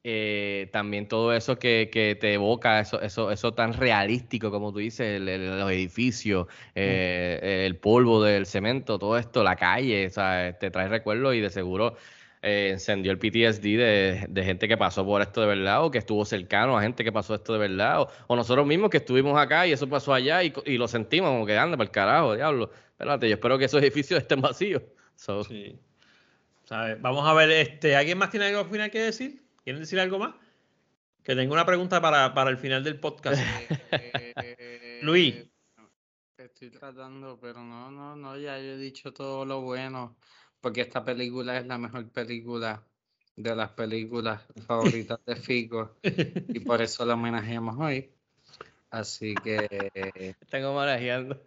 Eh, también todo eso que, que, te evoca, eso, eso, eso tan realístico como tú dices, el, el, los edificios, eh, el polvo del cemento, todo esto, la calle, o sea, te trae recuerdos y de seguro eh, encendió el PTSD de, de, gente que pasó por esto de verdad o que estuvo cercano a gente que pasó esto de verdad o, o nosotros mismos que estuvimos acá y eso pasó allá y, y lo sentimos como que anda para el carajo, diablo. Espérate, yo espero que esos edificios estén vacíos. So. Sí. Vamos a ver, este, ¿alguien más tiene algo final que decir? ¿Quieren decir algo más? Que tengo una pregunta para, para el final del podcast. Eh, Luis. Estoy tratando, pero no, no, no, ya yo he dicho todo lo bueno, porque esta película es la mejor película de las películas favoritas de Fico y por eso la homenajeamos hoy. Así que... Tengo homenajeando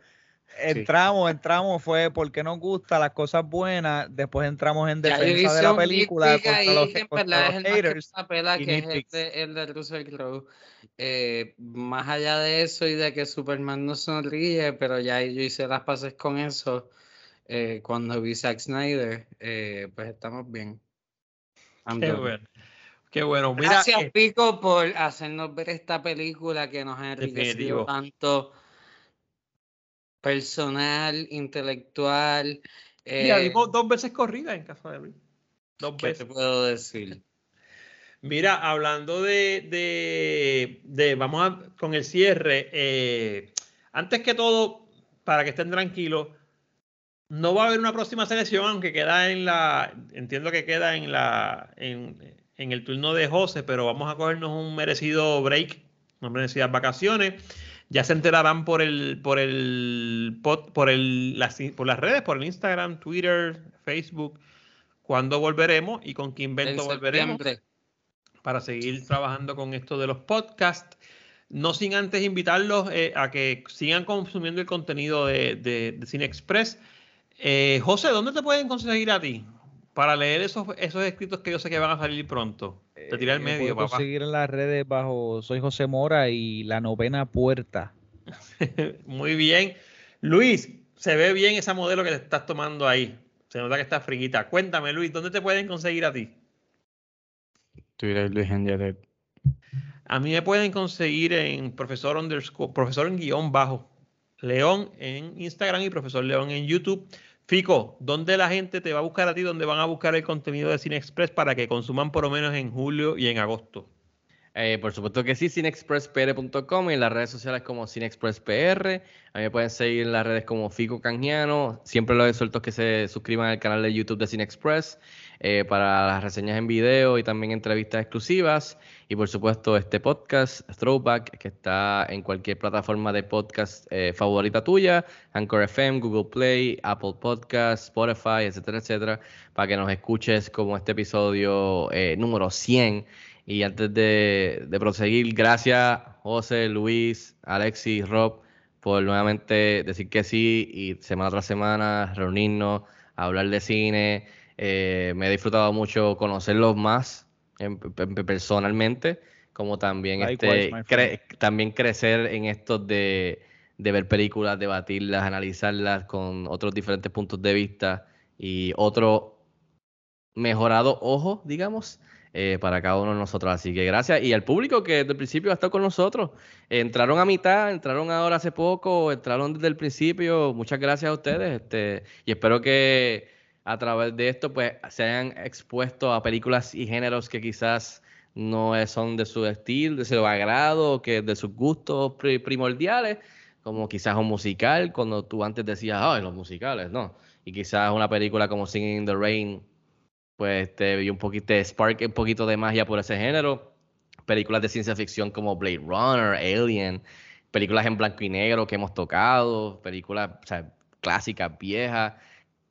entramos, sí. entramos, fue porque nos gusta las cosas buenas, después entramos en defensa de la película contra los, contra los haters. Que es el de, el de Russell Crowe. Eh, más allá de eso y de que Superman no sonríe, pero ya yo hice las paces con eso eh, cuando vi Zack Snyder, eh, pues estamos bien. I'm Qué done. bueno. Qué bueno. Mira, Gracias, Pico, por hacernos ver esta película que nos ha enriquecido tanto personal, intelectual. Mira, eh, vimos dos veces corrida en casa de Luis. Dos ¿qué veces. te puedo decir? Mira, hablando de, de, de vamos a, con el cierre, eh, antes que todo, para que estén tranquilos, no va a haber una próxima selección, aunque queda en la, entiendo que queda en la, en, en el turno de José, pero vamos a cogernos un merecido break, unas merecidas vacaciones. Ya se enterarán por el, por el, por el, las, por las redes, por el Instagram, Twitter, Facebook, cuándo volveremos y con qué invento volveremos para seguir trabajando con esto de los podcasts. No sin antes invitarlos eh, a que sigan consumiendo el contenido de, de, de Cine Express. Eh, José, ¿dónde te pueden conseguir a ti? Para leer esos, esos escritos que yo sé que van a salir pronto. Te tiré al medio, papá. seguir en las redes bajo Soy José Mora y La Novena Puerta. Muy bien. Luis, se ve bien esa modelo que te estás tomando ahí. Se nota que está friguita. Cuéntame, Luis, ¿dónde te pueden conseguir a ti? Twitter Luis en A mí me pueden conseguir en profesor underscore, profesor en guion bajo. León en Instagram y profesor León en YouTube. Fico, ¿dónde la gente te va a buscar a ti? ¿Dónde van a buscar el contenido de Cine Express para que consuman por lo menos en julio y en agosto? Eh, por supuesto que sí, cinexpresspr.com y en las redes sociales como cinexpresspr. A mí me pueden seguir en las redes como Fico Canjiano. Siempre los suelto que se suscriban al canal de YouTube de Cinexpress eh, para las reseñas en video y también entrevistas exclusivas. Y por supuesto este podcast, Throwback, que está en cualquier plataforma de podcast eh, favorita tuya, Anchor FM, Google Play, Apple Podcast, Spotify, etcétera, etcétera, para que nos escuches como este episodio eh, número 100. Y antes de, proseguir, gracias José, Luis, Alexis, Rob, por nuevamente decir que sí y semana tras semana reunirnos, hablar de cine. Eh, me he disfrutado mucho conocerlos más en, en, personalmente, como también, este, cre también crecer en esto de, de ver películas, debatirlas, analizarlas con otros diferentes puntos de vista y otro mejorado ojo, digamos, eh, para cada uno de nosotros. Así que gracias. Y al público que desde el principio ha estado con nosotros. entraron a mitad, entraron ahora hace poco, entraron desde el principio. Muchas gracias a ustedes. Este, y espero que a través de esto pues se hayan expuesto a películas y géneros que quizás no son de su estilo, de su agrado, que de sus gustos primordiales, como quizás un musical, cuando tú antes decías, ay, los musicales, no. Y quizás una película como Singing in the Rain pues te vi un poquito de spark, un poquito de magia por ese género. Películas de ciencia ficción como Blade Runner, Alien, películas en blanco y negro que hemos tocado, películas clásicas, viejas,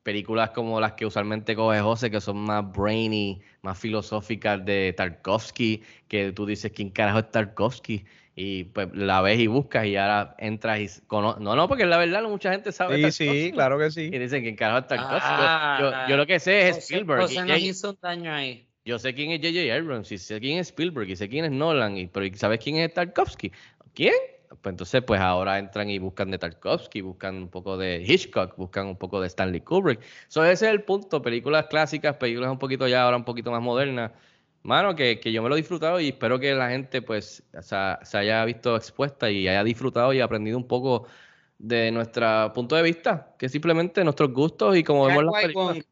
películas como las que usualmente coge José, que son más brainy, más filosóficas de Tarkovsky, que tú dices, ¿quién carajo es Tarkovsky? y pues la ves y buscas y ahora entras y cono no no porque la verdad mucha gente sabe sí sí claro que sí y dicen quién carajo es Tarkovsky ah, yo, yo, lo que sé es Spielberg José nos hizo un daño ahí yo sé quién es J.J. Abrams y sé quién es Spielberg y sé quién es Nolan y pero ¿sabes quién es Tarkovsky? ¿quién? Pues entonces pues ahora entran y buscan de Tarkovsky buscan un poco de Hitchcock buscan un poco de Stanley Kubrick so ese es el punto películas clásicas películas un poquito ya ahora un poquito más modernas Mano, que, que yo me lo he disfrutado y espero que la gente pues o sea, se haya visto expuesta y haya disfrutado y aprendido un poco de nuestro punto de vista, que simplemente nuestros gustos y como vemos las películas. White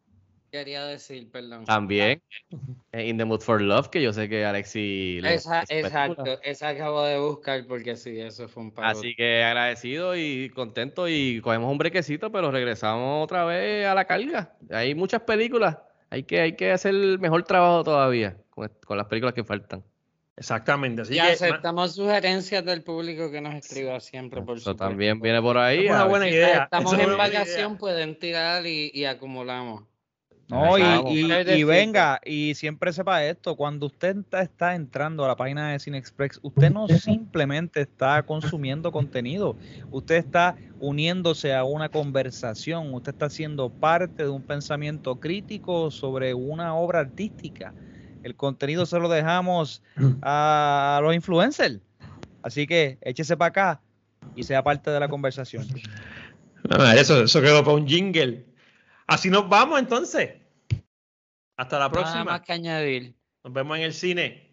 Quería decir, perdón. También, eh, In the Mood for Love, que yo sé que Alexi le Esa- exacto, esa acabo de buscar porque sí, eso fue un paro. Así que agradecido y contento y cogemos un brequecito, pero regresamos otra vez a la carga. Hay muchas películas, hay que, hay que hacer el mejor trabajo todavía con, con las películas que faltan. Exactamente. Así y que aceptamos sugerencias del público que nos escriba siempre, por Eso supuesto. también viene por ahí. es una buena si- idea. Estamos Eso es en vacación, idea. pueden tirar y, y acumulamos. No, y, y- venga, y siempre sepa esto, cuando usted está, está entrando a la página de Cinexpress, usted no simplemente está consumiendo contenido, usted está uniéndose a una conversación, usted está siendo parte de un pensamiento crítico sobre una obra artística. El contenido se lo dejamos a los influencers. Así que échese para acá y sea parte de la conversación. Ah, eso, eso quedó para un jingle. Así nos vamos entonces. Hasta la Nada próxima. más que añadir. Nos vemos en el cine.